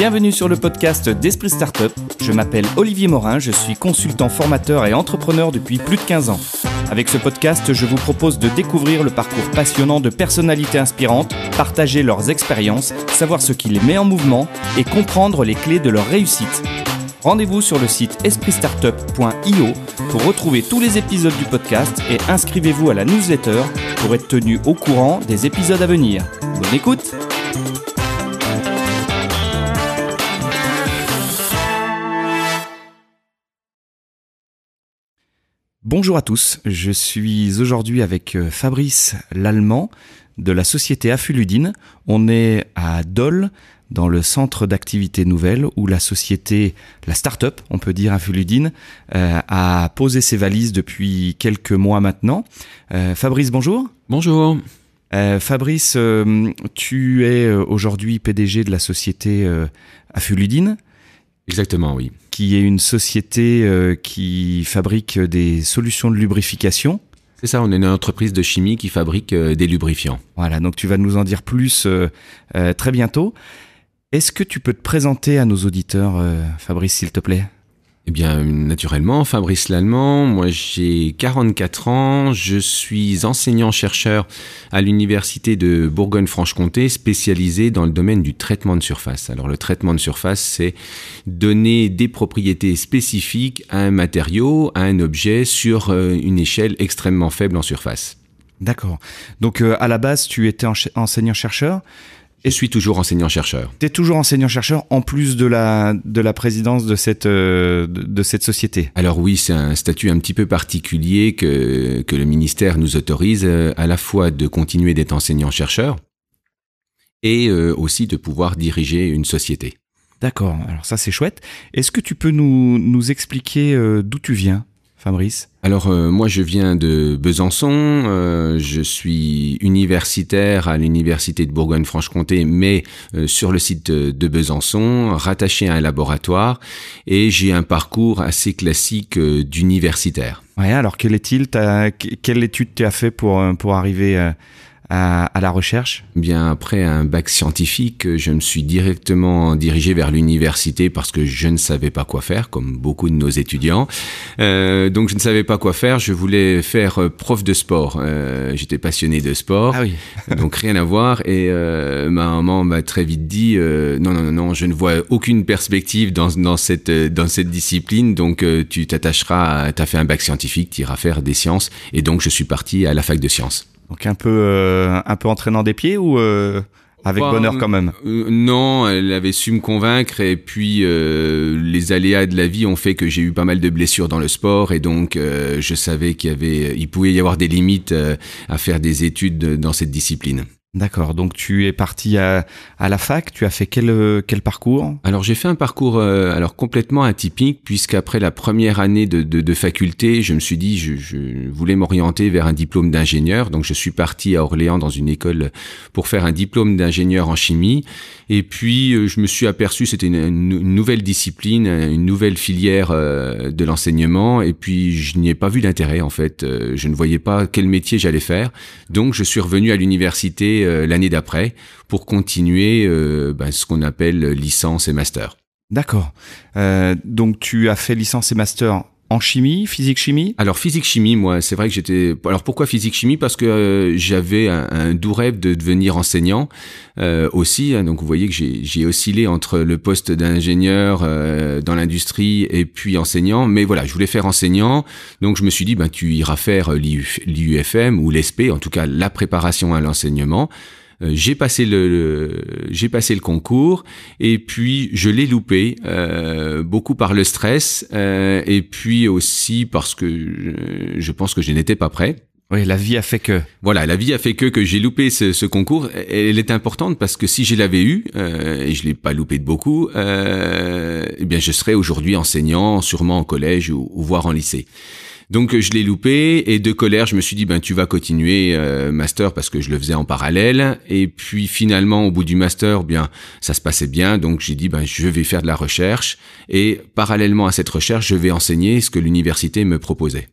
Bienvenue sur le podcast d'Esprit Startup. Je m'appelle Olivier Morin, je suis consultant formateur et entrepreneur depuis plus de 15 ans. Avec ce podcast, je vous propose de découvrir le parcours passionnant de personnalités inspirantes, partager leurs expériences, savoir ce qui les met en mouvement et comprendre les clés de leur réussite. Rendez-vous sur le site espritstartup.io pour retrouver tous les épisodes du podcast et inscrivez-vous à la newsletter pour être tenu au courant des épisodes à venir. Bonne écoute Bonjour à tous, je suis aujourd'hui avec euh, Fabrice Lallemand de la société Affuludine. On est à Dole, dans le centre d'activité nouvelle où la société, la start-up, on peut dire Affuludine, euh, a posé ses valises depuis quelques mois maintenant. Euh, Fabrice, bonjour. Bonjour. Fabrice, tu es aujourd'hui PDG de la société Affuludine. Exactement, oui. Qui est une société euh, qui fabrique des solutions de lubrification. C'est ça, on est une entreprise de chimie qui fabrique euh, des lubrifiants. Voilà, donc tu vas nous en dire plus euh, très bientôt. Est-ce que tu peux te présenter à nos auditeurs, Fabrice, s'il te plaît? Eh bien, naturellement, Fabrice Lallemand, moi j'ai 44 ans, je suis enseignant-chercheur à l'université de Bourgogne-Franche-Comté, spécialisé dans le domaine du traitement de surface. Alors le traitement de surface, c'est donner des propriétés spécifiques à un matériau, à un objet sur euh, une échelle extrêmement faible en surface. D'accord. Donc euh, à la base, tu étais enseignant-chercheur. Je suis toujours enseignant-chercheur. Tu es toujours enseignant-chercheur en plus de la, de la présidence de cette, euh, de, cette société Alors oui, c'est un statut un petit peu particulier que, que le ministère nous autorise euh, à la fois de continuer d'être enseignant-chercheur et euh, aussi de pouvoir diriger une société. D'accord, alors ça c'est chouette. Est-ce que tu peux nous, nous expliquer d'où tu viens? Fabrice Alors euh, moi je viens de Besançon, euh, je suis universitaire à l'université de Bourgogne-Franche-Comté, mais euh, sur le site de, Besançon, rattaché à un laboratoire, et j'ai un parcours assez classique d'universitaire. Ouais, alors quel est-il Quelle étude tu as fait pour, pour arriver à, la recherche Bien après un bac scientifique, je me suis directement dirigé vers l'université parce que je ne savais pas quoi faire, comme beaucoup de nos étudiants. Euh, donc je ne savais pas quoi faire. Je voulais faire euh, prof de sport. Euh, J'étais passionné de sport, ah oui. donc rien à voir. Et euh, ma maman m'a très vite dit euh, non non non non, je ne vois aucune perspective dans dans cette dans cette discipline. Donc euh, tu t'attacheras, tu as fait un bac scientifique, tu iras faire des sciences. Et donc je suis parti à la fac de sciences. Donc un peu euh, un peu entraînant des pieds ou euh, avec bonheur quand même? euh, Non, elle avait su me convaincre et puis les aléas de la vie ont fait que j'ai eu pas mal de blessures dans le sport et donc je savais qu'il y avait il pouvait y avoir des limites à faire des études dans cette discipline. D'accord, donc tu es parti à, à, la fac, tu as fait quel, quel parcours? Alors j'ai fait un parcours euh, alors complètement atypique puisqu'après la première année de, de, faculté, je me suis dit je, voulais m'orienter vers un diplôme d'ingénieur, donc je suis parti à Orléans dans une école pour faire un diplôme d'ingénieur en chimie. Et puis euh, je me suis aperçu c'était une, nouvelle discipline, une nouvelle filière euh, de l'enseignement. Et puis je n'y ai pas vu d'intérêt en fait, je ne voyais pas quel métier j'allais faire, donc je suis revenu à l'université euh, l'année d'après pour continuer euh, ben, ce qu'on appelle licence et master. D'accord. Euh, donc tu as fait licence et master en chimie, physique chimie? Alors physique chimie, moi, c'est vrai que j'étais. Alors pourquoi physique chimie? Parce que j'avais un, doux rêve de devenir enseignant aussi. Hein. donc vous voyez que j'ai oscillé entre le poste d'ingénieur dans l'industrie et puis enseignant. Mais voilà, je voulais faire enseignant. Donc je me suis dit, ben tu iras faire l'IUFM ou l'ESP, en tout cas la préparation à l'enseignement. Euh, j'ai passé le, j'ai passé le concours et puis je l'ai loupé euh, beaucoup par le stress euh, et puis aussi parce que je, pense que je n'étais pas prêt. Oui, la vie a fait que. Voilà, la vie a fait que que j'ai loupé ce, ce, concours. Elle est importante parce que si je l'avais eu euh, et je l'ai pas loupé de beaucoup, euh, eh bien je serais aujourd'hui enseignant, sûrement en collège ou, ou voire en lycée. Donc je l'ai loupé et de colère, je me suis dit ben tu vas continuer euh, master parce que je le faisais en parallèle. Et puis finalement au bout du master, bien ça se passait bien. Donc j'ai dit ben je vais faire de la recherche. Et parallèlement à cette recherche, je vais enseigner ce que l'université me proposait.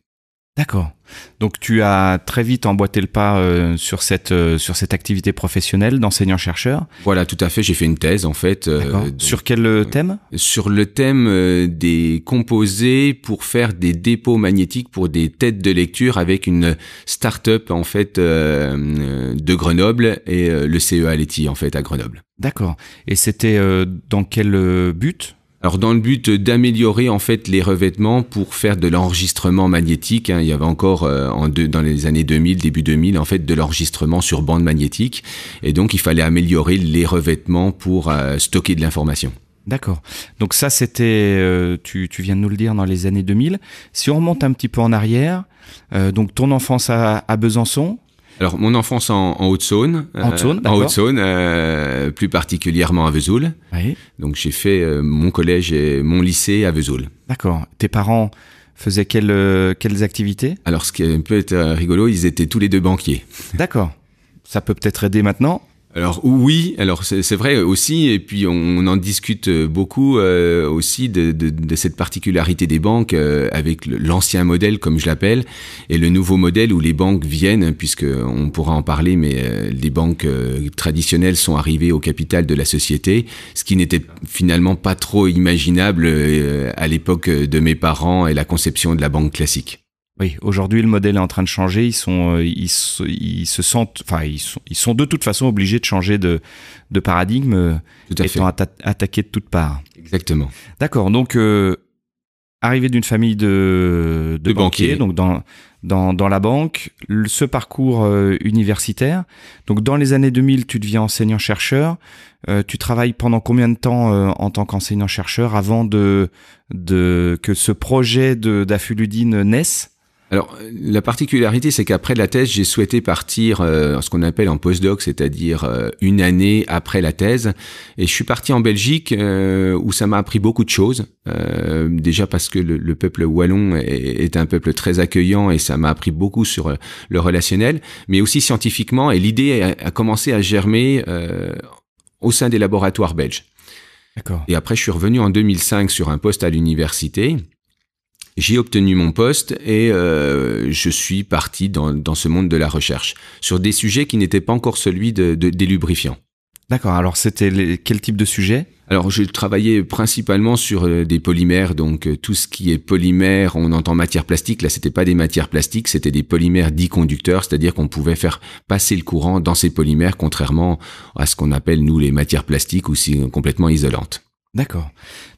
D'accord. Donc tu as très vite emboîté le pas euh, sur cette euh, sur cette activité professionnelle d'enseignant chercheur. Voilà, tout à fait. J'ai fait une thèse en fait. Euh, sur quel thème? Sur le thème des composés pour faire des dépôts magnétiques pour des têtes de lecture avec une start-up en fait de Grenoble et le CEA Leti en fait à Grenoble. D'accord. Et c'était dans quel but? Alors dans le but d'améliorer en fait les revêtements pour faire de l'enregistrement magnétique, hein, il y avait encore euh, en deux, dans les années 2000, début 2000 en fait de l'enregistrement sur bande magnétique et donc il fallait améliorer les revêtements pour euh, stocker de l'information. D'accord. Donc ça c'était, euh, tu, tu, viens de nous le dire, dans les années 2000. Si on remonte un petit peu en arrière, donc ton enfance à, à Besançon, alors, mon enfance en, Haute-Saône. En Haute-Saône, En Haute-Saône, euh, plus particulièrement à Vesoul. Oui. Donc, j'ai fait euh, mon collège et mon lycée à Vesoul. D'accord. Tes parents faisaient quelles, euh, quelles activités? Alors, ce qui est un peu rigolo, ils étaient tous les deux banquiers. D'accord. Ça peut peut-être aider maintenant alors oui, alors c'est vrai aussi, et puis on, en discute beaucoup euh, aussi de, de, de, cette particularité des banques euh, avec l'ancien modèle, comme je l'appelle, et le nouveau modèle où les banques viennent, puisque on pourra en parler, mais euh, les banques traditionnelles sont arrivées au capital de la société, ce qui n'était finalement pas trop imaginable à l'époque de mes parents et la conception de la banque classique. Oui, aujourd'hui le modèle est en train de changer. Ils sont, euh, ils, ils, se sentent, enfin ils sont, ils sont de toute façon obligés de changer de, de paradigme, euh, Tout à étant attaqués de toutes parts. Exactement. D'accord. Donc euh, arrivé d'une famille de, de, banquiers, donc dans dans, dans la banque, ce parcours euh, universitaire. Donc dans les années 2000, tu deviens enseignant chercheur. tu travailles pendant combien de temps en tant qu'enseignant chercheur avant de de que ce projet de d'Afuludine naisse? Alors, la particularité, c'est qu'après la thèse, j'ai souhaité partir euh, ce qu'on appelle en postdoc, c'est-à-dire euh, une année après la thèse. Et je suis parti en Belgique, euh, où ça m'a appris beaucoup de choses. Euh, déjà parce que le, le peuple wallon est, est, un peuple très accueillant et ça m'a appris beaucoup sur le relationnel, mais aussi scientifiquement. Et l'idée a, a, commencé à germer au sein des laboratoires belges. Et après, je suis revenu en 2005 sur un poste à l'université j'ai obtenu mon poste et euh, je suis parti dans, dans, ce monde de la recherche sur des sujets qui n'étaient pas encore celui de, de, des lubrifiants. D'accord. Alors c'était quel type de sujet? Alors, je travaillais principalement sur euh, des polymères, donc euh, tout ce qui est polymère, on entend matière plastique. Là, c'était pas des matières plastiques, c'était des polymères dits conducteurs, c'est-à-dire qu'on pouvait faire passer le courant dans ces polymères, contrairement à ce qu'on appelle nous les matières plastiques, aussi complètement isolantes. D'accord.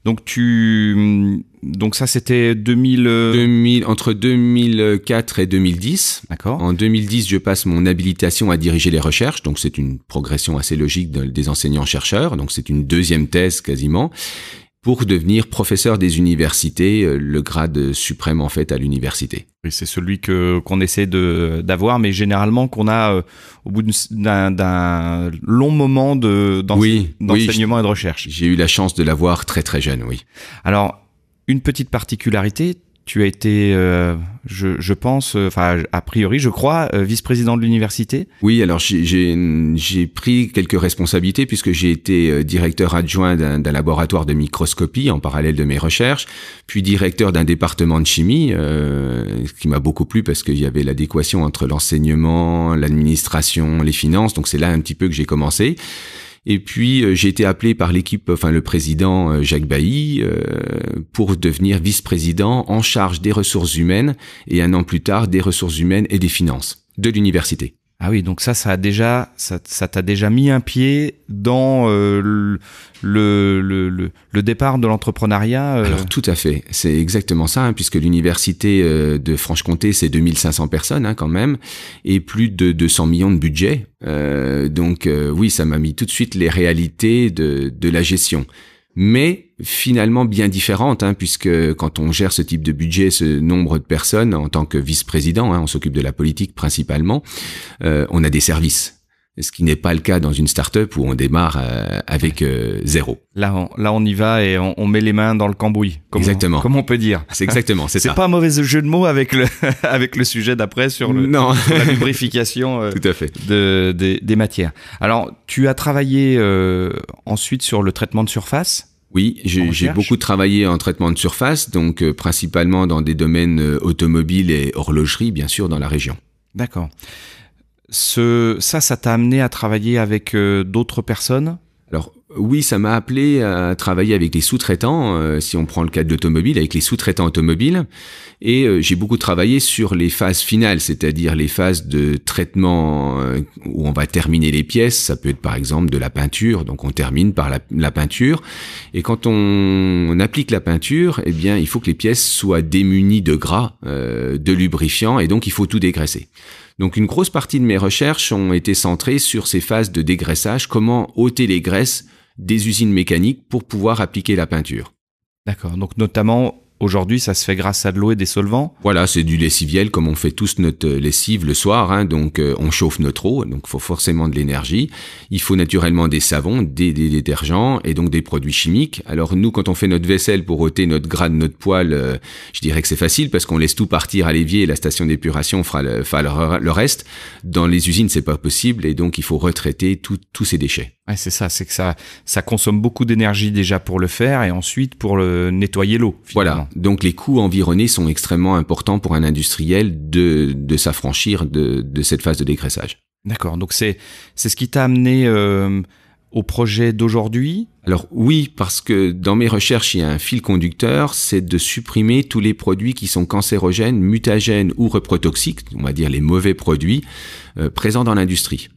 Donc tu donc ça c'était 2000... 2000 entre 2004 et 2010. D'accord. En 2010, je passe mon habilitation à diriger les recherches, donc c'est une progression assez logique des enseignants chercheurs, donc c'est une deuxième thèse quasiment pour devenir professeur des universités, euh, le grade suprême en fait à l'université. Oui, c'est celui que qu'on essaie de d'avoir, mais généralement qu'on a euh, au bout d'un long moment de d'enseignement et de recherche. J'ai eu la chance de l'avoir très très jeune, oui. Alors une petite particularité, tu as été, euh, je, pense, euh, enfin a priori, je crois, euh, vice-président de l'université. Oui, alors j'ai pris quelques responsabilités puisque j'ai été directeur adjoint d'un laboratoire de microscopie en parallèle de mes recherches, puis directeur d'un département de chimie, ce qui m'a beaucoup plu parce qu'il y avait l'adéquation entre l'enseignement, l'administration, les finances. Donc c'est là un petit peu que j'ai commencé. Et puis euh, j'ai été appelé par l'équipe, enfin le président euh, Jacques Bailly, euh, pour devenir vice-président en charge des ressources humaines et un an plus tard des ressources humaines et des finances de l'université. Ah oui, donc ça, ça a déjà, ça, t'a déjà mis un pied dans euh, le, le, le, le, départ de l'entrepreneuriat. Euh. Alors tout à fait, c'est exactement ça, hein, puisque l'université euh, de Franche-Comté, c'est 2500 personnes hein, quand même, et plus de 200 millions de budget. donc oui, ça m'a mis tout de suite les réalités de, de la gestion mais finalement bien différente, hein, puisque quand on gère ce type de budget, ce nombre de personnes, en tant que vice-président, hein, on s'occupe de la politique principalement, euh, on a des services. Ce qui n'est pas le cas dans une start-up où on démarre euh, avec euh, zéro. Là, on, là, on y va et on, on, met les mains dans le cambouis. Comme exactement. On, comme on peut dire. C'est exactement, c'est ça. C'est pas un mauvais jeu de mots avec le avec le sujet d'après sur le non. Sur la lubrification euh, Tout à fait. De, des, des matières. Alors, tu as travaillé ensuite sur le traitement de surface? Oui, j'ai beaucoup travaillé en traitement de surface, donc principalement dans des domaines automobiles et horlogerie, bien sûr, dans la région. D'accord. Ce, ça, ça t'a amené à travailler avec d'autres personnes? Alors, oui, ça m'a appelé à travailler avec les sous-traitants, euh, si on prend le cas de l'automobile, avec les sous-traitants automobiles. Et euh, j'ai beaucoup travaillé sur les phases finales, c'est-à-dire les phases de traitement euh, où on va terminer les pièces. Ça peut être par exemple de la peinture, donc on termine par la, peinture. Et quand on, applique la peinture, eh bien, il faut que les pièces soient démunies de gras, de lubrifiant, et donc il faut tout dégraisser. Donc une grosse partie de mes recherches ont été centrées sur ces phases de dégraissage, comment ôter les graisses des usines mécaniques pour pouvoir appliquer la peinture. D'accord. Donc notamment Aujourd'hui, ça se fait grâce à de l'eau et des solvants. Voilà, c'est du lessiviel comme on fait tous notre lessive le soir. Hein, donc, euh, on chauffe notre eau, donc il faut forcément de l'énergie. Il faut naturellement des savons, des, détergents et donc des produits chimiques. Alors nous, quand on fait notre vaisselle pour ôter notre gras de notre poêle, euh, je dirais que c'est facile parce qu'on laisse tout partir à l'évier et la station d'épuration fera, le, le, reste. Dans les usines, c'est pas possible et donc il faut retraiter tous ces déchets. Ouais, c'est ça, c'est que ça, ça consomme beaucoup d'énergie déjà pour le faire et ensuite pour le nettoyer l'eau. Voilà. Donc les coûts environnés sont extrêmement importants pour un industriel de, de s'affranchir de, de cette phase de dégraissage. D'accord. Donc c'est c'est ce qui t'a amené euh, au projet d'aujourd'hui? Alors oui, parce que dans mes recherches, il y a un fil conducteur, c'est de supprimer tous les produits qui sont cancérogènes, mutagènes ou reprotoxiques, on va dire les mauvais produits euh, présents dans l'industrie.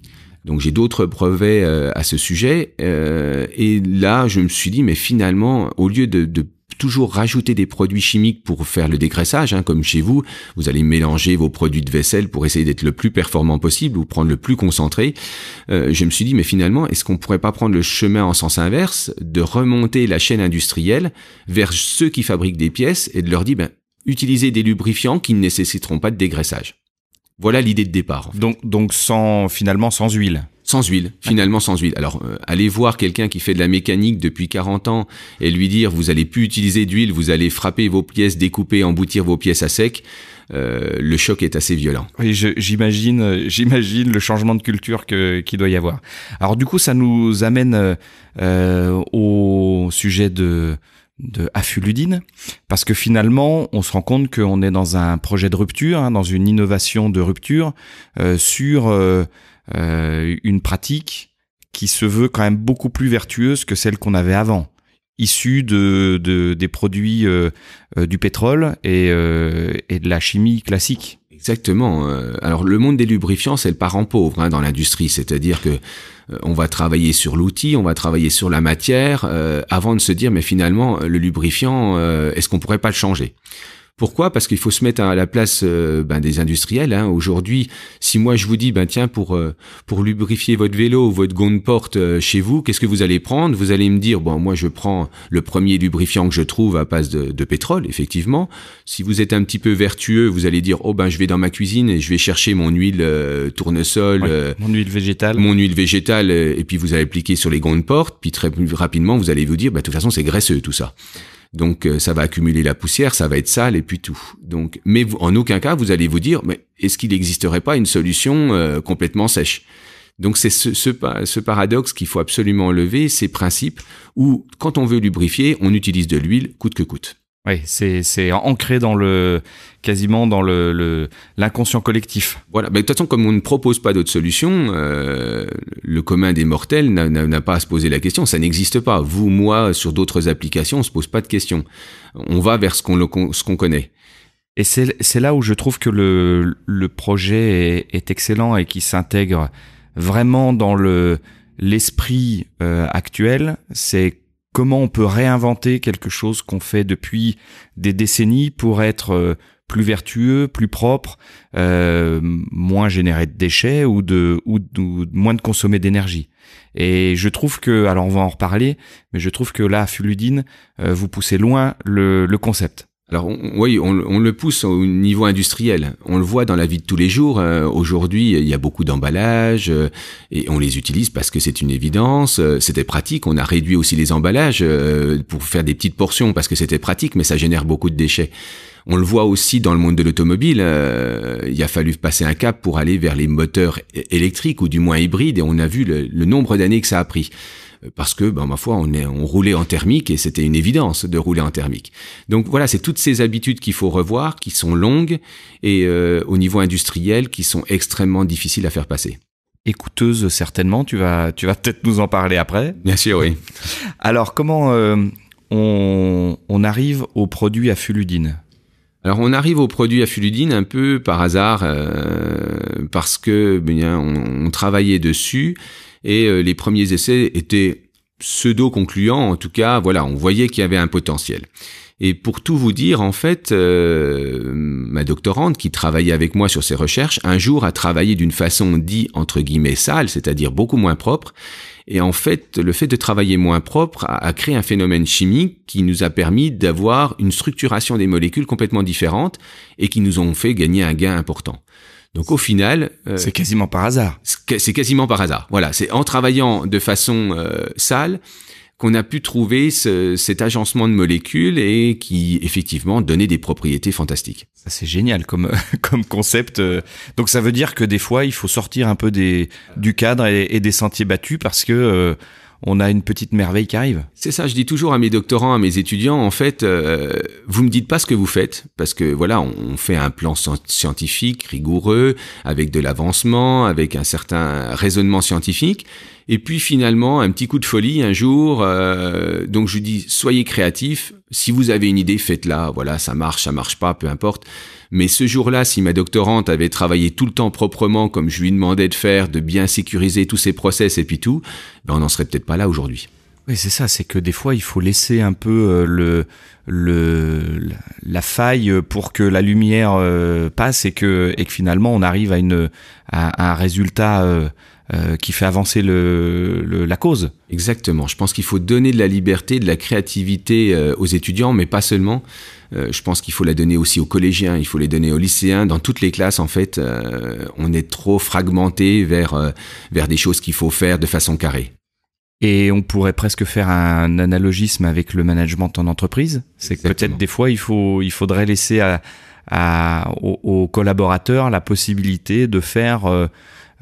Donc j'ai d'autres brevets euh, à ce sujet. Euh, et là, je me suis dit, mais finalement, au lieu de, toujours rajouter des produits chimiques pour faire le dégraissage, hein, comme chez vous, vous allez mélanger vos produits de vaisselle pour essayer d'être le plus performant possible ou prendre le plus concentré. Euh, je me suis dit, mais finalement, est-ce qu'on pourrait pas prendre le chemin en sens inverse, de remonter la chaîne industrielle vers ceux qui fabriquent des pièces et de leur dire, ben, utilisez des lubrifiants qui ne nécessiteront pas de dégraissage? Voilà l'idée de départ. Donc, donc sans finalement sans huile. Sans huile, finalement sans huile. Alors, euh, allez voir quelqu'un qui fait de la mécanique depuis 40 ans et lui dire vous allez plus utiliser d'huile, vous allez frapper vos pièces, découper, emboutir vos pièces à sec. Euh, le choc est assez violent. Oui, j'imagine, euh, j'imagine le changement de culture que qu'il doit y avoir. Alors du coup, ça nous amène au sujet de de afuludine, parce que finalement, on se rend compte qu'on est dans un projet de rupture, hein, dans une innovation de rupture euh, sur euh, euh, une pratique qui se veut quand même beaucoup plus vertueuse que celle qu'on avait avant, issue de, de, des produits du pétrole et, et de la chimie classique. Exactement. Alors le monde des lubrifiants, c'est le parent pauvre hein, dans l'industrie, c'est-à-dire que euh, on va travailler sur l'outil, on va travailler sur la matière, euh, avant de se dire mais finalement le lubrifiant, euh, est-ce qu'on pourrait pas le changer? Pourquoi? Parce qu'il faut se mettre à la place euh, ben, des industriels. Hein. Aujourd'hui, si moi je vous dis, ben tiens, pour euh, pour lubrifier votre vélo ou votre gonde porte euh, chez vous, qu'est-ce que vous allez prendre? Vous allez me dire, bon, moi je prends le premier lubrifiant que je trouve à base de, de, pétrole, effectivement. Si vous êtes un petit peu vertueux, vous allez dire, oh ben je vais dans ma cuisine et je vais chercher mon huile tournesol, mon huile végétale, mon huile végétale, et puis vous allez appliquer sur les gondes portes. Puis très rapidement, vous allez vous dire, ben, de toute façon, c'est graisseux tout ça. Donc euh, ça va accumuler la poussière, ça va être sale et puis tout. Donc, mais en aucun cas vous allez vous dire, mais est-ce qu'il n'existerait pas une solution euh, complètement sèche? Donc c'est ce, ce, ce, paradoxe qu'il faut absolument lever, ces principes où quand on veut lubrifier, on utilise de l'huile coûte que coûte. Oui, c'est ancré dans le quasiment dans le l'inconscient collectif. Voilà. Mais de toute façon, comme on ne propose pas d'autre solution, euh, le commun des mortels n'a pas à se poser la question. Ça n'existe pas. Vous, moi, sur d'autres applications, on se pose pas de questions. On va vers ce qu'on ce qu'on connaît. Et c'est c'est là où je trouve que le le projet est, est excellent et qui s'intègre vraiment dans le l'esprit euh, actuel. C'est comment on peut réinventer quelque chose qu'on fait depuis des décennies pour être euh, plus vertueux, plus propre, euh, moins générer de déchets ou de, ou, moins de consommer d'énergie. Et je trouve que, alors on va en reparler, mais je trouve que là, Fuludine, euh, vous poussez loin le, le concept. Alors oui, on, le pousse au niveau industriel. On le voit dans la vie de tous les jours. Euh, aujourd'hui, il y a beaucoup d'emballages euh, et on les utilise parce que c'est une évidence. Euh, c'était pratique. On a réduit aussi les emballages pour faire des petites portions parce que c'était pratique, mais ça génère beaucoup de déchets. On le voit aussi dans le monde de l'automobile. il a fallu passer un cap pour aller vers les moteurs électriques ou du moins hybrides et on a vu le nombre d'années que ça a pris. Parce que, ben, ma foi, on, est, on roulait en thermique et c'était une évidence de rouler en thermique. Donc voilà, c'est toutes ces habitudes qu'il faut revoir, qui sont longues et au niveau industriel, qui sont extrêmement difficiles à faire passer écouteuse certainement. Tu vas, tu vas peut-être nous en parler après. Bien sûr, oui. Alors, comment on, on, arrive au produit à fuludine? Alors on arrive au produit à fuludine un peu par hasard euh, parce que bien on, travaillait dessus et euh, les premiers essais étaient pseudo concluants en tout cas voilà on voyait qu'il y avait un potentiel. Et pour tout vous dire, en fait, euh, ma doctorante qui travaillait avec moi sur ces recherches, un jour a travaillé d'une façon dit entre guillemets sale, c'est-à-dire beaucoup moins propre, et en fait, le fait de travailler moins propre a, créé un phénomène chimique qui nous a permis d'avoir une structuration des molécules complètement différente et qui nous ont fait gagner un gain important. Donc au final, euh, c'est quasiment par hasard. C'est quasiment par hasard. Voilà, c'est en travaillant de façon euh, sale qu'on a pu trouver ce, cet agencement de molécules et qui effectivement donnait des propriétés fantastiques. Ça c'est génial comme comme concept. Donc ça veut dire que des fois il faut sortir un peu des du cadre et, des sentiers battus parce que euh, on a une petite merveille qui arrive. C'est ça, je dis toujours à mes doctorants, à mes étudiants, en fait, euh, vous me dites pas ce que vous faites, parce que voilà, on fait un plan scientifique rigoureux, avec de l'avancement, avec un certain raisonnement scientifique, et puis finalement, un petit coup de folie un jour. Euh, donc je dis, soyez créatifs. Si vous avez une idée, faites-la. Voilà, ça marche, ça marche pas, peu importe. Mais ce jour-là, si ma doctorante avait travaillé tout le temps proprement, comme je lui demandais de faire, de bien sécuriser tous ses process et puis tout, ben on n'en serait peut-être pas là aujourd'hui. Oui, c'est ça. C'est que des fois, il faut laisser un peu euh, la faille pour que la lumière euh, passe et que, finalement, on arrive à une, à, un résultat. Euh, qui fait avancer la cause. Exactement. Je pense qu'il faut donner de la liberté, de la créativité aux étudiants, mais pas seulement. Je pense qu'il faut la donner aussi aux collégiens, il faut les donner aux lycéens. Dans toutes les classes, en fait, on est trop fragmenté vers des choses qu'il faut faire de façon carrée. Et on pourrait presque faire un analogisme avec le management en entreprise. C'est que peut-être des fois, il, faut, il faudrait laisser à, à, aux, collaborateurs la possibilité de faire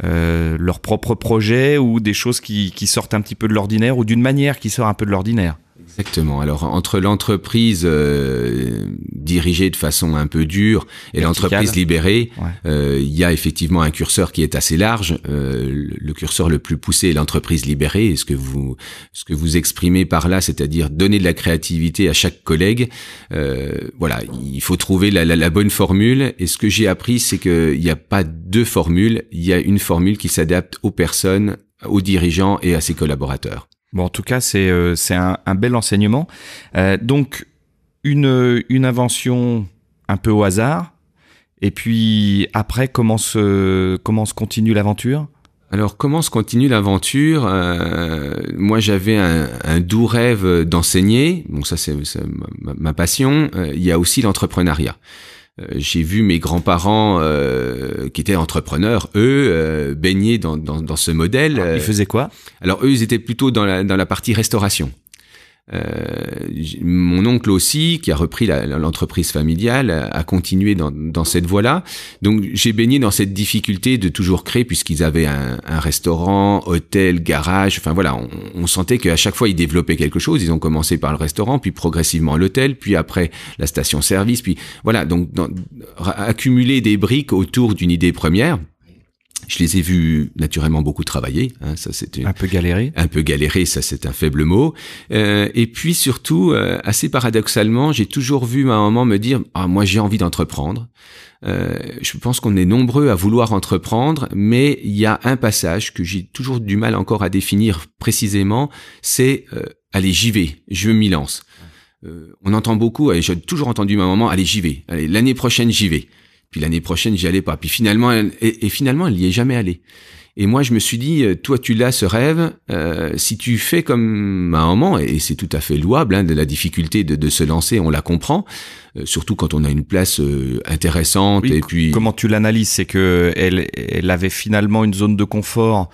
euh, leur propre projet ou des choses qui, qui sortent un petit peu de l'ordinaire ou d'une manière qui sort un peu de l'ordinaire. Exactement. Alors entre l'entreprise euh, dirigée de façon un peu dure et l'entreprise libérée, euh, il y a effectivement un curseur qui est assez large. Euh, le curseur le plus poussé est l'entreprise libérée. Et ce que vous ce que vous exprimez par là, c'est-à-dire donner de la créativité à chaque collègue. voilà, il faut trouver la, la, la bonne formule. Et ce que j'ai appris, c'est qu'il n'y a pas deux formules. Il y a une formule qui s'adapte aux personnes, aux dirigeants et à ses collaborateurs. Bon, en tout cas, c'est euh, un, un, bel enseignement. Euh, donc, une, une invention un peu au hasard. Et puis, après, comment se, comment se continue l'aventure? Alors comment se continue l'aventure? Euh, Moi j'avais un, un, doux rêve d'enseigner, bon ça c'est ma, ma, passion. Euh, il y a aussi l'entrepreneuriat. Euh, j'ai vu mes grands-parents euh, qui étaient entrepreneurs, eux, euh, baigner dans, dans, dans, ce modèle. Ah, ils faisaient quoi? Alors eux, ils étaient plutôt dans la, dans la partie restauration. Euh, mon oncle aussi, qui a repris l'entreprise familiale, a continué dans, cette voie-là. Donc j'ai baigné dans cette difficulté de toujours créer, puisqu'ils avaient un, restaurant, hôtel, garage. Enfin voilà, on, sentait qu'à chaque fois ils développaient quelque chose. Ils ont commencé par le restaurant, puis progressivement l'hôtel, puis après la station-service, puis voilà. Donc accumuler des briques autour d'une idée première. Je les ai vus naturellement beaucoup travailler. Hein, ça c'était un peu galéré. Un peu galéré, ça c'est un faible mot. Euh, et puis surtout, euh, assez paradoxalement, j'ai toujours vu ma maman me dire ah moi j'ai envie d'entreprendre. Euh, je pense qu'on est nombreux à vouloir entreprendre, mais il y a un passage que j'ai toujours du mal encore à définir précisément. C'est allez j'y vais, je m'y lance. On entend beaucoup, et j'ai toujours entendu ma maman, allez j'y vais, allez l'année prochaine j'y vais. Puis l'année prochaine, j'y allais pas. Puis finalement, elle, et, finalement, elle n'y est jamais allée. Et moi, je me suis dit, euh, toi, tu l'as ce rêve. Euh, si tu fais comme ma maman, et c'est tout à fait louable, hein, de la difficulté de, de, se lancer, on la comprend. Euh, surtout quand on a une place euh, intéressante. et puis comment tu l'analyses, c'est que elle, elle avait finalement une zone de confort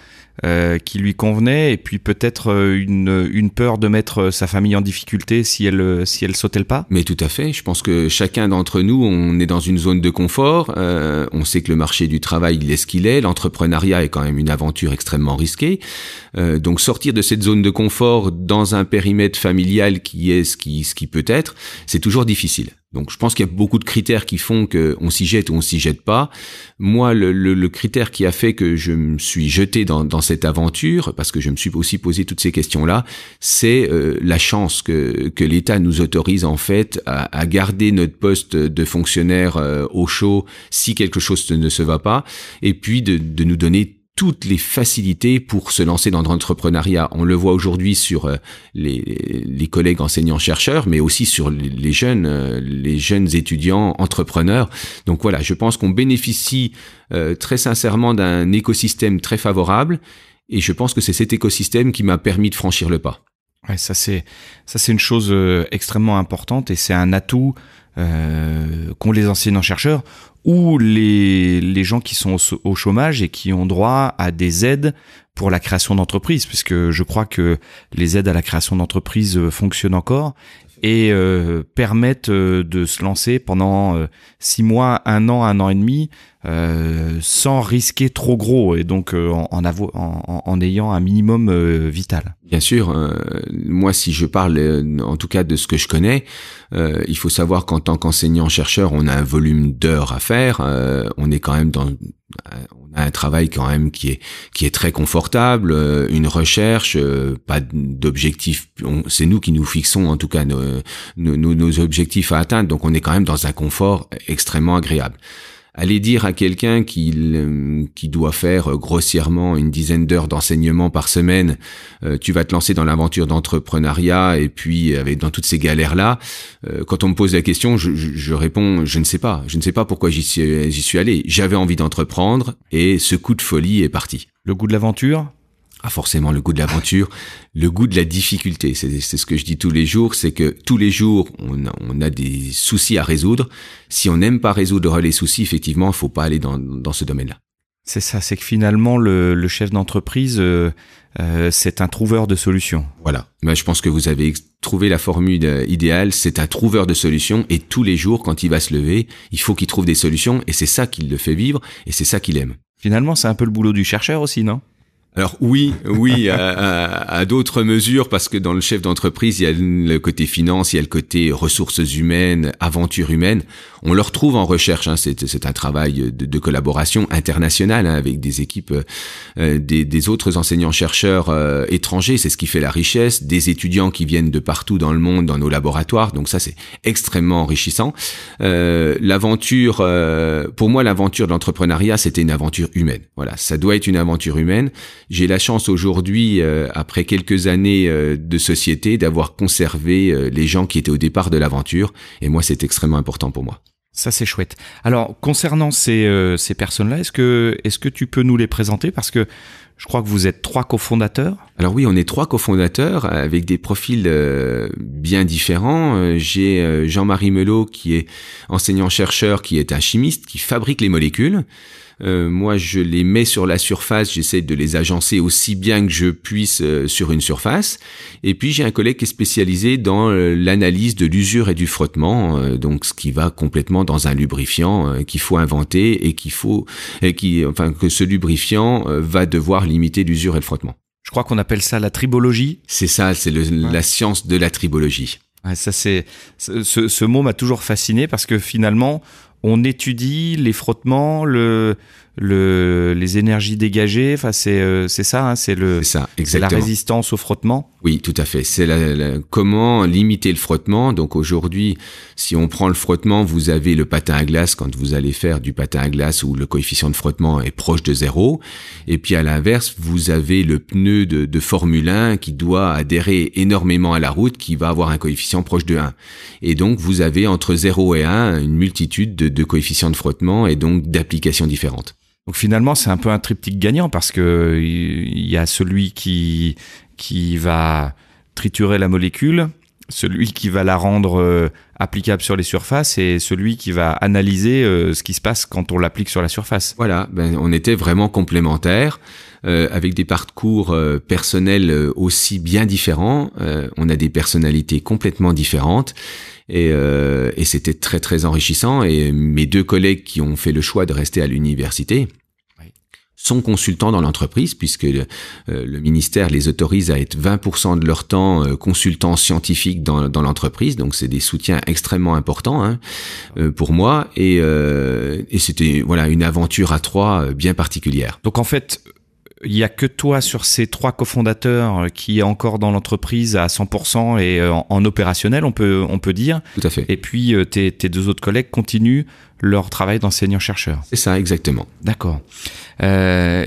euh, qui lui convenait et puis peut-être euh, une, une peur de mettre sa famille en difficulté si elle si elle sautait le pas. Mais tout à fait. Je pense que chacun d'entre nous, on est dans une zone de confort. Euh, on sait que le marché du travail il est ce qu'il est. L'entrepreneuriat est quand même une aventure extrêmement risquée. Euh, donc sortir de cette zone de confort dans un périmètre familial qui est ce qui, ce qui peut être, c'est toujours difficile. Donc je pense qu'il y a beaucoup de critères qui font qu'on s'y jette ou on s'y jette pas. Moi, le, le, critère qui a fait que je me suis jeté dans, dans, cette aventure, parce que je me suis aussi posé toutes ces questions-là, c'est euh, la chance que, que l'État nous autorise en fait à, à, garder notre poste de fonctionnaire euh, au chaud si quelque chose ne se va pas, et puis de, de nous donner toutes les facilités pour se lancer dans l'entrepreneuriat. On le voit aujourd'hui sur euh, les, les, collègues enseignants-chercheurs, mais aussi sur les jeunes, euh, les jeunes étudiants entrepreneurs. Donc voilà, je pense qu'on bénéficie euh, très sincèrement d'un écosystème très favorable, et je pense que c'est cet écosystème qui m'a permis de franchir le pas. Ouais, ça c'est ça c'est une chose extrêmement importante et c'est un atout euh, qu'ont les enseignants-chercheurs ou les, gens qui sont au, chômage et qui ont droit à des aides pour la création d'entreprises, puisque je crois que les aides à la création d'entreprises euh, fonctionnent encore et euh, permettent euh, de se lancer pendant six mois, un an, un an et demi, sans risquer trop gros et donc en, en, en, en, ayant un minimum vital. Bien sûr, moi si je parle en tout cas de ce que je connais, il faut savoir qu'en tant qu'enseignant-chercheur, on a un volume d'heures à faire, on est quand même dans on a un travail quand même qui est qui est très confortable, euh, une recherche, euh, pas d'objectifs. C'est nous qui nous fixons en tout cas nos, nos, nos objectifs à atteindre, donc on est quand même dans un confort extrêmement agréable aller dire à quelqu'un qui, qui doit faire euh, grossièrement une dizaine d'heures d'enseignement par semaine, euh, tu vas te lancer dans l'aventure d'entrepreneuriat et puis avec dans toutes ces galères là, euh, quand on me pose la question, je, je, réponds je ne sais pas, je ne sais pas pourquoi j'y suis, j'y suis allé. J'avais envie d'entreprendre et ce coup de folie est parti. Le goût de l'aventure, ah, forcément le goût de l'aventure, le goût de la difficulté. C'est ce que je dis tous les jours, c'est que tous les jours, on a, on a, des soucis à résoudre. Si on n'aime pas résoudre les soucis, effectivement, il faut pas aller dans, dans ce domaine-là. C'est ça, c'est que finalement, le, le chef d'entreprise, euh, euh, c'est un trouveur de solutions. Voilà. Mais je pense que vous avez trouvé la formule euh, idéale. C'est un trouveur de solutions et tous les jours, quand il va se lever, il faut qu'il trouve des solutions et c'est ça qui le fait vivre et c'est ça qu'il aime. Finalement, c'est un peu le boulot du chercheur aussi, non? Alors oui, oui, à, à, d'autres mesures, parce que dans le chef d'entreprise, il y a le côté finance, il y a le côté ressources humaines, aventure humaine. On le retrouve en recherche. Hein, c'est un travail de, de collaboration internationale hein, avec des équipes, euh, des, des, autres enseignants-chercheurs euh, étrangers. C'est ce qui fait la richesse. Des étudiants qui viennent de partout dans le monde, dans nos laboratoires. Donc ça, c'est extrêmement enrichissant. Euh, l'aventure, euh, pour moi, l'aventure de l'entrepreneuriat, c'était une aventure humaine. Voilà, ça doit être une aventure humaine. J'ai la chance aujourd'hui, euh, après quelques années euh, de société, d'avoir conservé euh, les gens qui étaient au départ de l'aventure. Et moi, c'est extrêmement important pour moi. Ça c'est chouette. Alors concernant ces, ces personnes-là, est-ce que est-ce que tu peux nous les présenter? Parce que je crois que vous êtes trois cofondateurs. Alors oui, on est trois cofondateurs avec des profils bien différents. J'ai Jean-Marie Melot qui est enseignant-chercheur, qui est un chimiste, qui fabrique les molécules. Euh, moi, je les mets sur la surface, j'essaie de les agencer aussi bien que je puisse euh, sur une surface. Et puis, j'ai un collègue qui est spécialisé dans euh, l'analyse de l'usure et du frottement, donc ce qui va complètement dans un lubrifiant qu'il faut inventer et qu'il faut, et qui, enfin, que ce lubrifiant va devoir limiter l'usure et le frottement. Je crois qu'on appelle ça la tribologie. C'est ça, c'est la science de la tribologie. ça c'est ce, ce mot m'a toujours fasciné parce que finalement on étudie les frottements, le, le, les énergies dégagées. Enfin, c'est euh, c'est ça, hein, c'est le ça, la résistance au frottement. Oui, tout à fait. C'est comment limiter le frottement. Donc aujourd'hui, si on prend le frottement, vous avez le patin à glace quand vous allez faire du patin à glace où le coefficient de frottement est proche de zéro. Et puis à l'inverse, vous avez le pneu de, de Formule 1 qui doit adhérer énormément à la route, qui va avoir un coefficient proche de 1. Et donc vous avez entre 0 et 1 une multitude de, de coefficients de frottement et donc d'applications différentes. Donc finalement, c'est un peu un triptyque gagnant parce que il y a celui qui qui va triturer la molécule, celui qui va la rendre euh, applicable sur les surfaces et celui qui va analyser euh, ce qui se passe quand on l'applique sur la surface. Voilà, ben, on était vraiment complémentaires. Euh, avec des parcours personnels aussi bien différents. on a des personnalités complètement différentes et, euh, et c'était très très enrichissant. Et mes deux collègues qui ont fait le choix de rester à l'université, sont consultants dans l'entreprise puisque le, le, ministère les autorise à être 20% de leur temps consultants scientifiques dans, l'entreprise. Donc c'est des soutiens extrêmement importants hein, pour moi et, et c'était voilà une aventure à trois bien particulière. Donc en fait il y a que toi sur ces trois cofondateurs euh, qui est encore dans l'entreprise à 100% et euh, en, opérationnel, on peut, on peut dire. Tout à fait. Et puis euh, tes, tes deux autres collègues continuent leur travail d'enseignant-chercheur. C'est ça, exactement. D'accord. Euh,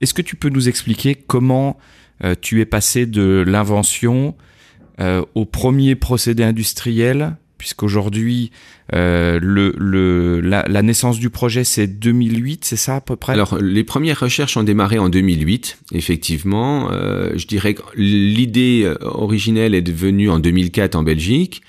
Est-ce que tu peux nous expliquer comment euh, tu es passé de l'invention euh, au premier procédé industriel puisqu'aujourd'hui, euh, le, le, la, la, naissance du projet, c'est 2008, c'est ça à peu près? Alors, les premières recherches ont démarré en 2008, effectivement. Euh, je dirais que l'idée euh, originelle est devenue en 2004 en Belgique.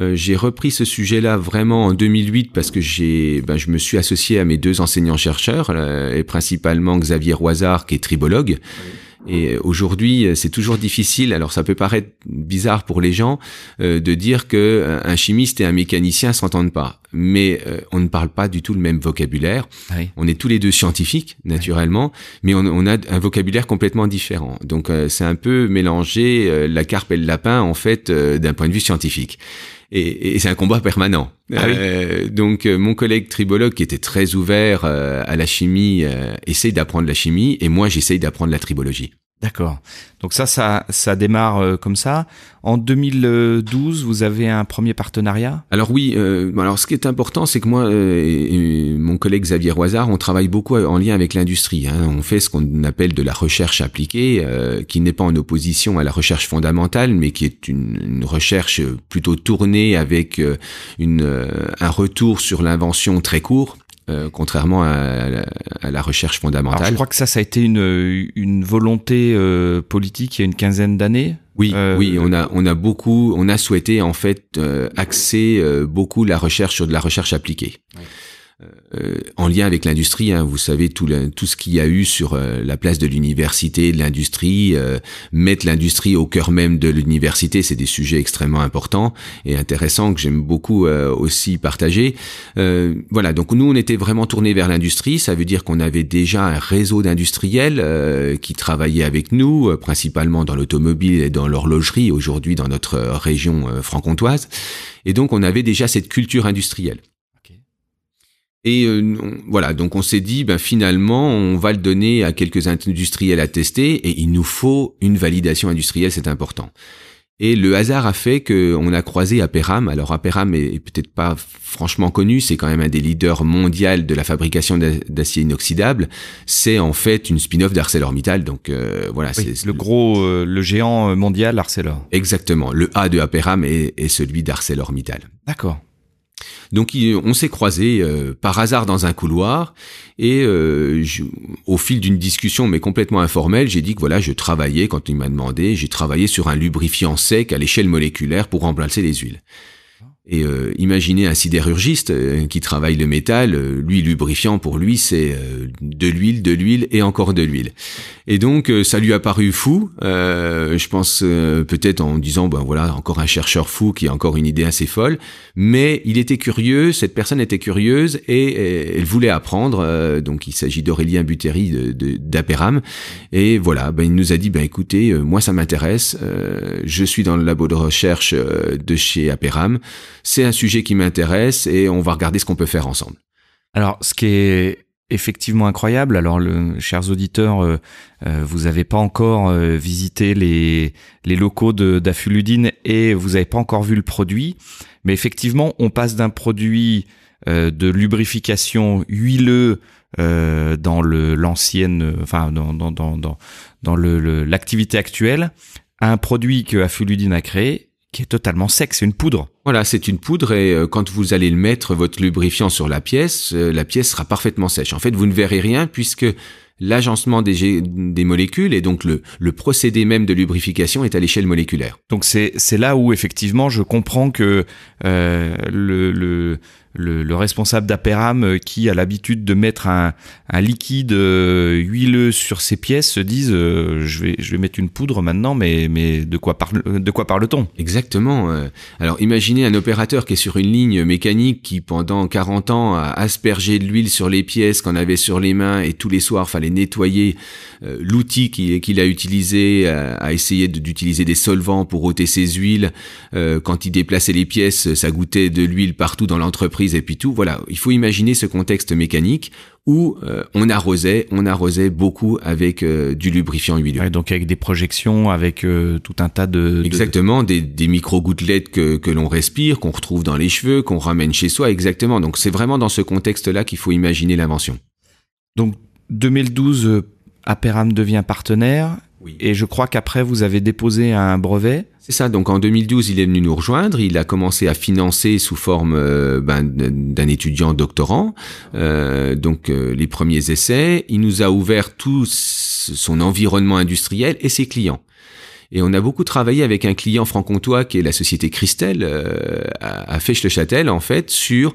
Euh, j'ai repris ce sujet-là vraiment en 2008 parce que j'ai, ben, je me suis associé à mes deux enseignants-chercheurs, euh, et principalement Xavier Roisard, qui est tribologue. Oui et aujourd'hui, c'est toujours difficile. Alors, ça peut paraître bizarre pour les gens euh, de dire que euh, un chimiste et un mécanicien s'entendent pas, mais euh, on ne parle pas du tout le même vocabulaire. Oui. On est tous les deux scientifiques, naturellement, oui. mais on, on, a un vocabulaire complètement différent. Donc, euh, c'est un peu mélanger euh, la carpe et le lapin en fait d'un point de vue scientifique et, et c'est un combat permanent. Ah oui. euh, donc mon collègue tribologue qui était très ouvert euh, à la chimie euh, essaye d'apprendre la chimie et moi j'essaye d'apprendre la tribologie. D'accord. Donc ça, ça, ça démarre euh, comme ça. En 2012, vous avez un premier partenariat? Alors oui. Euh, alors ce qui est important, c'est que moi et, mon collègue Xavier Roisard, on travaille beaucoup en lien avec l'industrie. Hein. On fait ce qu'on appelle de la recherche appliquée, euh, qui n'est pas en opposition à la recherche fondamentale, mais qui est une, recherche plutôt tournée avec euh, un retour sur l'invention très court. Euh, contrairement à la, à la, recherche fondamentale. Alors, je crois que ça, ça a été une, une volonté euh, politique il y a une quinzaine d'années. Oui, euh... oui, on a on a beaucoup, on a souhaité en fait euh, axer beaucoup la recherche sur de la recherche appliquée. Ouais. Euh, en lien avec l'industrie. Hein, vous savez tout, tout ce qu'il y a eu sur euh, la place de l'université, de l'industrie, euh, mettre l'industrie au cœur même de l'université, c'est des sujets extrêmement importants et intéressants que j'aime beaucoup euh, aussi partager. Euh, voilà, donc nous on était vraiment tourné vers l'industrie. Ça veut dire qu'on avait déjà un réseau d'industriels qui travaillaient avec nous, principalement dans l'automobile et dans l'horlogerie aujourd'hui dans notre région franc-comtoise. Et donc on avait déjà cette culture industrielle. Et euh, voilà, donc on s'est dit, ben finalement, on va le donner à quelques industriels à tester, et il nous faut une validation industrielle, c'est important. Et le hasard a fait qu'on a croisé Aperam. Alors Aperam est, est peut-être pas franchement connu, c'est quand même un des leaders mondiaux de la fabrication d'acier inoxydable. C'est en fait une spin-off d'ArcelorMittal. Donc euh, voilà, oui, c'est le gros, euh, le géant mondial Arcelor. Exactement. Le A de Aperam est, est celui d'ArcelorMittal. D'accord. Donc on s'est croisés euh, par hasard dans un couloir et euh, au fil d'une discussion mais complètement informelle, j'ai dit que voilà, je travaillais quand il m'a demandé, j'ai travaillé sur un lubrifiant sec à l'échelle moléculaire pour remplacer les huiles. Et euh, imaginez un sidérurgiste euh, qui travaille le métal, euh, lui lubrifiant pour lui c'est euh, de l'huile, de l'huile et encore de l'huile. Et donc ça lui a paru fou, je pense peut-être en disant ben voilà encore un chercheur fou qui a encore une idée assez folle, mais il était curieux, cette personne était curieuse et, elle voulait apprendre. donc il s'agit d'Aurélien Buteri d'Aperam de, et voilà ben il nous a dit ben écoutez moi ça m'intéresse, je suis dans le labo de recherche de chez Aperam c'est un sujet qui m'intéresse et on va regarder ce qu'on peut faire ensemble. Alors, ce qui est effectivement incroyable. Alors, le, chers auditeurs, euh, euh, vous n'avez pas encore euh, visité les, les locaux d'Affuludine et vous n'avez pas encore vu le produit. Mais effectivement, on passe d'un produit euh, de lubrification huileux euh, dans le l'ancienne, enfin dans dans dans dans, dans le l'activité actuelle, à un produit que Affuludine a créé qui est totalement sec, c'est une poudre. Voilà, c'est une poudre et euh, quand vous allez le mettre votre lubrifiant sur la pièce, euh, la pièce sera parfaitement sèche. En fait, vous ne verrez rien puisque l'agencement des, des, molécules et donc le, le, procédé même de lubrification est à l'échelle moléculaire. Donc c'est là où effectivement je comprends que euh, le, le le, responsable d'Aperam euh, qui a l'habitude de mettre un, liquide euh, huileux sur ses pièces se dise euh, je vais je vais mettre une poudre maintenant mais mais de quoi parle de quoi parle-t-on? Exactement. Alors imaginez un opérateur qui est sur une ligne mécanique qui pendant 40 ans a aspergé de l'huile sur les pièces qu'on avait sur les mains et tous les soirs fallait nettoyer l'outil qu'il a utilisé a essayé d'utiliser des solvants pour ôter ses huiles quand il déplaçait les pièces ça goûtait de l'huile partout dans l'entreprise et puis tout. Voilà, il faut imaginer ce contexte mécanique où euh, on arrosait, on arrosait beaucoup avec euh, du lubrifiant huileux. donc avec des projections, avec euh, tout un tas de... Exactement, des, des micro-gouttelettes que, que l'on respire, qu'on retrouve dans les cheveux, qu'on ramène chez soi, exactement. Donc c'est vraiment dans ce contexte-là qu'il faut imaginer l'invention. Donc 2012, Aperam devient partenaire. Oui. Et je crois qu'après, vous avez déposé un brevet. C'est ça. Donc en 2012, il est venu nous rejoindre. Il a commencé à financer sous forme euh, ben, d'un étudiant doctorant. Euh, donc euh, les premiers essais. Il nous a ouvert tout son environnement industriel et ses clients. Et on a beaucoup travaillé avec un client franc-comtois qui est la société Christelle à, à Fèche-le-Châtel en fait sur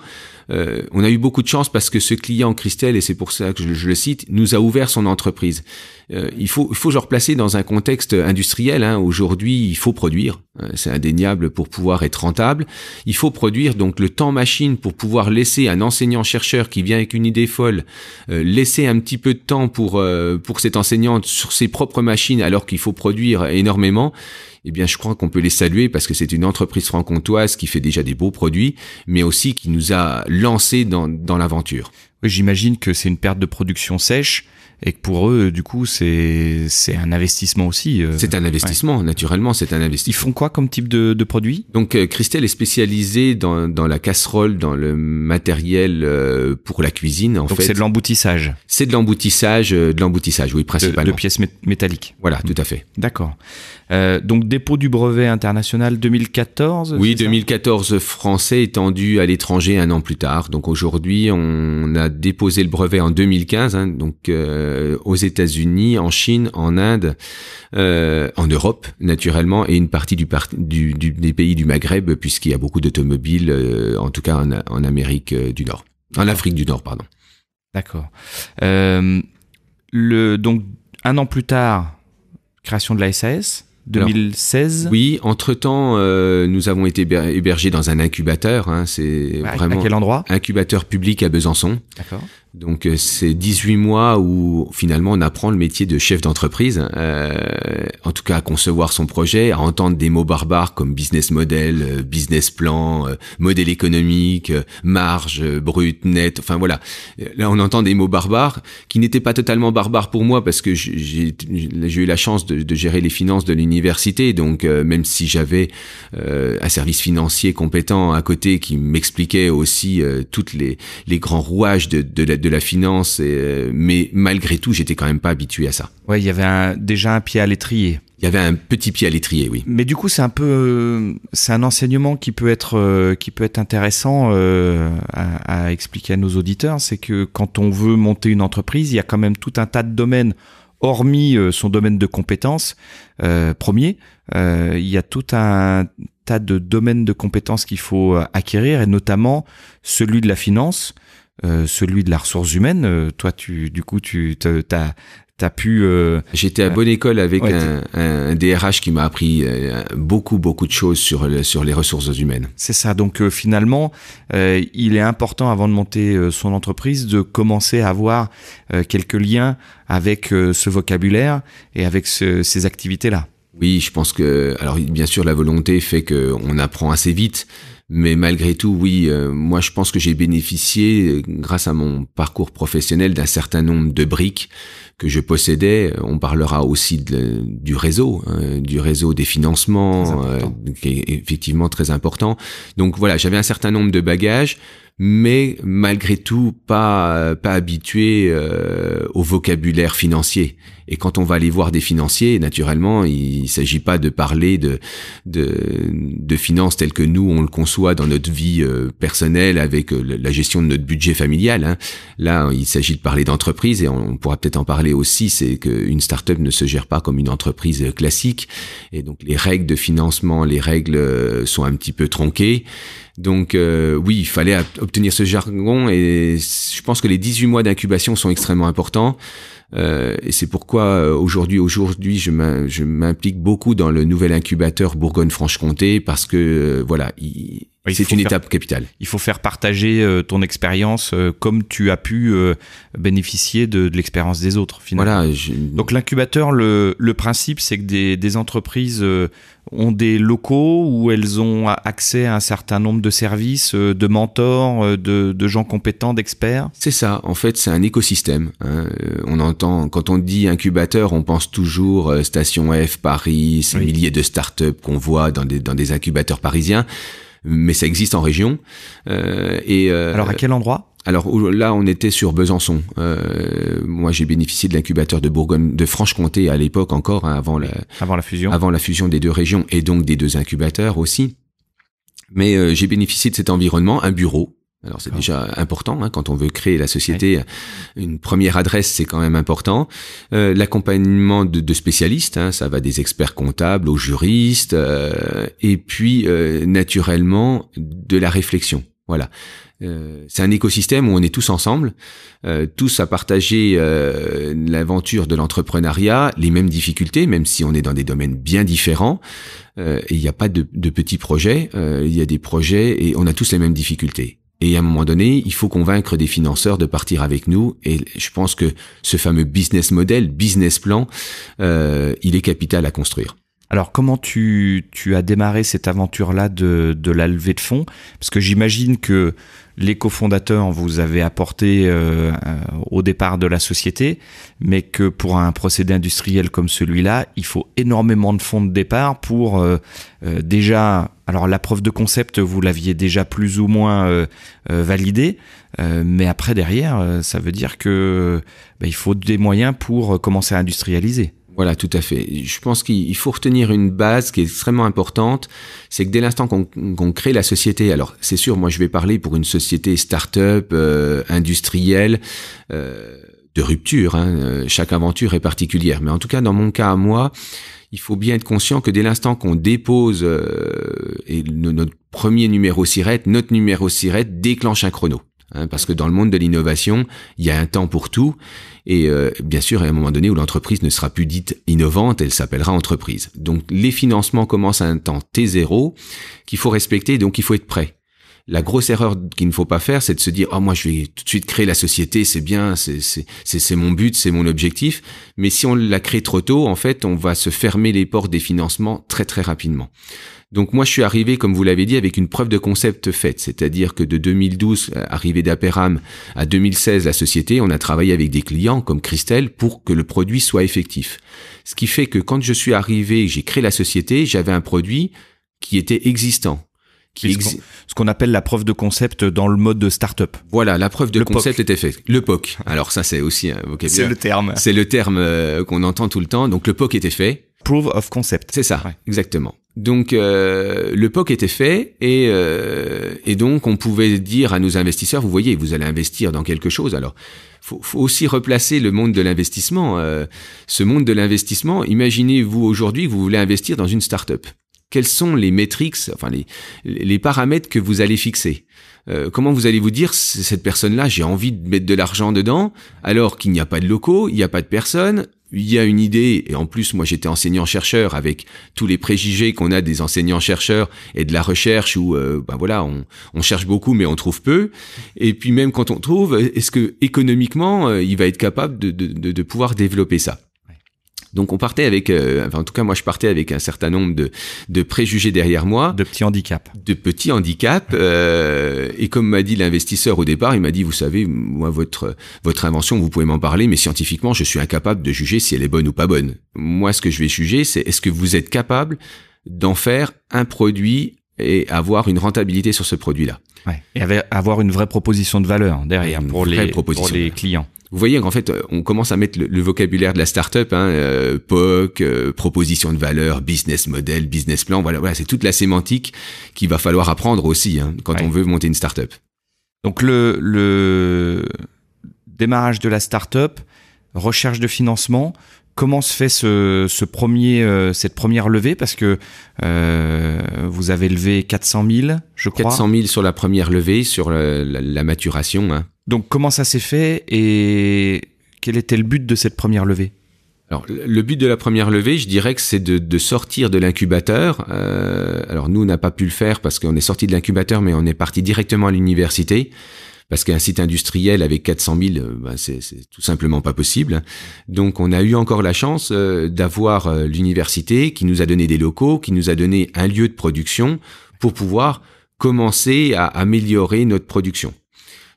euh, on a eu beaucoup de chance parce que ce client Christelle, et c'est pour ça que je, le cite, nous a ouvert son entreprise. Euh, il faut, il faut se replacer dans un contexte industriel. Hein. Aujourd'hui, il faut produire. Euh, c'est indéniable pour pouvoir être rentable. Il faut produire donc le temps machine pour pouvoir laisser un enseignant chercheur qui vient avec une idée folle laisser un petit peu de temps pour pour cet enseignant sur ses propres machines alors qu'il faut produire énormément eh bien, je crois qu'on peut les saluer parce que c'est une entreprise franc-comtoise qui fait déjà des beaux produits, mais aussi qui nous a lancé dans, dans l'aventure. J'imagine que c'est une perte de production sèche et que pour eux, du coup, c'est c'est un investissement aussi. Euh, c'est un investissement, naturellement, c'est un investissement. Ils font quoi comme type de, de produit? Donc, euh, Christelle est spécialisée dans, dans la casserole, dans le matériel euh, pour la cuisine. En Donc, c'est de l'emboutissage. C'est de l'emboutissage, de l'emboutissage, oui, principalement. De, de pièces métalliques. Voilà, tout à fait. D'accord. Euh, donc dépôt du brevet international 2014 Oui, 2014 français étendu à l'étranger un an plus tard. Donc aujourd'hui, on a déposé le brevet en 2015, hein, donc euh, aux États-Unis, en Chine, en Inde, euh, en Europe naturellement, et une partie du, du, des pays du Maghreb, puisqu'il y a beaucoup d'automobiles, en tout cas en, en Amérique du Nord, en Afrique du Nord, pardon. D'accord. le donc un an plus tard, création de la SAS. 2016. oui, entre-temps, euh, nous avons été hébergés dans un incubateur. Hein, c'est vraiment à quel endroit? Incubateur public à Besançon. D'accord. Donc euh, c'est 18 mois où finalement on apprend le métier de chef d'entreprise, euh, en tout cas à concevoir son projet, à entendre des mots barbares comme business model, euh, business plan, euh, modèle économique, marge, brut, net, enfin voilà. Là on entend des mots barbares qui n'étaient pas totalement barbares pour moi parce que j'ai eu la chance de, de, gérer les finances de l'université, donc même si j'avais un service financier compétent à côté qui m'expliquait aussi toutes les, les grands rouages de, de, de la finance, euh, mais malgré tout, j'étais quand même pas habitué à ça. Ouais, il y avait déjà un pied à l'étrier. Il y avait un petit pied à l'étrier, oui. Mais du coup, c'est un peu, euh, c'est un enseignement qui peut être, euh, qui peut être intéressant à, expliquer à nos auditeurs, c'est que quand on veut monter une entreprise, il y a quand même tout un tas de domaines hormis son domaine de compétences premier, il y a tout un tas de domaines de compétences qu'il faut acquérir, et notamment celui de la finance, euh, celui de la ressource humaine. Euh, toi, tu, du coup, tu t'as T'as pu. Euh, J'étais à bonne école avec un, un, DRH qui m'a appris beaucoup beaucoup de choses sur sur les ressources humaines. C'est ça. Donc finalement, il est important avant de monter son entreprise de commencer à avoir quelques liens avec ce vocabulaire et avec ces activités là. Oui, je pense que alors bien sûr la volonté fait que on apprend assez vite, mais malgré tout, oui, euh, moi je pense que j'ai bénéficié, euh, grâce à mon parcours professionnel, d'un certain nombre de briques que je possédais. On parlera aussi de, du réseau, hein, du réseau des financements, euh, qui est effectivement très important. Donc voilà, j'avais un certain nombre de bagages, mais malgré tout pas pas habitué au vocabulaire financier. Et quand on va aller voir des financiers, naturellement, il, ne s'agit pas de parler de, de, de finances telles que nous on le conçoit dans notre vie euh, personnelle avec euh, la gestion de notre budget familial. Hein. Là, il s'agit de parler d'entreprise et on, pourra peut-être en parler aussi. C'est qu'une start-up ne se gère pas comme une entreprise classique et donc les règles de financement, les règles euh, sont un petit peu tronquées. Donc oui, il fallait obtenir ce jargon et je pense que les 18 mois d'incubation sont extrêmement importants. Euh, et c'est pourquoi euh, aujourd'hui, aujourd'hui, je m'implique beaucoup dans le nouvel incubateur Bourgogne-Franche-Comté parce que euh, voilà, c'est une étape capitale. Il faut faire partager ton expérience comme tu as pu bénéficier de, de l'expérience des autres. Finalement. Voilà. Donc l'incubateur, le, le principe, c'est que des, des entreprises ont des locaux où elles ont accès à un certain nombre de services, euh, de mentors, euh, de, gens compétents, d'experts C'est ça, en fait c'est un écosystème. Hein. Euh, on entend, quand on dit incubateur, on pense toujours Station F, Paris, ces milliers de startups qu'on voit dans des, dans des incubateurs parisiens, mais ça existe en région. et, Alors à quel endroit? Alors là, on était sur Besançon. Euh, moi, j'ai bénéficié de l'incubateur de Bourgogne, de Franche-Comté à l'époque encore, hein, avant la avant la fusion, avant la fusion des deux régions et donc des deux incubateurs aussi. Mais euh, j'ai bénéficié de cet environnement, un bureau. Alors c'est déjà important hein, quand on veut créer la société. Une première adresse, c'est quand même important. Euh, l'accompagnement de, de, spécialistes, hein, ça va des experts comptables aux juristes, et puis naturellement de la réflexion. Voilà. Euh, c'est un écosystème où on est tous ensemble, euh, tous à partager euh, l'aventure de l'entrepreneuriat, les mêmes difficultés, même si on est dans des domaines bien différents. et il n'y a pas de, de petits projets, il y a des projets et on a tous les mêmes difficultés. Et à un moment donné, il faut convaincre des financeurs de partir avec nous. Et je pense que ce fameux business model, business plan, il est capital à construire. Alors comment tu, as démarré cette aventure-là de, de la levée de fonds? Parce que j'imagine que les cofondateurs vous avez apporté euh, euh, au départ de la société, mais que pour un procédé industriel comme celui-là, il faut énormément de fonds de départ pour euh, déjà... Alors la preuve de concept, vous l'aviez déjà plus ou moins validée, mais après derrière, ça veut dire que bah, il faut des moyens pour commencer à industrialiser. Voilà, tout à fait. Je pense qu'il faut retenir une base qui est extrêmement importante, c'est que dès l'instant qu'on crée la société, alors c'est sûr, moi je vais parler pour une société start-up, euh, industrielle, euh, de rupture, hein, euh, chaque aventure est particulière, mais en tout cas dans mon cas à moi, il faut bien être conscient que dès l'instant qu'on dépose et notre premier numéro SIRET, notre numéro SIRET déclenche un chrono. Hein, parce que dans le monde de l'innovation, il y a un temps pour tout. Et euh, bien sûr, à un moment donné où l'entreprise ne sera plus dite innovante, elle s'appellera entreprise. Donc les financements commencent à un temps T0 qu'il faut respecter, donc il faut être prêt. La grosse erreur qu'il ne faut pas faire, c'est de se dire oh moi je vais tout de suite créer la société, c'est bien, c'est c'est mon but, c'est mon objectif. Mais si on la crée trop tôt, en fait, on va se fermer les portes des financements très très rapidement. Donc moi, je suis arrivé, comme vous l'avez dit, avec une preuve de concept faite, c'est-à-dire que de 2012, euh, arrivé d'Aperam, à 2016, la société, on a travaillé avec des clients comme Christelle pour que le produit soit effectif. Ce qui fait que quand je suis arrivé, j'ai créé la société, j'avais un produit qui était existant. Qui ce qu'on appelle la preuve de concept dans le mode de start-up. Voilà, la preuve de concept était faite. Le POC. Alors ça, c'est aussi un vocabulaire. C'est le terme. C'est le terme euh, qu'on entend tout le temps. Donc le POC était fait. Proof of concept. C'est ça, exactement. Donc euh, le POC était fait et, euh, et donc on pouvait dire à nos investisseurs, vous voyez, vous allez investir dans quelque chose. Alors faut, faut aussi replacer le monde de l'investissement. Euh, ce monde de l'investissement, imaginez-vous aujourd'hui vous voulez investir dans une start-up. Quels sont les métriques, enfin les, les paramètres que vous allez fixer? Comment vous allez vous dire cette personne-là, j'ai envie de mettre de l'argent dedans, alors qu'il n'y a pas de locaux, il n'y a pas de personnes, il y a une idée, et en plus moi j'étais enseignant-chercheur avec tous les préjugés qu'on a des enseignants-chercheurs et de la recherche où euh, ben voilà on, cherche beaucoup mais on trouve peu. Et puis même quand on trouve, est-ce que économiquement euh, il va être capable de pouvoir développer ça? Donc on partait avec, euh, enfin, en tout cas moi je partais avec un certain nombre de, de préjugés derrière moi. De petits handicaps. De petits handicaps. Euh, et comme m'a dit l'investisseur au départ, il m'a dit, vous savez, moi votre votre invention, vous pouvez m'en parler, mais scientifiquement, je suis incapable de juger si elle est bonne ou pas bonne. Moi, ce que je vais juger, c'est est-ce que vous êtes capable d'en faire un produit et avoir une rentabilité sur ce produit-là. Ouais. Et avoir une vraie proposition de valeur derrière pour les, pour les clients. Vous voyez qu'en fait, on commence à mettre le, vocabulaire de la startup, hein, euh, POC, euh, proposition de valeur, business model, business plan. Voilà, voilà, c'est toute la sémantique qu'il va falloir apprendre aussi hein, quand on veut monter une startup. Donc le, le démarrage de la startup, recherche de financement, comment se fait ce, ce premier, euh, cette première levée? Parce que euh, vous avez levé 400 000, je crois. 400 000 sur la première levée, sur la, la maturation. Hein. Donc comment ça s'est fait et quel était le but de cette première levée? Alors, le but de la première levée, je dirais que c'est de, sortir de l'incubateur. Euh, alors, nous, on n'a pas pu le faire parce qu'on est sorti de l'incubateur, mais on est parti directement à l'université parce qu'un site industriel avec 400 000, euh, bah, c'est tout simplement pas possible. Donc on a eu encore la chance euh, d'avoir l'université qui nous a donné des locaux, qui nous a donné un lieu de production pour pouvoir commencer à améliorer notre production.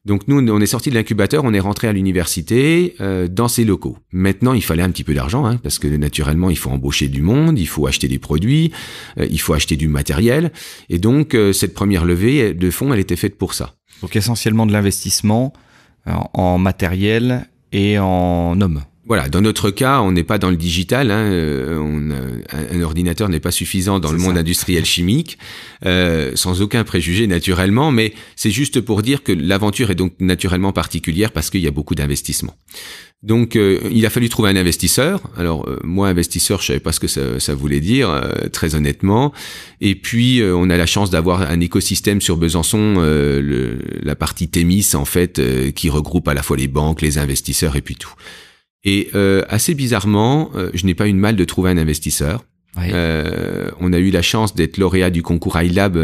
Donc nous, on est sorti de l'incubateur, on est rentré à l'université dans ces locaux. Maintenant, il fallait un petit peu d'argent, hein, parce que naturellement, il faut embaucher du monde, il faut acheter des produits, il faut acheter du matériel. Et donc, cette première levée de fonds, elle était faite pour ça. Donc essentiellement de l'investissement euh, en matériel et en hommes. Voilà, dans notre cas, on n'est pas dans le digital. Hein, euh, on, un, ordinateur n'est pas suffisant dans le monde industriel chimique, euh, sans aucun préjugé naturellement, mais c'est juste pour dire que l'aventure est donc naturellement particulière parce qu'il y a beaucoup d'investissement. Donc, euh, il a fallu trouver un investisseur. Alors, euh, moi, investisseur, je savais pas ce que ça, ça voulait dire, euh, très honnêtement. Et puis, on a la chance d'avoir un écosystème sur Besançon, le, la partie Thémis, en fait, qui regroupe à la fois les banques, les investisseurs et puis tout. Et assez bizarrement, je n'ai pas eu de mal de trouver un investisseur. on a eu la chance d'être lauréat du concours iLab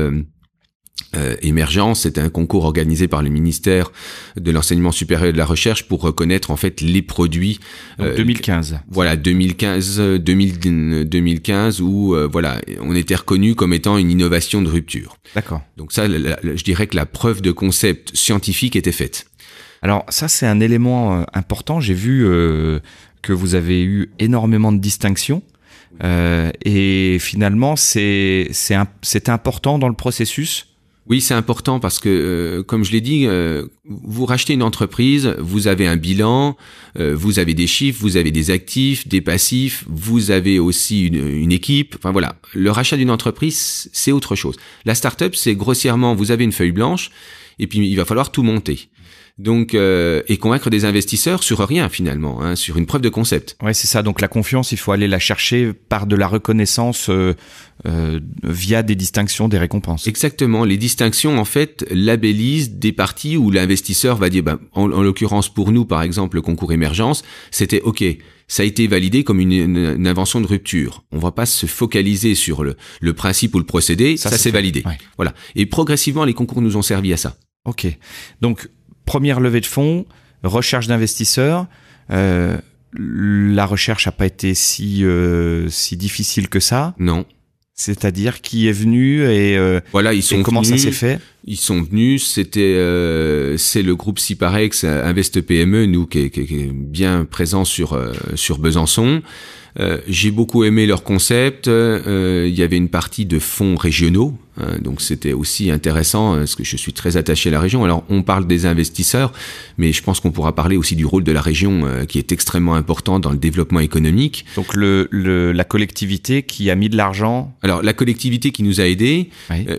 euh, Émergence, c'est un concours organisé par le ministère de l'enseignement supérieur et de la recherche pour reconnaître en fait les produits. Donc 2015. Euh, voilà, 2015, 2015 où euh, voilà, on était reconnu comme étant une innovation de rupture. D'accord. Donc ça, je dirais que la preuve de concept scientifique était faite. Alors ça, c'est un élément important. J'ai vu que vous avez eu énormément de distinctions. et finalement, c'est c'est important dans le processus? Oui, c'est important parce que, euh, comme je l'ai dit, euh, vous rachetez une entreprise, vous avez un bilan, euh, vous avez des chiffres, vous avez des actifs, des passifs, vous avez aussi une, une équipe. Enfin voilà, le rachat d'une entreprise, c'est autre chose. La startup, c'est grossièrement, vous avez une feuille blanche et puis il va falloir tout monter. Donc euh, et convaincre des investisseurs sur rien finalement, hein, sur une preuve de concept. Ouais, c'est ça. Donc la confiance, il faut aller la chercher par de la reconnaissance euh, euh, via des distinctions, des récompenses. Exactement. Les distinctions en fait labellisent des parties où l'investisseur va dire, bah, en, l'occurrence pour nous par exemple le concours émergence, c'était ok. Ça a été validé comme une, invention de rupture. On va pas se focaliser sur le, le principe ou le procédé. Ça, c'est validé. Voilà. Et progressivement, les concours nous ont servi à ça. Ok. Donc première levée de fonds, recherche d'investisseurs. Euh, la recherche n'a pas été si euh, si difficile que ça. Non. C'est-à-dire qui est venu et euh, voilà ils sont comment ça s'est fait? Ils sont venus. C'était c'est le groupe Ciparex Invest PME nous qui est, qui est bien présent sur sur Besançon. Euh, j'ai beaucoup aimé leur concept. Euh, il y avait une partie de fonds régionaux, hein, donc c'était aussi intéressant parce que je suis très attaché à la région. Alors on parle des investisseurs, mais je pense qu'on pourra parler aussi du rôle de la région euh, qui est extrêmement important dans le développement économique. Donc le, le la collectivité qui a mis de l'argent. Alors la collectivité qui nous a aidés.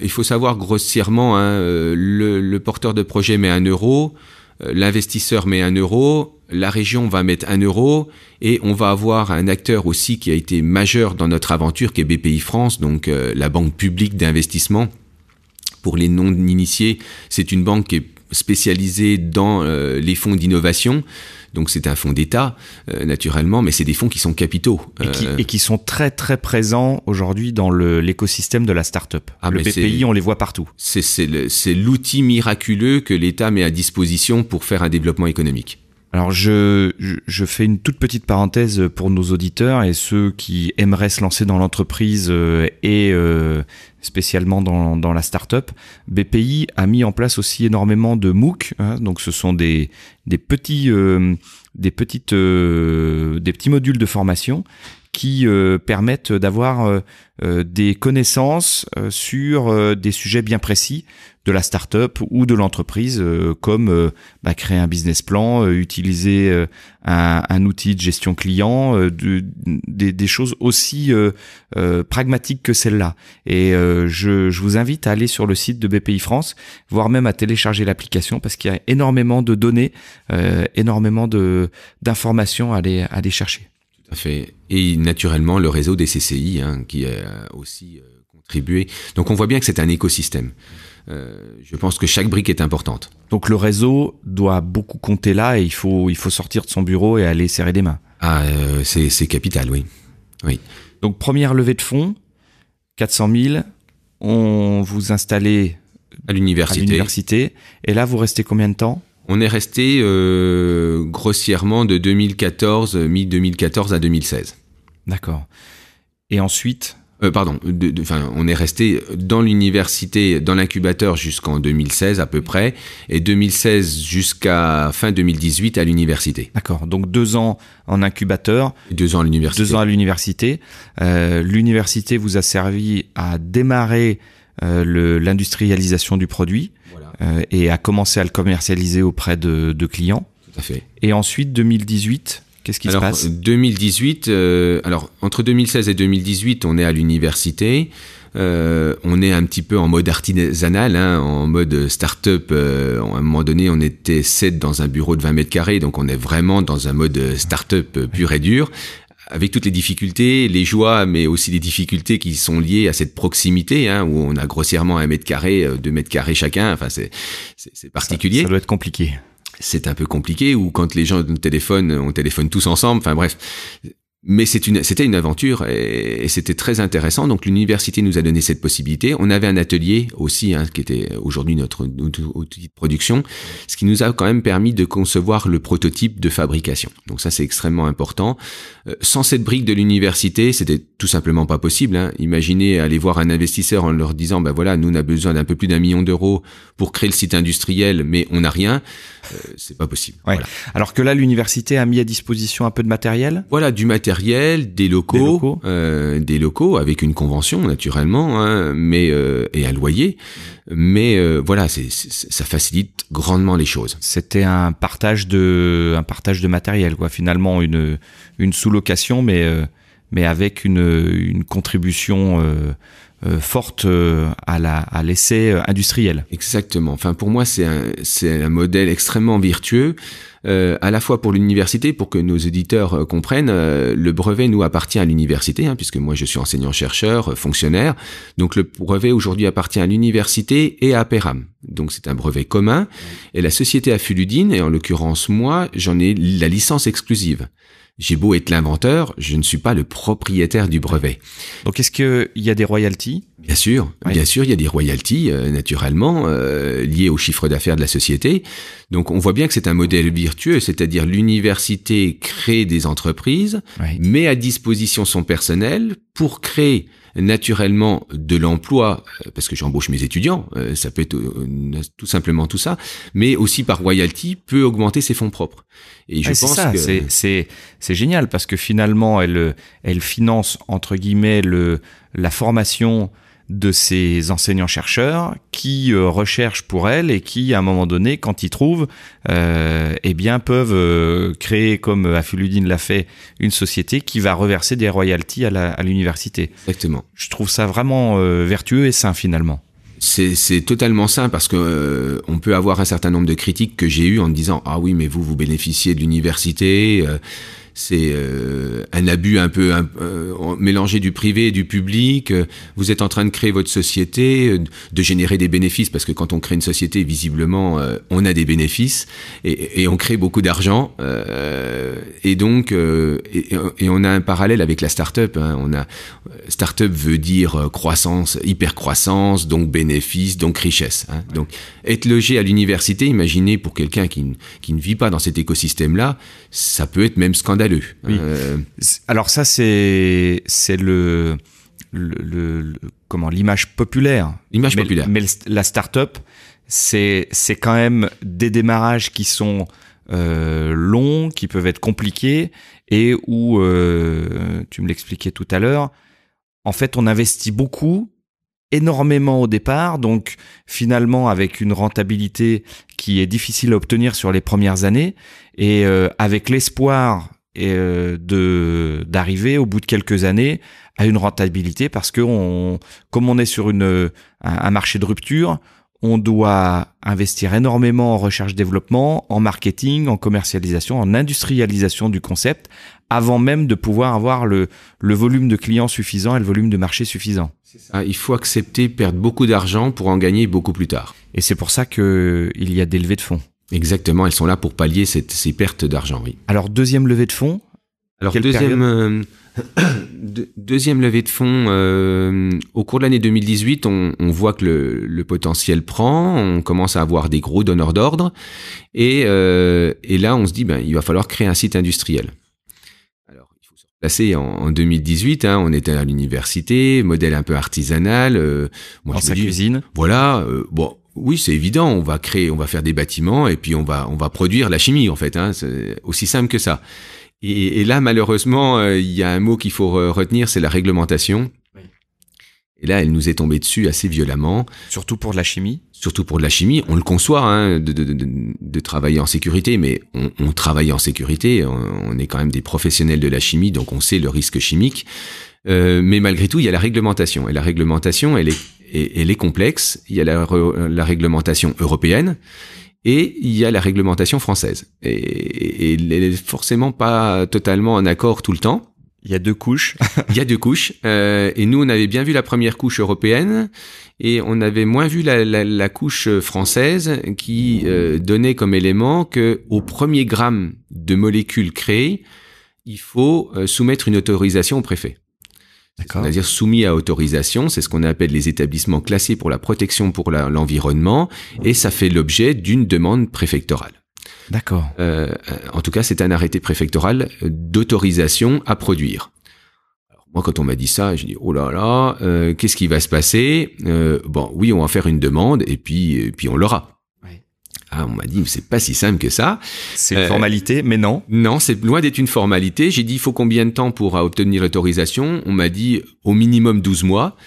il faut savoir grossièrement, hein, le, le porteur de projet met un euro. L'investisseur met un euro, la région va mettre un euro et on va avoir un acteur aussi qui a été majeur dans notre aventure, qui est BPI France, donc euh, la banque publique d'investissement. Pour les non-initiés, c'est une banque qui est spécialisée dans euh, les fonds d'innovation. Donc c'est un fonds d'État, euh, naturellement, mais c'est des fonds qui sont capitaux. Et qui, sont très très présents aujourd'hui dans l'écosystème de la start-up. Ah, le BPI, on les voit partout. C'est l'outil miraculeux que l'État met à disposition pour faire un développement économique. Alors je, je, fais une toute petite parenthèse pour nos auditeurs et ceux qui aimeraient se lancer dans l'entreprise euh, et euh, spécialement dans, dans la start-up. BPI a mis en place aussi énormément de MOOC, hein, donc ce sont des, des petits, euh, des, petites, des petits modules de formation qui permettent d'avoir des connaissances sur des sujets bien précis de la start-up ou de l'entreprise, euh, comme euh, bah, créer un business plan, euh, utiliser un, outil de gestion client, des, choses aussi pragmatiques que celle-là. Et je, vous invite à aller sur le site de BPI France, voire même à télécharger l'application parce qu'il y a énormément de données, énormément d'informations à aller, à aller chercher. Tout à fait. Et naturellement, le réseau des CCI hein, qui a aussi contribué. Donc on voit bien que c'est un écosystème. Euh, je pense que chaque brique est importante. Donc le réseau doit beaucoup compter là et il faut, il faut sortir de son bureau et aller serrer des mains. Ah, euh, c'est capital, oui. oui. Donc première levée de fonds, 400 000, on vous installez à l'université. Et là, vous restez combien de temps? On est resté euh, grossièrement de 2014, mi-2014 à 2016. D'accord. Et ensuite, euh, pardon, on est resté dans l'université, dans l'incubateur jusqu'en 2016 à peu près, et 2016 jusqu'à fin 2018 à l'université. D'accord, donc deux ans en incubateur. deux ans à l'université. Deux ans à l'université. Euh, l'université vous a servi à démarrer euh, l'industrialisation du produit et à commencer à le commercialiser auprès de, de clients. Tout à fait. Et ensuite, 2018 Qu'est-ce qui se passe? 2018, euh, alors entre 2016 et 2018, on est à l'université. Euh, on est un petit peu en mode artisanal, hein, en mode start-up. Euh, à un moment donné, on était sept dans un bureau de 20 mètres carrés, donc on est vraiment dans un mode start-up pur et dur avec toutes les difficultés, les joies, mais aussi les difficultés qui sont liées à cette proximité, hein, où on a grossièrement un mètre carré, deux mètres carrés chacun. Enfin, c'est particulier. ça doit être compliqué c'est un peu compliqué ou quand les gens téléphonent, on téléphone tous ensemble. Enfin bref, mais c'est une, c'était une aventure et, c'était très intéressant. Donc l'université nous a donné cette possibilité. On avait un atelier aussi, hein, qui était aujourd'hui notre, outil de production, ce qui nous a quand même permis de concevoir le prototype de fabrication. Donc ça c'est extrêmement important. Euh, sans cette brique de l'université, c'était tout simplement pas possible. Hein. Imaginez aller voir un investisseur en leur disant, ben voilà, nous on a besoin d'un peu plus d'un million d'euros pour créer le site industriel, mais on n'a rien. Euh, c'est pas possible. Voilà. Alors que là, l'université a mis à disposition un peu de matériel? Voilà, du matériel, des locaux, des locaux, euh, des locaux avec une convention naturellement, hein, mais euh, et un loyer. Mais euh, voilà, c'est, ça facilite grandement les choses. C'était un partage de un partage de matériel, quoi. Finalement, une une sous-location, mais mais avec une une contribution forte euh, à la à l'essai euh, industriel. Exactement. Enfin pour moi c'est un c'est un modèle extrêmement vertueux. Euh, à la fois pour l'université, pour que nos éditeurs comprennent, le brevet nous appartient à l'université, hein, puisque moi je suis enseignant-chercheur, fonctionnaire. Donc le brevet aujourd'hui appartient à l'université et à Peram. Donc c'est un brevet commun. Et la société Affuludine, et en l'occurrence moi, j'en ai la licence exclusive. J'ai beau être l'inventeur, je ne suis pas le propriétaire du brevet. Donc est-ce qu'il y a des royalties? Bien sûr, bien sûr, il y a des royalties euh, naturellement euh, liées au chiffre d'affaires de la société. Donc on voit bien que c'est un modèle virtueux, c'est-à-dire l'université crée des entreprises, met à disposition son personnel pour créer naturellement de l'emploi, euh, parce que j'embauche mes étudiants, euh, ça peut être euh, tout simplement tout ça, mais aussi par royalty peut augmenter ses fonds propres. Et je pense ça, que c'est c'est génial parce que finalement elle elle finance entre guillemets le la formation de ces enseignants-chercheurs qui euh, recherchent pour elle et qui, à un moment donné, quand ils trouvent, euh, eh bien, peuvent euh, créer, comme Affuludine l'a fait, une société qui va reverser des royalties à l'université. Exactement. Je trouve ça vraiment euh, vertueux et sain, finalement. C'est totalement sain parce que on peut avoir un certain nombre de critiques que j'ai eues en disant ah oui mais vous vous bénéficiez de l'université c'est euh, un abus un peu euh, mélangé du privé et du public. Vous êtes en train de créer votre société, de générer des bénéfices, parce que quand on crée une société, visiblement, euh, on a des bénéfices et, et on crée beaucoup d'argent. et donc, et, et, on a un parallèle avec la start-up. Hein. On a start-up veut dire croissance, hyper croissance, donc bénéfice, donc richesse. Hein. Donc, être logé à l'université, imaginez pour quelqu'un qui, qui ne vit pas dans cet écosystème-là, ça peut être même scandaleux euh, Alors ça, c'est c'est le, le, comment l'image populaire. L'image populaire. Mais la start-up, c'est c'est quand même des démarrages qui sont euh, longs, qui peuvent être compliqués et où, euh, tu me l'expliquais tout à l'heure, en fait, on investit beaucoup, énormément au départ, donc finalement avec une rentabilité qui est difficile à obtenir sur les premières années, et euh, avec l'espoir euh, de d'arriver au bout de quelques années à une rentabilité parce que on, comme on est sur une un marché de rupture, on doit investir énormément en recherche-développement, en marketing, en commercialisation, en industrialisation du concept, avant même de pouvoir avoir le, le volume de clients suffisant et le volume de marché suffisant. Ah, il faut accepter perdre beaucoup d'argent pour en gagner beaucoup plus tard. Et c'est pour ça qu'il y a des levées de fonds. Exactement, elles sont là pour pallier cette, ces pertes d'argent, oui. Alors deuxième levée de fonds. Alors deuxième, deuxième levée de fonds, euh, au cours de l'année 2018, on, on, voit que le, le, potentiel prend, on commence à avoir des gros donneurs d'ordre, et, euh, et là on se dit ben il va falloir créer un site industriel. Replacer en, en 2018, hein, on était à l'université, modèle un peu artisanal. Euh, moi, Dans sa cuisine. Voilà, euh, bon. Oui, c'est évident. On va créer, on va faire des bâtiments et puis on va, on va produire la chimie en fait. Hein, c'est aussi simple que ça. Et, et là, malheureusement, euh, il y a un mot qu'il faut retenir, c'est la réglementation. Et là, elle nous est tombée dessus assez violemment. Surtout pour de la chimie Surtout pour de la chimie. On le conçoit hein, de, de, de, de, travailler en sécurité, mais on, on travaille en sécurité. On, on, est quand même des professionnels de la chimie, donc on sait le risque chimique. Euh, mais malgré tout, il y a la réglementation. Et la réglementation, elle est, elle est complexe. Il y a la, la réglementation européenne et il y a la réglementation française. Et, et, elle est forcément pas totalement en accord tout le temps. Il y a deux couches. il y a deux couches. Euh, et nous, on avait bien vu la première couche européenne et on avait moins vu la, la, la couche française qui euh, donnait comme élément que au premier gramme de molécules créées, il faut euh, soumettre une autorisation au préfet. C'est-à-dire soumis à autorisation, c'est ce qu'on appelle les établissements classés pour la protection pour l'environnement, et ça fait l'objet d'une demande préfectorale. D'accord. Euh, en tout cas, c'est un arrêté préfectoral d'autorisation à produire. Alors, moi, quand on m'a dit ça, je dis oh là là, euh, qu'est-ce qui va se passer? Euh, Bon, oui, on va faire une demande et puis, et puis on l'aura. Ah, on m'a dit, c'est pas si simple que ça. C'est une euh, formalité, mais non. Non, c'est loin d'être une formalité. J'ai dit, il faut combien de temps pour obtenir l'autorisation? On m'a dit, au minimum 12 mois.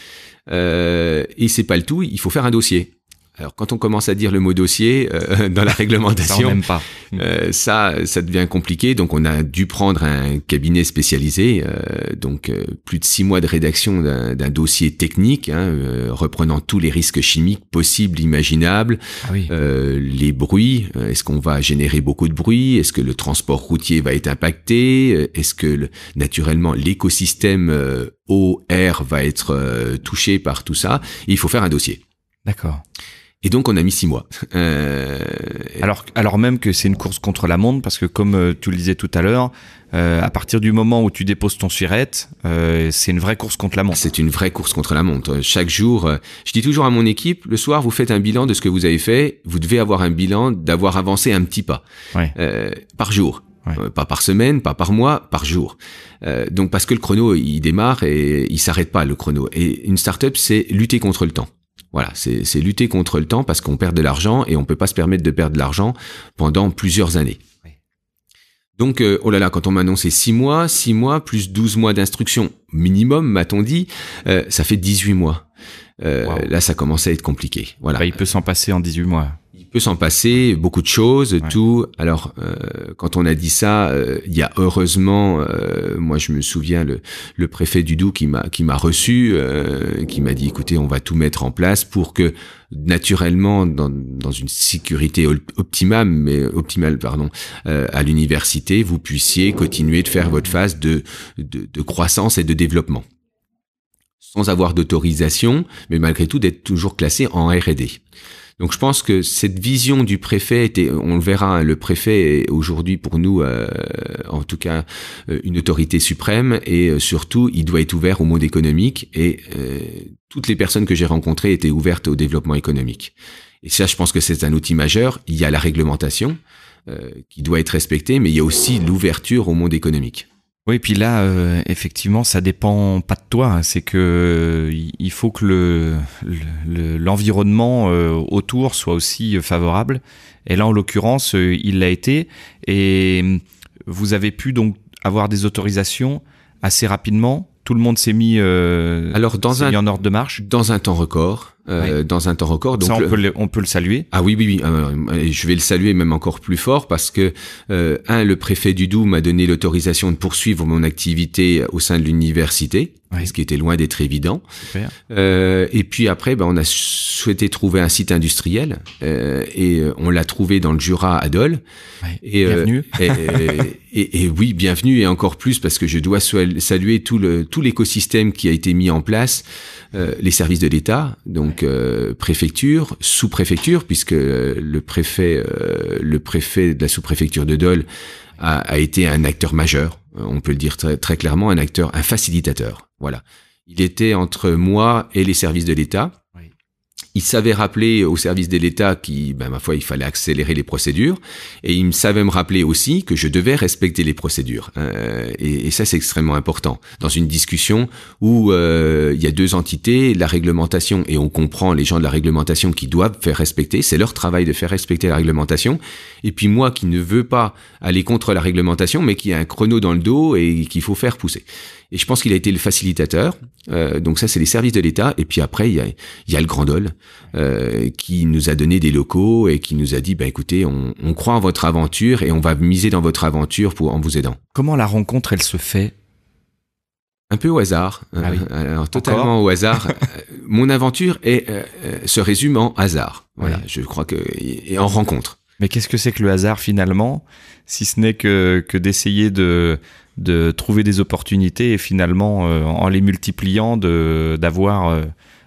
Euh, et c'est pas le tout, il faut faire un dossier. Alors quand on commence à dire le mot dossier euh, dans la réglementation, ça, pas. Euh, ça, ça devient compliqué. Donc on a dû prendre un cabinet spécialisé, euh, donc euh, plus de six mois de rédaction d'un dossier technique, hein, euh, reprenant tous les risques chimiques possibles, imaginables, ah oui. les bruits. Est-ce qu'on va générer beaucoup de bruit? Est-ce que le transport routier va être impacté? Est-ce que le, naturellement l'écosystème eau, air va être touché par tout ça? Il faut faire un dossier. D'accord. Et donc on a mis six mois. Euh... Alors, alors même que c'est une course contre la montre, parce que comme euh, tu le disais tout à l'heure, euh, à partir du moment où tu déposes ton surette, euh, c'est une vraie course contre la montre. C'est une vraie course contre la montre. Chaque jour, euh, je dis toujours à mon équipe, le soir vous faites un bilan de ce que vous avez fait. Vous devez avoir un bilan d'avoir avancé un petit pas ouais. par jour. Ouais. pas par semaine, pas par mois, par jour. donc parce que le chrono il démarre et il s'arrête pas le chrono. Et une startup c'est lutter contre le temps. Voilà, c'est lutter contre le temps parce qu'on perd de l'argent et on peut pas se permettre de perdre de l'argent pendant plusieurs années. Oui. Donc, euh, oh là là, quand on m'a annoncé 6 mois, 6 mois plus 12 mois d'instruction minimum, m'a-t-on dit, euh, ça fait 18 mois. Euh, wow. Là, ça commençait à être compliqué. Voilà. Bah, il peut s'en passer en 18 mois il peut s'en passer beaucoup de choses, ouais. tout. Alors, euh, quand on a dit ça, euh, il y a heureusement, euh, moi je me souviens le, le préfet du Doubs qui m'a qui m'a reçu, euh, qui m'a dit écoutez, on va tout mettre en place pour que naturellement dans, dans une sécurité optimale, mais optimale pardon, euh, à l'université, vous puissiez continuer de faire votre phase de, de, de croissance et de développement sans avoir d'autorisation, mais malgré tout d'être toujours classé en R&D. Donc je pense que cette vision du préfet était, on le verra, hein, le préfet est aujourd'hui pour nous, euh, en tout cas, euh, une autorité suprême et euh, surtout, il doit être ouvert au monde économique et euh, toutes les personnes que j'ai rencontrées étaient ouvertes au développement économique. Et ça, je pense que c'est un outil majeur. Il y a la réglementation qui doit être respectée, mais il y a aussi l'ouverture au monde économique. Oui, puis là, euh, effectivement, ça dépend pas de toi. C'est que il faut que le l'environnement le, euh, autour soit aussi favorable. Et là, en l'occurrence, euh, il l'a été. Et vous avez pu donc avoir des autorisations assez rapidement. Tout le monde s'est mis, euh, Alors dans s'est un mis en ordre de marche. dans un temps record, euh, dans un temps record. Donc Ça, on, le- peut le, on peut le saluer. Ah oui, oui, oui. euh, je vais le saluer même encore plus fort parce que, euh, un, le préfet du Doubs m'a donné l'autorisation de poursuivre mon activité au sein de l'université, Oui. ce qui était loin d'être évident. Euh, et puis après, ben, on a souhaité trouver un site industriel euh, et on l'a trouvé dans le Jura à Dole. Ouais. Et, Bienvenue. et, et- et oui, bienvenue et encore plus parce que je dois sal- saluer tout le tout l'écosystème qui a été mis en place, euh, les services de l'État, donc euh, préfecture, sous-préfecture, puisque euh, le préfet euh, le préfet de la sous-préfecture de Dole a, été un acteur majeur, on peut le dire très, clairement, un acteur, un facilitateur. Voilà. Il était entre moi et les services de l'État. Il savait rappeler aux services de l'État qui, ben, ma foi, il fallait accélérer les procédures. Et il savait me rappeler aussi que je devais respecter les procédures. Euh, et, et ça, c'est extrêmement important. Dans une discussion où euh, il y a deux entités, la réglementation, et on comprend les gens de la réglementation qui doivent faire respecter, c'est leur travail de faire respecter la réglementation. Et puis moi qui ne veux pas aller contre la réglementation, mais qui a un chrono dans le dos et qu'il faut faire pousser. Et je pense qu'il a été le facilitateur. Euh, donc ça, c'est les services de l'État. Et puis après, il y a, il y a le Grand Dol euh, qui nous a donné des locaux et qui nous a dit, bah écoutez, on, on croit en votre aventure et on va miser dans votre aventure pour en vous aidant. Comment la rencontre, elle se fait? Un peu au hasard, Ah oui. Euh, alors totalement au hasard. Euh, Mon aventure est, euh, se résume en hasard. Voilà, Oui. je crois que et en rencontre. Mais qu'est-ce que c'est que le hasard finalement, si ce n'est que, que d'essayer de, de trouver des opportunités et finalement, euh, en les multipliant, de, d'avoir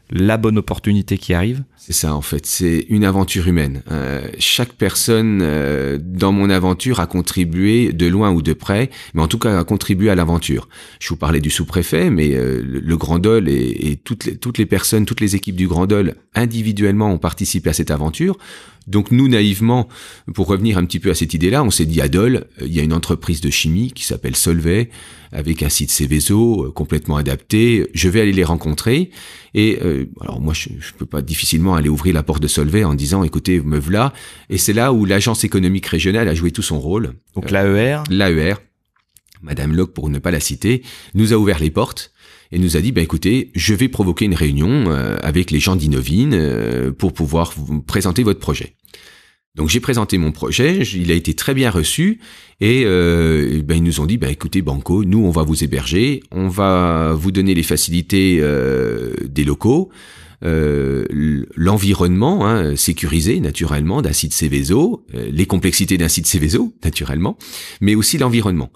la bonne opportunité qui arrive C'est ça en fait, c'est une aventure humaine. Euh, chaque personne euh, dans mon aventure a contribué de loin ou de près, mais en tout cas a contribué à l'aventure. Je vous parlais du sous-préfet, mais euh, le, Grand Dol et, toutes, les, personnes, toutes les équipes du Grand Dol individuellement ont participé à cette aventure. Donc nous, naïvement, pour revenir un petit peu à cette idée-là, on s'est dit à Dole, il y a une entreprise de chimie qui s'appelle Solvay, avec un site Céveso complètement adapté. Je vais aller les rencontrer. Et alors moi, je, je peux pas difficilement aller ouvrir la porte de Solvay en disant, écoutez, me voilà. Et c'est là où l'agence économique régionale a joué tout son rôle. Donc l'AER, L'AER, Madame Locke, pour ne pas la citer, nous a ouvert les portes et nous a dit, bah écoutez, je vais provoquer une réunion euh, avec les gens d'Innovine euh, pour pouvoir vous présenter votre projet. Donc j'ai présenté mon projet, il a été très bien reçu et euh, ben, ils nous ont dit bah écoutez Banco, nous on va vous héberger, on va vous donner les facilités euh, des locaux, euh, l'environnement hein, sécurisé naturellement d'un site Céveso, euh, les complexités d'un site Céveso naturellement, mais aussi l'environnement.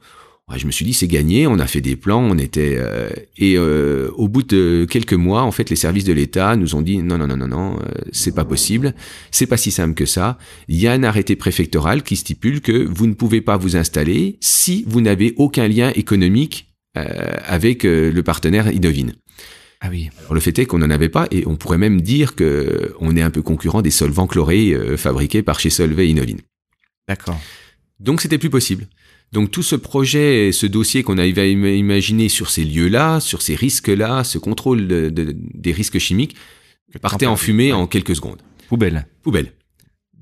Je me suis dit c'est gagné, on a fait des plans, on était euh, et euh, au bout de quelques mois, en fait, les services de l'État nous ont dit non non non non non, euh, c'est pas possible, c'est pas si simple que ça. Il y a un arrêté préfectoral qui stipule que vous ne pouvez pas vous installer si vous n'avez aucun lien économique euh, avec euh, le partenaire Innovine. Ah oui, Alors, le fait est qu'on n'en avait pas et on pourrait même dire que on est un peu concurrent des solvants chlorés euh, fabriqués par chez Solvay et Innovine. d'accord. Donc c'était plus possible. Donc tout ce projet, ce dossier qu'on avait im- imaginé sur ces lieux-là, sur ces risques-là, ce contrôle de- de- des risques chimiques, partait en fumée en quelques secondes. Poubelle. Poubelle.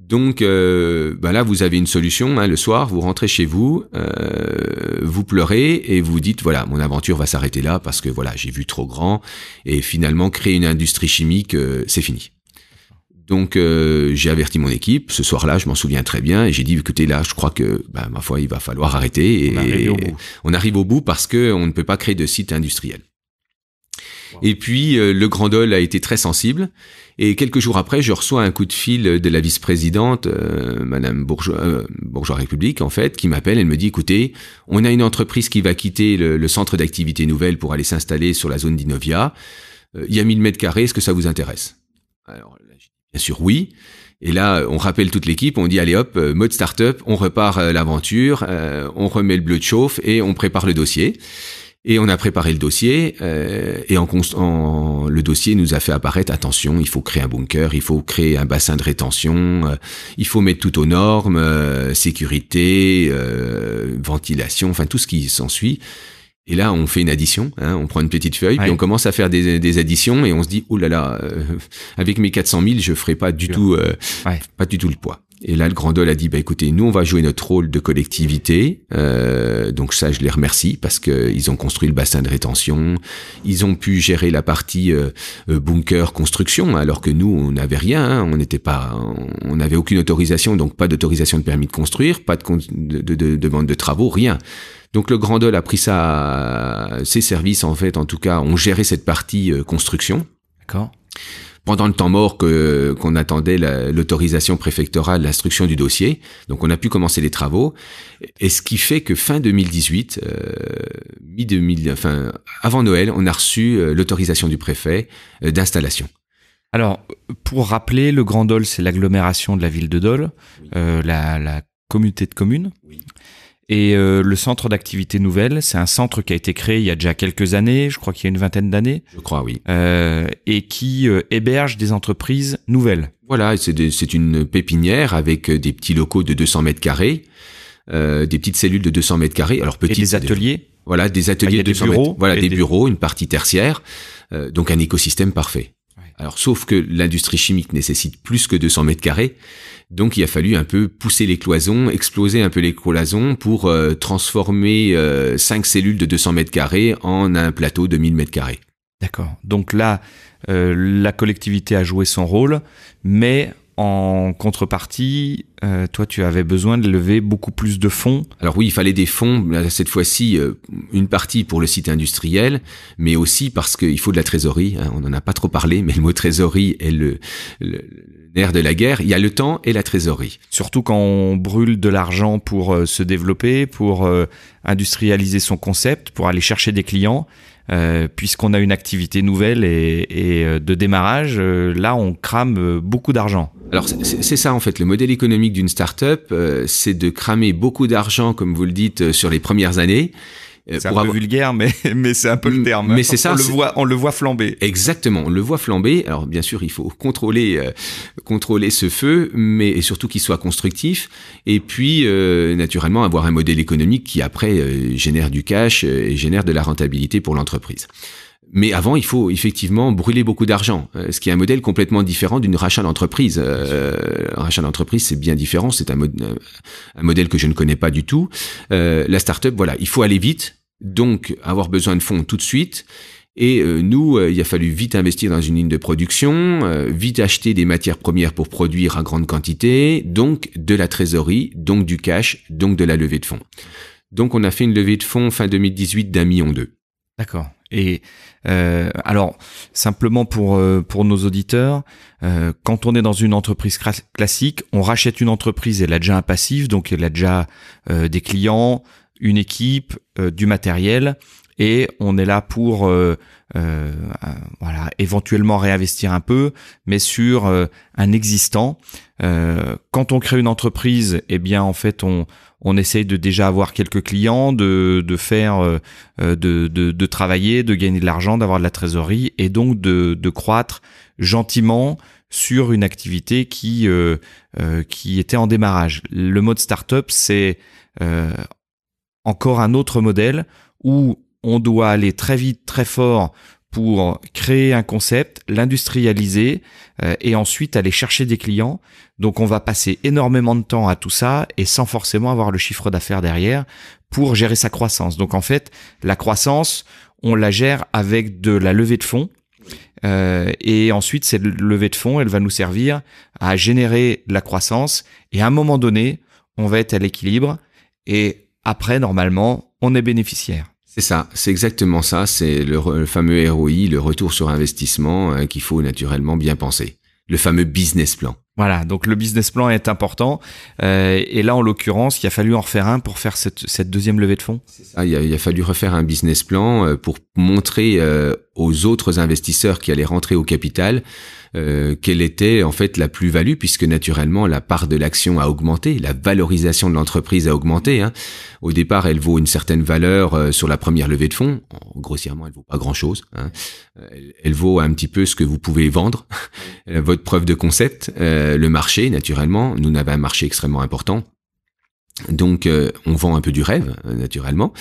Donc euh, bah là, vous avez une solution. hein, le soir, vous rentrez chez vous, euh, vous pleurez et vous dites voilà, mon aventure va s'arrêter là parce que voilà, j'ai vu trop grand et finalement créer une industrie chimique, euh, c'est fini. Donc euh, j'ai averti mon équipe. Ce soir-là, je m'en souviens très bien et j'ai dit écoutez là, je crois que bah, ma foi, il va falloir arrêter et On arrive au bout. on arrive au bout parce que on ne peut pas créer de site industriel. Et puis euh, le Grand Dol a été très sensible et quelques jours après, je reçois un coup de fil de la vice-présidente, euh, Madame Bourgeois, euh, Bourgeois République en fait, qui m'appelle. Elle me dit écoutez, on a une entreprise qui va quitter le, centre d'activité nouvelle pour aller s'installer sur la zone d'Innovia. Euh, il y a 1000 mètres carrés. Est-ce que ça vous intéresse? Alors bien sûr oui. Et là, on rappelle toute l'équipe, on dit allez hop, euh, mode start-up, on repart l'aventure, on remet le bleu de chauffe et on prépare le dossier. Et on a préparé le dossier euh, et en, const- en- le dossier nous a fait apparaître attention, il faut créer un bunker, il faut créer un bassin de rétention, euh, il faut mettre tout aux normes, euh, sécurité, euh, ventilation, enfin tout ce qui s'ensuit. Et là, on fait une addition, hein, on prend une petite feuille, Ouais. puis on commence à faire des, des additions et on se dit, oh là là, euh, avec mes 400 000, je ferai pas du tout, euh, Ouais. pas du tout le poids. Et là, le Grand Dol a dit, bah écoutez, nous on va jouer notre rôle de collectivité. Euh, donc ça, je les remercie parce que ils ont construit le bassin de rétention, ils ont pu gérer la partie euh, euh, bunker construction, alors que nous on n'avait rien, hein. on n'était pas, on n'avait aucune autorisation, donc pas d'autorisation de permis de construire, pas de, de, de, de demande de travaux, rien. Donc le Grand Dol a pris ça, ses services en fait, en tout cas, ont géré cette partie construction. D'accord pendant le temps mort que qu'on attendait l'autorisation préfectorale, l'instruction du dossier. Donc on a pu commencer les travaux. Et ce qui fait que fin 2018, euh, mi 2000, enfin avant Noël, on a reçu euh, l'autorisation du préfet euh, d'installation. Alors, pour rappeler, le Grand Dol, c'est l'agglomération de la ville de Dole, euh, la, la communauté de communes. Oui. Et euh, le centre d'activité nouvelle, c'est un centre qui a été créé il y a déjà quelques années, je crois qu'il y a une vingtaine d'années. Je crois, oui. Euh, et qui euh, héberge des entreprises nouvelles. Voilà, c'est une pépinière avec des petits locaux de 200 mètres carrés, euh, des petites cellules de 200 mètres carrés. Alors petites. Et des ateliers. Voilà, des ateliers de 200 bureaux, mètres. Voilà, des, des, bureaux, une partie tertiaire. donc un écosystème parfait. Sauf que l'industrie chimique nécessite plus que 200 mètres carrés. Donc, il a fallu un peu pousser les cloisons, exploser un peu les cloisons pour euh, transformer euh, 5 cellules de 200 mètres carrés en un plateau de 1000 mètres carrés. D'accord. Donc là, euh, la collectivité a joué son rôle, mais en contrepartie, euh, toi, tu avais besoin de lever beaucoup plus de fonds. Alors oui, il fallait des fonds, cette fois-ci, euh, une partie pour le site industriel, mais aussi parce qu'il faut de la trésorerie. Hein, on n'en a pas trop parlé, mais le mot trésorerie est le, le, nerf de la guerre. Il y a le temps et la trésorerie. Surtout quand on brûle de l'argent pour euh, se développer, pour euh, industrialiser son concept, pour aller chercher des clients. Euh, puisqu'on a une activité nouvelle et, et euh, de démarrage, euh, là on crame beaucoup d'argent. Alors c'est ça en fait, le modèle économique d'une start-up, c'est de cramer beaucoup d'argent, comme vous le dites, sur les premières années. C'est un peu avoir... vulgaire, mais, mais c'est un peu le terme. Mais c'est ça. On le, voit, on le voit flamber. Exactement, on le voit flamber. Alors bien sûr, il faut contrôler, euh, contrôler ce feu, mais et surtout qu'il soit constructif. Et puis, euh, naturellement, avoir un modèle économique qui après euh, génère du cash et génère de la rentabilité pour l'entreprise. Mais avant, il faut effectivement brûler beaucoup d'argent, ce qui est un modèle complètement différent d'une rachat d'entreprise. Euh, rachat d'entreprise, c'est bien différent. C'est un, mod un, modèle que je ne connais pas du tout. Euh, la startup, voilà, il faut aller vite, donc avoir besoin de fonds tout de suite. Et euh, nous, euh, il a fallu vite investir dans une ligne de production, euh, vite acheter des matières premières pour produire à grande quantité, donc de la trésorerie, donc du cash, donc de la levée de fonds. Donc on a fait une levée de fonds fin 2018 d'un million deux. D'accord. Et euh, alors, simplement pour euh, pour nos auditeurs, euh, quand on est dans une entreprise classique, on rachète une entreprise, elle a déjà un passif, donc elle a déjà euh, des clients, une équipe, euh, du matériel, et on est là pour voilà éventuellement réinvestir un peu, mais sur un existant. quand on crée une entreprise, eh bien en fait on on essaye de déjà avoir quelques clients, de, de faire, euh, de, de, de, travailler, de gagner de l'argent, d'avoir de la trésorerie et donc de, de croître gentiment sur une activité qui, euh, euh, qui était en démarrage. Le mode startup, c'est euh, encore un autre modèle où on doit aller très vite, très fort pour créer un concept, l'industrialiser euh, et ensuite aller chercher des clients. Donc on va passer énormément de temps à tout ça et sans forcément avoir le chiffre d'affaires derrière pour gérer sa croissance. Donc en fait, la croissance, on la gère avec de la levée de fonds. Euh, et ensuite, cette levée de fonds, elle va nous servir à générer de la croissance. Et à un moment donné, on va être à l'équilibre. Et après, normalement, on est bénéficiaire. C'est ça, c'est exactement ça, c'est le, fameux ROI, le retour sur investissement euh, qu'il faut naturellement bien penser. Le fameux business plan. Voilà, donc le business plan est important. Euh, et là, en l'occurrence, il a fallu en refaire un pour faire cette, cette deuxième levée de fonds. Ça, il, a, il, a, fallu refaire un business plan euh, pour montrer euh, aux autres investisseurs qui allaient rentrer au capital euh, quelle était en fait la plus-value, puisque naturellement la part de l'action a augmenté, la valorisation de l'entreprise a augmenté. Hein. Au départ, elle vaut une certaine valeur euh, sur la première levée de fonds. Grossièrement, elle vaut pas grand-chose. Hein. Elle, elle, vaut un petit peu ce que vous pouvez vendre, votre preuve de concept, euh, le marché naturellement. Nous n'avons un marché extrêmement important. Donc, euh, on vend un peu du rêve, euh, naturellement.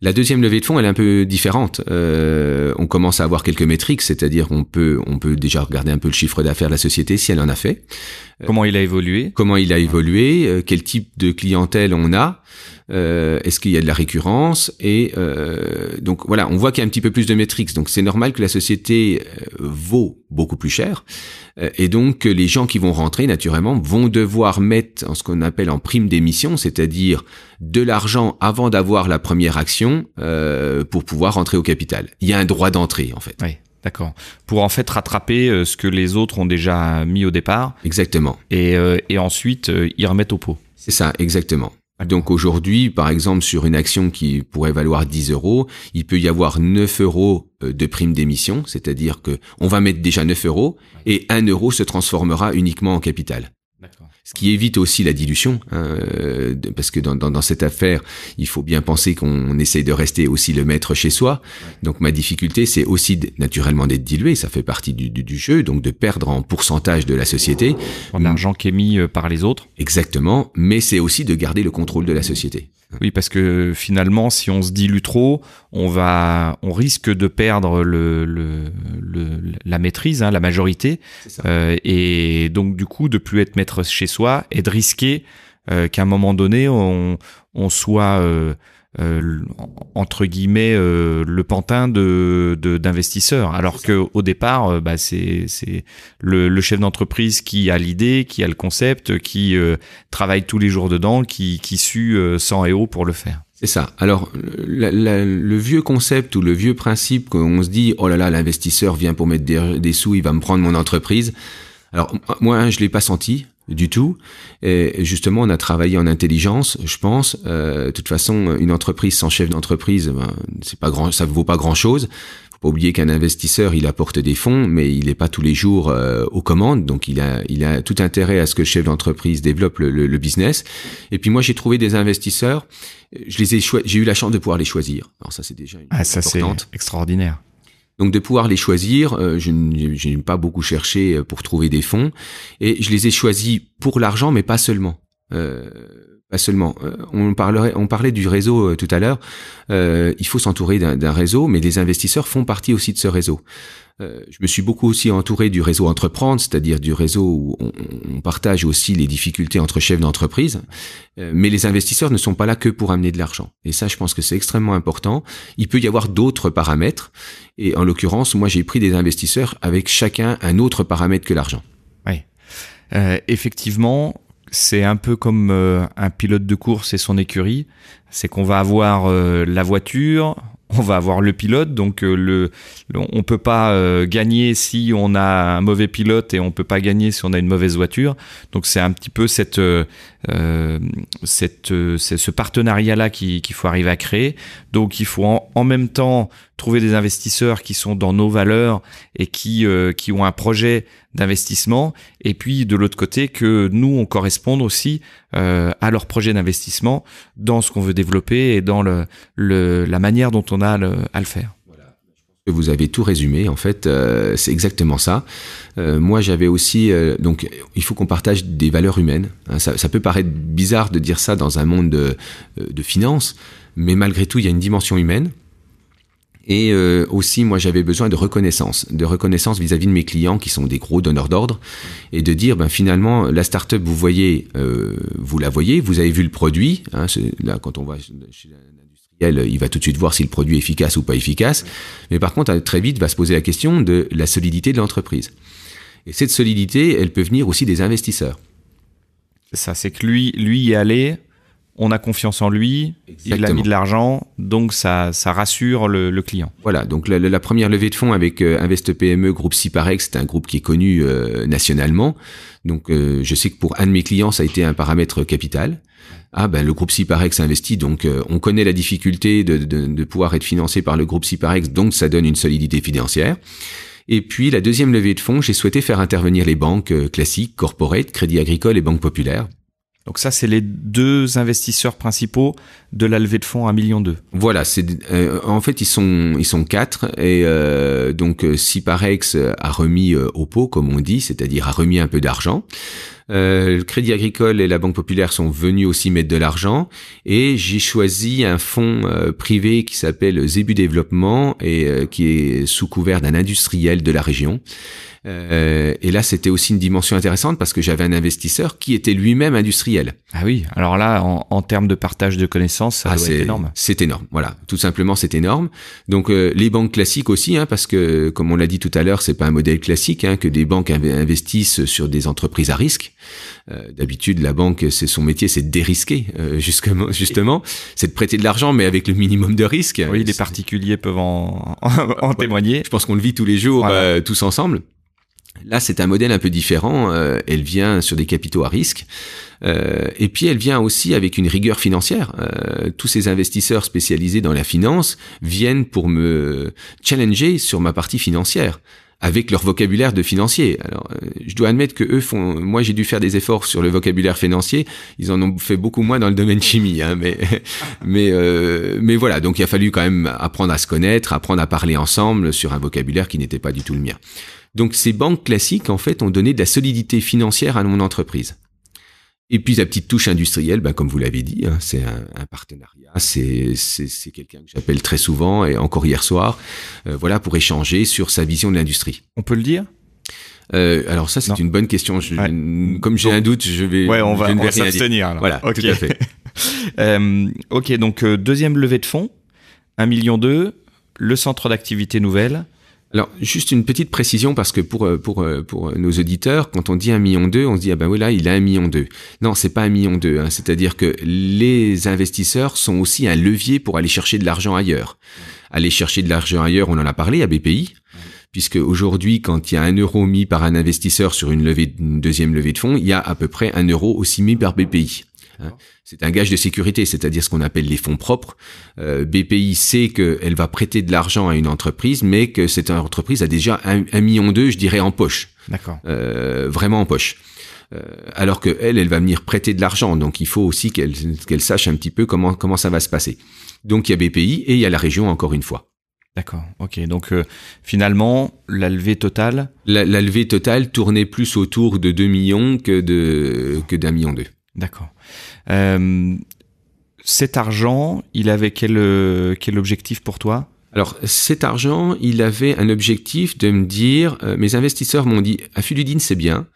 La deuxième levée de fonds, elle est un peu différente. Euh, on commence à avoir quelques métriques, c'est-à-dire on peut, on peut déjà regarder un peu le chiffre d'affaires de la société si elle en a fait. Comment il a évolué? Comment il a évolué Quel type de clientèle on a euh, Est-ce qu'il y a de la récurrence Et euh, donc voilà, on voit qu'il y a un petit peu plus de métriques. Donc c'est normal que la société euh, vaut beaucoup plus cher, euh, et donc les gens qui vont rentrer naturellement vont devoir mettre en ce qu'on appelle en prime d'émission, c'est-à-dire de l'argent avant d'avoir la première action euh, pour pouvoir rentrer au capital. Il y a un droit d'entrée en fait. Oui. D'accord. Pour en fait rattraper ce que les autres ont déjà mis au départ. Exactement. Et, et ensuite, ils remettent au pot. C'est ça, exactement. Donc aujourd'hui, par exemple, sur une action qui pourrait valoir 10 euros, il peut y avoir 9 euros euh, de prime d'émission, c'est-à-dire que on va mettre déjà 9 euros et 1 euro se transformera uniquement en capital. Ce qui évite aussi la dilution, hein, euh, parce que dans, dans, dans, cette affaire, il faut bien penser qu'on essaye de rester aussi le maître chez soi. Donc ma difficulté, c'est aussi naturellement d'être dilué, ça fait partie du, du, du, jeu, donc de perdre en pourcentage de la société. En argent qui est mis euh, par les autres. Exactement, mais c'est aussi de garder le contrôle de la société. Oui, parce que finalement, si on se dilue trop, on va, on risque de perdre le, le, le la maîtrise, hein, la majorité, euh, et donc du coup de plus être maître chez soi et de risquer euh, qu'à un moment donné on, on soit euh, euh, entre guillemets euh, le pantin de d'investisseurs alors que au départ euh, bah, c'est c'est le, le, chef d'entreprise qui a l'idée qui a le concept qui travaille tous les jours dedans qui qui sue sang et eau pour le faire c'est ça. Alors, la, la, le vieux concept ou le vieux principe qu'on se dit, oh là là, l'investisseur vient pour mettre des, des, sous, il va me prendre mon entreprise. Alors, moi, je l'ai pas senti du tout. Et justement, on a travaillé en intelligence, je pense. Euh, de toute façon, une entreprise sans chef d'entreprise, ben, c'est pas grand, ça vaut pas grand chose. Faut pas oublier qu'un investisseur, il apporte des fonds, mais il n'est pas tous les jours euh, aux commandes. Donc, il a, il a tout intérêt à ce que le chef d'entreprise développe le, le, le, business. Et puis, moi, j'ai trouvé des investisseurs. Je les ai, j'ai eu la chance de pouvoir les choisir. Alors ça, c'est déjà une ah, ça c'est extraordinaire. Donc de pouvoir les choisir, euh, je n'ai pas beaucoup cherché euh, pour trouver des fonds et je les ai choisis pour l'argent, mais pas seulement. Euh, pas seulement. On on parlait du réseau tout à l'heure. il faut s'entourer d'un réseau, mais les investisseurs font partie aussi de ce réseau. Euh, je me suis beaucoup aussi entouré du réseau entreprendre, c'est-à-dire du réseau où on, partage aussi les difficultés entre chefs d'entreprise. Euh, mais les investisseurs ne sont pas là que pour amener de l'argent. Et ça, je pense que c'est extrêmement important. Il peut y avoir d'autres paramètres. Et en l'occurrence, moi, j'ai pris des investisseurs avec chacun un autre paramètre que l'argent. Oui. Euh, effectivement, c'est un peu comme euh, un pilote de course et son écurie. C'est qu'on va avoir euh, la voiture, on va avoir le pilote, donc euh, le, on peut pas euh, gagner si on a un mauvais pilote et on peut pas gagner si on a une mauvaise voiture. Donc c'est un petit peu cette, euh, cette, c'est ce partenariat-là qu'il faut arriver à créer. Donc il faut en, même temps trouver des investisseurs qui sont dans nos valeurs et qui, qui ont un projet d'investissement, et puis de l'autre côté que nous on corresponde aussi euh, à leur projet d'investissement dans ce qu'on veut développer et dans le, le, la manière dont on a le, à le faire. Vous avez tout résumé, en fait, euh, c'est exactement ça. Euh, moi, j'avais aussi, euh, donc, il faut qu'on partage des valeurs humaines. Hein, ça, ça, peut paraître bizarre de dire ça dans un monde de, de finances, mais malgré tout, il y a une dimension humaine. Et euh, aussi, moi, j'avais besoin de reconnaissance, de reconnaissance vis-à-vis -vis de mes clients qui sont des gros donneurs d'ordre, et de dire, ben finalement, la startup, vous voyez, euh, vous la voyez, vous avez vu le produit. Hein, là, quand on va chez l'industriel, il va tout de suite voir si le produit est efficace ou pas efficace. Mais par contre, très vite, va se poser la question de la solidité de l'entreprise. Et cette solidité, elle peut venir aussi des investisseurs. Ça, c'est que lui, lui y aller on a confiance en lui, Exactement. il a mis de l'argent, donc ça, ça rassure le, le client. Voilà, donc la, la, première levée de fonds avec euh, Invest PME, groupe Ciparex, c'est un groupe qui est connu euh, nationalement. Donc euh, je sais que pour un de mes clients, ça a été un paramètre capital. Ah ben le groupe Ciparex investit, donc on connaît la difficulté de, de, de, pouvoir être financé par le groupe Ciparex, donc ça donne une solidité financière. Et puis la deuxième levée de fonds, j'ai souhaité faire intervenir les banques classiques, corporate, Crédit Agricole et Banque Populaire Donc ça, c'est les deux investisseurs principaux de la levée de fonds à million deux. Voilà, c'est euh, en fait ils sont ils sont quatre et euh, donc Ciparex a remis au pot comme on dit, c'est-à-dire a remis un peu d'argent. Euh, le Crédit Agricole et la Banque Populaire sont venus aussi mettre de l'argent et j'ai choisi un fonds euh, privé qui s'appelle Zébu Développement et euh, qui est sous couvert d'un industriel de la région euh, et là, c'était aussi une dimension intéressante parce que j'avais un investisseur qui était lui-même industriel. Ah oui, alors là, en, en, termes de partage de connaissances, ça ah, doit être énorme. C'est énorme, voilà. Tout simplement, c'est énorme. Donc, euh, les banques classiques aussi, hein, parce que, comme on l'a dit tout à l'heure, c'est pas un modèle classique hein, que des banques investissent sur des entreprises à risque. Euh, D'habitude, la banque, c'est son métier, c'est de dérisquer, euh, justement, justement, c'est de prêter de l'argent, mais avec le minimum de risque. Oui, les particuliers peuvent en, en, témoigner. Je pense qu'on le vit tous les jours, euh, tous ensemble. Là, c'est un modèle un peu différent. Euh, elle vient sur des capitaux à risque. Euh, et puis, elle vient aussi avec une rigueur financière. Euh, tous ces investisseurs spécialisés dans la finance viennent pour me challenger sur ma partie financière avec leur vocabulaire de financier. Alors, je dois admettre que eux font. Moi, j'ai dû faire des efforts sur le vocabulaire financier. Ils en ont fait beaucoup moins dans le domaine chimie, hein, mais mais mais voilà. Donc, il a fallu quand même apprendre à se connaître, apprendre à parler ensemble sur un vocabulaire qui n'était pas du tout le mien. Donc ces banques classiques, en fait, ont donné de la solidité financière à mon entreprise. Et puis la petite touche industrielle, ben, comme vous l'avez dit, hein, c'est un, partenariat, c'est, c'est, quelqu'un que j'appelle très souvent, et encore hier soir, euh, voilà, pour échanger sur sa vision de l'industrie. On peut le dire? Euh, alors ça c'est une bonne question. Comme j'ai un doute, je vais. Ouais, on va, on va s'abstenir. Voilà, tout à fait. euh, ok, donc deuxième levée de fonds, 1 million d'eux, le centre d'activité nouvelle, alors, juste une petite précision parce que pour euh, pour euh, pour nos auditeurs, quand on dit un million deux, on se dit ah ben voilà, il a un million deux. Non, c'est pas un million deux. Hein. C'est-à-dire que les investisseurs sont aussi un levier pour aller chercher de l'argent ailleurs. Aller chercher de l'argent ailleurs, on en a parlé à BPI. Puisque aujourd'hui, quand il y a un euro mis par un investisseur sur une levée, une deuxième levée de fonds, il y a à peu près un euro aussi mis par BPI. Hein. C'est un gage de sécurité, c'est-à-dire ce qu'on appelle les fonds propres. Euh, BPI sait qu'elle va prêter de l'argent à une entreprise, mais que cette entreprise a déjà un, million d'eux, je dirais, en poche. D'accord. Euh, vraiment en poche. Euh, alors que elle, elle va venir prêter de l'argent, donc il faut aussi qu'elle sache un petit peu comment comment ça va se passer. Donc il y a BPI et il y a la région encore une fois. D'accord, ok. Donc finalement, la levée totale la, la, levée totale tournait plus autour de 2 millions que de que d'un million d'eux. D'accord. Euh, cet argent, il avait quel, euh, quel objectif pour toi? Alors cet argent, il avait un objectif de me dire, euh, mes investisseurs m'ont dit, Affiludine c'est bien,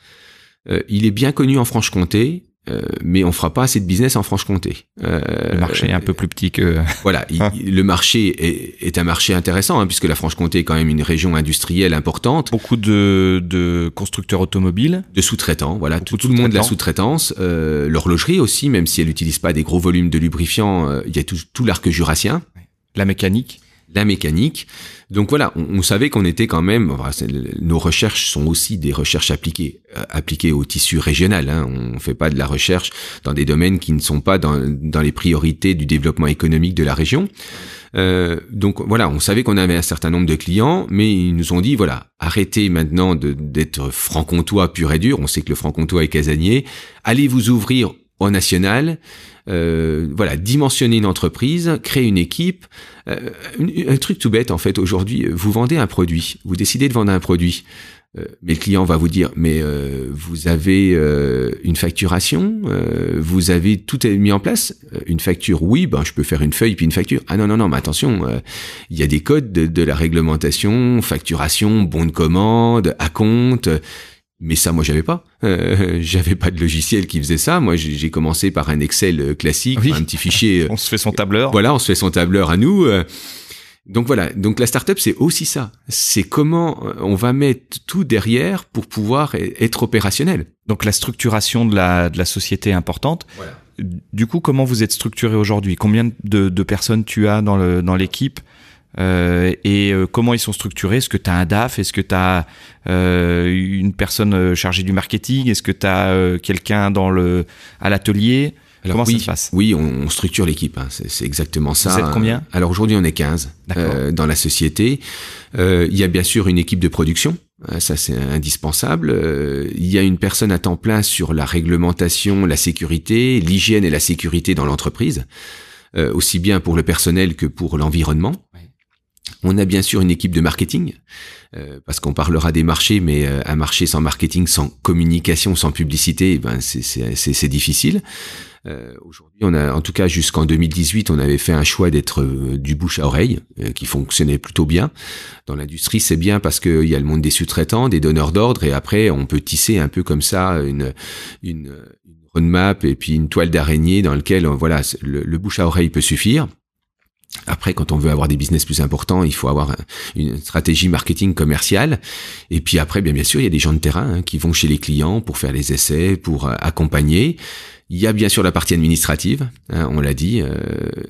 il est bien connu en Franche-Comté, euh, mais on fera pas assez de business en Franche-Comté. Euh, le marché est un peu plus petit que. voilà, ah. le marché est, est, un marché intéressant hein, puisque la Franche-Comté est quand même une région industrielle importante. Beaucoup de, de constructeurs automobiles. De sous-traitants, voilà, tout, tout, le monde de la sous-traitance, euh, l'horlogerie aussi, même si elle n'utilise pas des gros volumes de lubrifiants, il y a tout, tout l'arc jurassien. La mécanique la mécanique. Donc voilà, on, savait qu'on était quand même. nos recherches sont aussi des recherches appliquées, euh, appliquées au tissu régional. Hein. On ne fait pas de la recherche dans des domaines qui ne sont pas dans, les priorités du développement économique de la région. Euh, donc voilà, on savait qu'on avait un certain nombre de clients, mais ils nous ont dit voilà, arrêtez maintenant d'être franc-comtois pur et dur. On sait que le franc-comtois est casanier. Allez vous ouvrir au national, euh, voilà, dimensionner une entreprise, créer une équipe, euh, un, truc tout bête en fait. Aujourd'hui, vous vendez un produit, vous décidez de vendre un produit, euh, mais le client va vous dire mais euh, vous avez euh, une facturation, vous avez tout mis en place, une facture, oui, ben je peux faire une feuille puis une facture. Ah non non non, mais attention, il y a des codes de, de la réglementation, facturation, bon de commande, à compte mais ça, moi, j'avais pas. Euh, j'avais pas de logiciel qui faisait ça. Moi, j'ai commencé par un Excel euh, classique, un petit fichier. on se fait son tableur. Voilà, on se fait son tableur à nous. Euh. Donc voilà. Donc la startup, c'est aussi ça. C'est comment on va mettre tout derrière pour pouvoir e-, être opérationnel. Donc la structuration de la, de la société est importante. Voilà. Du coup, comment vous êtes structuré aujourd'hui? Combien de, de, personnes tu as dans le dans l'équipe? Euh, et euh, comment ils sont structurés? Est-ce que tu as un DAF? Est-ce que tu as euh, une personne chargée du marketing? Est-ce que tu as quelqu'un dans le à l'atelier? Comment oui, ça se passe? Oui, on, structure l'équipe. Hein. C'est exactement ça. Vous êtes combien? Alors aujourd'hui, on est 15 dans la société. il y a bien sûr une équipe de production Ça, c'est indispensable. Il y a une personne à temps plein sur la réglementation, la sécurité, l'hygiène et la sécurité dans l'entreprise, aussi bien pour le personnel que pour l'environnement. On a bien sûr une équipe de marketing, euh, parce qu'on parlera des marchés, mais euh, un marché sans marketing, sans communication, sans publicité, eh ben c'est difficile. Euh, Aujourd'hui, on a, en tout cas jusqu'en 2018, on avait fait un choix d'être euh, du bouche à oreille, qui fonctionnait plutôt bien. Dans l'industrie, c'est bien parce qu'il y a le monde des sous-traitants, des donneurs d'ordre, et après, on peut tisser un peu comme ça une, une, une roadmap et puis une toile d'araignée dans lequel, voilà, le bouche à oreille peut suffire. Après, quand on veut avoir des business plus importants, il faut avoir une stratégie marketing commerciale. Et puis après, bien, sûr, il y a des gens de terrain hein, qui vont chez les clients pour faire les essais, pour euh, accompagner. Il y a bien sûr la partie administrative, hein, on l'a dit, euh,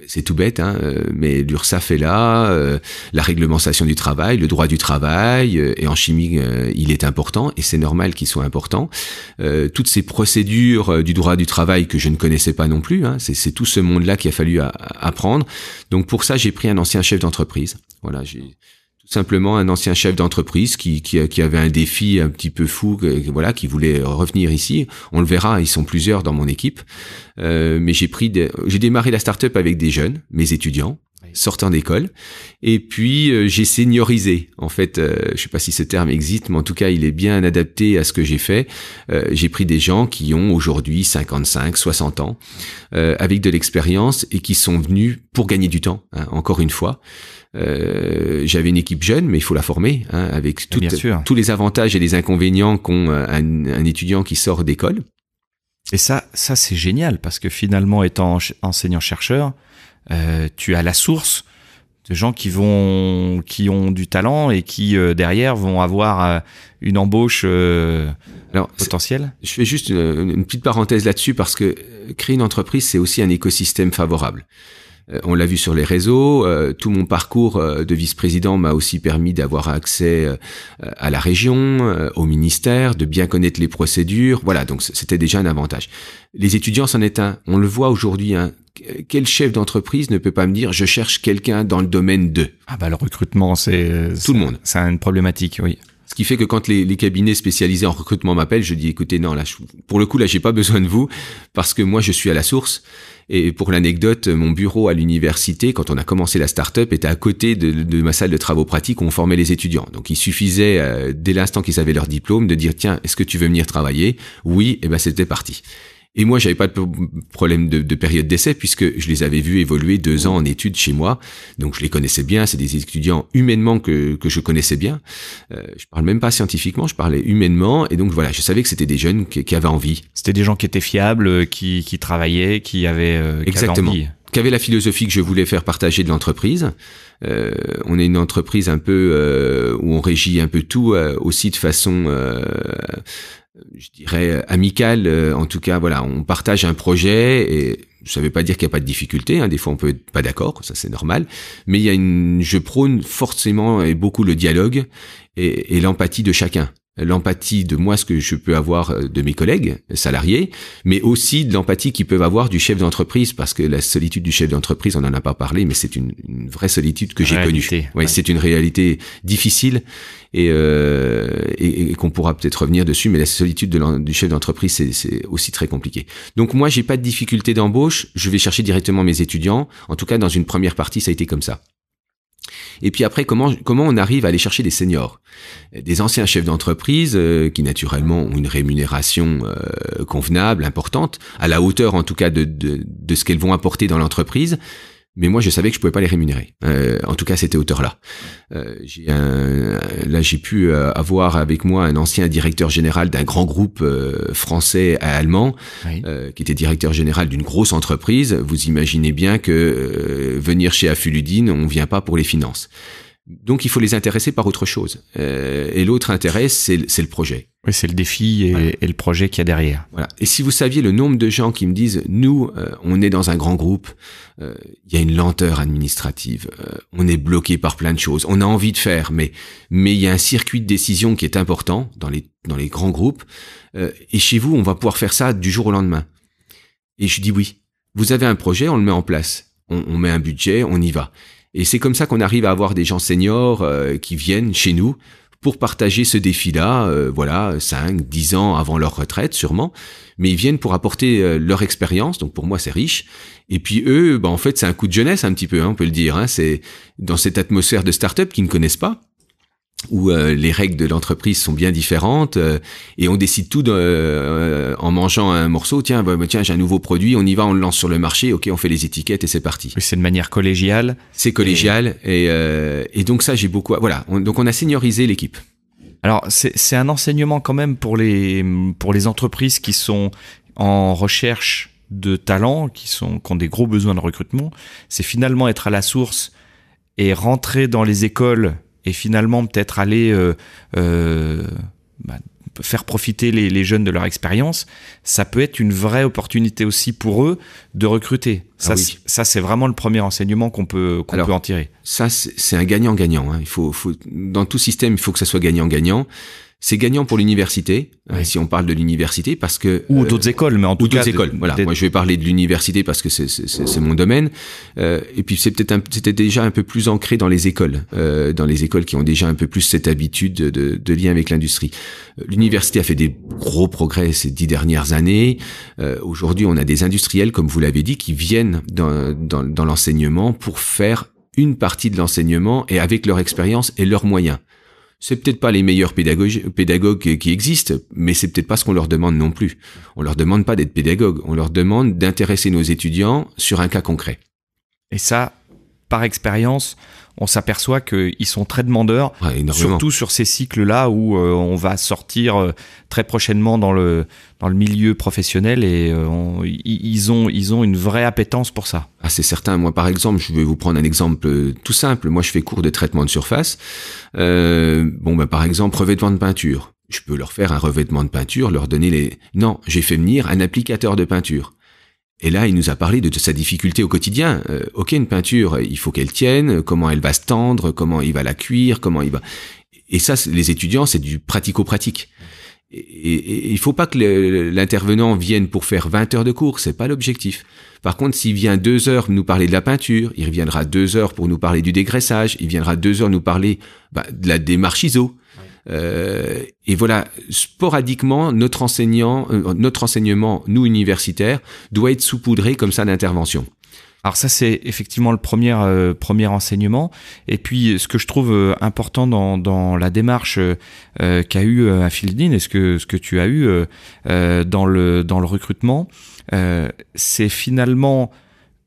c'est tout bête, hein, euh, mais l'URSSAF est là, euh, la réglementation du travail, le droit du travail, et en chimie, il est important, et c'est normal qu'il soit important. toutes ces procédures du droit du travail que je ne connaissais pas non plus, hein, c'est tout ce monde-là qu'il a fallu apprendre. Donc pour ça, j'ai pris un ancien chef d'entreprise. Voilà, j'ai simplement un ancien chef d'entreprise qui, qui, qui, avait un défi un petit peu fou, voilà, qui voulait revenir ici. On le verra, ils sont plusieurs dans mon équipe. Euh, mais j'ai pris, j'ai démarré la start-up avec des jeunes, mes étudiants, sortant d'école, et puis euh, j'ai seniorisé. En fait, euh, je sais pas si ce terme existe, mais en tout cas, il est bien adapté à ce que j'ai fait. Euh, j'ai pris des gens qui ont aujourd'hui 55, 60 ans, avec de l'expérience et qui sont venus pour gagner du temps. Hein, encore une fois. Euh, j'avais une équipe jeune, mais il faut la former hein, avec tous les avantages et les inconvénients qu'ont euh, un, étudiant qui sort d'école. Et ça, ça c'est génial parce que finalement, étant enseignant chercheur, euh, tu as la source de gens qui vont, qui ont du talent et qui derrière vont avoir une embauche Alors, potentielle. Je fais juste une, une petite parenthèse là-dessus parce que créer une entreprise, c'est aussi un écosystème favorable. Euh, on l'a vu sur les réseaux. Euh, tout mon parcours euh, de vice-président m'a aussi permis d'avoir accès à la région, au ministère, de bien connaître les procédures. Voilà, donc c'était déjà un avantage. Les étudiants c'en est un. On le voit aujourd'hui. Hein. Quel chef d'entreprise ne peut pas me dire je cherche quelqu'un dans le domaine de? Ah bah le recrutement c'est tout le monde. C'est une problématique, oui. Ce qui fait que quand les, cabinets spécialisés en recrutement m'appellent, je dis écoutez non là pour le coup là j'ai pas besoin de vous parce que moi je suis à la source et pour l'anecdote, mon bureau à l'université, quand on a commencé la start-up, était à côté de, ma salle de travaux pratiques où on formait les étudiants. Donc il suffisait, euh, dès l'instant qu'ils avaient leur diplôme, de dire tiens, est-ce que tu veux venir travailler? Oui, et ben c'était parti. Et moi, j'avais pas de problème de, période d'essai puisque je les avais vus évoluer deux ans en études chez moi. Donc, je les connaissais bien. C'est des étudiants humainement que, que je connaissais bien. Euh, je parle même pas scientifiquement, je parlais humainement. Et donc, voilà, je savais que c'était des jeunes qui, avaient envie. C'était des gens qui étaient fiables, qui, qui travaillaient, qui avaient, euh, Exactement. Qui avaient la philosophie que je voulais faire partager de l'entreprise. Euh, on est une entreprise un peu euh, où on régit un peu tout aussi de façon je dirais amical euh, en tout cas voilà on partage un projet et ça veut pas dire qu'il n'y a pas de difficulté hein. des fois on peut être pas d'accord ça c'est normal mais il y a une je prône forcément et beaucoup le dialogue et l'empathie de chacun l'empathie de moi, ce que je peux avoir euh, de mes collègues salariés, mais aussi de l'empathie qu'ils peuvent avoir du chef d'entreprise, parce que la solitude du chef d'entreprise, on n'en a pas parlé, mais c'est une, vraie solitude que j'ai connue. Ouais, c'est une réalité difficile et, euh, et, qu'on pourra peut-être revenir dessus, mais la solitude de du chef d'entreprise, c'est aussi très compliqué. Donc moi, j'ai pas de difficulté d'embauche, je vais chercher directement mes étudiants. En tout cas, dans une première partie, ça a été comme ça. Et puis après, comment comment on arrive à aller chercher des seniors, des anciens chefs d'entreprise euh, qui naturellement ont une rémunération euh, convenable, importante, à la hauteur en tout cas de, de, de ce qu'elles vont apporter dans l'entreprise, mais moi je savais que je pouvais pas les rémunérer. Euh, en tout cas, c'était hauteur-là. Euh, j'ai un, là, j'ai pu euh, avoir avec moi un ancien directeur général d'un grand groupe euh, français et allemand, qui était directeur général d'une grosse entreprise. Vous imaginez bien que venir chez Affuludine, on vient pas pour les finances. Donc il faut les intéresser par autre chose. Euh, et l'autre intérêt, c'est le projet. Oui, c'est le défi et, le projet qu'il y a derrière. Voilà. Et si vous saviez le nombre de gens qui me disent, nous, euh, on est dans un grand groupe, euh, il y a une lenteur administrative, on est bloqué par plein de choses, on a envie de faire, mais mais il y a un circuit de décision qui est important dans les dans les grands groupes. et chez vous, on va pouvoir faire ça du jour au lendemain. Et je dis oui. Vous avez un projet, on le met en place, on, on met un budget, on y va. Et c'est comme ça qu'on arrive à avoir des gens seniors euh, qui viennent chez nous pour partager ce défi-là, euh, voilà, 5, 10 ans avant leur retraite sûrement, mais ils viennent pour apporter euh, leur expérience, donc pour moi c'est riche. Et puis eux, bah, en fait c'est un coup de jeunesse un petit peu, hein, on peut le dire, hein, c'est dans cette atmosphère de start-up qu'ils ne connaissent pas, où euh, les règles de l'entreprise sont bien différentes et on décide tout en mangeant un morceau. Tiens, bah, tiens, j'ai un nouveau produit, on y va, on le lance sur le marché. Ok, on fait les étiquettes et c'est parti. c'est de manière collégiale. C'est collégial et, et, donc ça j'ai beaucoup. Voilà, donc on a seniorisé l'équipe. Alors c'est un enseignement quand même pour les, pour les entreprises qui sont en recherche de talents, qui, sont, qui ont des gros besoins de recrutement. C'est finalement être à la source et rentrer dans les écoles et finalement peut-être aller euh, euh, bah, faire profiter les, les, jeunes de leur expérience, ça peut être une vraie opportunité aussi pour eux de recruter. Ça, ah ça c'est vraiment le premier enseignement qu'on peut, qu'on peut en tirer. Ça, c'est un gagnant-gagnant. Hein. Il faut, faut, dans tout système, il faut que ça soit gagnant-gagnant. C'est gagnant pour l'université, euh, si on parle de l'université, parce que ou d'autres euh, écoles, mais en tout ou cas d'autres écoles. Voilà, moi je vais parler de l'université parce que c'est mon domaine. Euh, et puis c'est peut-être c'était déjà un peu plus ancré dans les écoles, euh, dans les écoles qui ont déjà un peu plus cette habitude de, de, de lien avec l'industrie. Euh, l'université a fait des gros progrès ces dix dernières années. Aujourd'hui, on a des industriels, comme vous l'avez dit, qui viennent dans, dans, dans l'enseignement pour faire une partie de l'enseignement et avec leur expérience et leurs moyens c'est peut-être pas les meilleurs pédagogues, qui existent, mais c'est peut-être pas ce qu'on leur demande non plus. On leur demande pas d'être pédagogue, on leur demande d'intéresser nos étudiants sur un cas concret. Et ça, par expérience, on s'aperçoit qu'ils sont très demandeurs, surtout sur ces cycles-là où euh, on va sortir euh, très prochainement dans le dans le milieu professionnel et euh, ils ont ils ont une vraie appétence pour ça. Ah c'est certain. Moi par exemple, je vais vous prendre un exemple tout simple. Moi je fais cours de traitement de surface. bon bah par exemple revêtement de peinture. Je peux leur faire un revêtement de peinture, leur donner les. Non, j'ai fait venir un applicateur de peinture. Et là, il nous a parlé de, sa difficulté au quotidien. Euh, ok, une peinture, il faut qu'elle tienne, comment elle va se tendre, comment il va la cuire, comment il va. Et ça, les étudiants, c'est du pratico-pratique. Et, et, il faut pas que l'intervenant vienne pour faire 20 heures de cours, c'est pas l'objectif. Par contre, s'il vient deux heures nous parler de la peinture, il reviendra deux heures pour nous parler du dégraissage, il viendra deux heures nous parler bah, de la démarche ISO. Euh, et voilà, sporadiquement, notre enseignant, euh, notre enseignement, nous universitaires, doit être saupoudré comme ça d'intervention. Alors ça c'est effectivement le premier euh, premier enseignement et puis ce que je trouve important dans, dans la démarche qu'a eu un Fieldin et ce que ce que tu as eu dans le dans le recrutement c'est finalement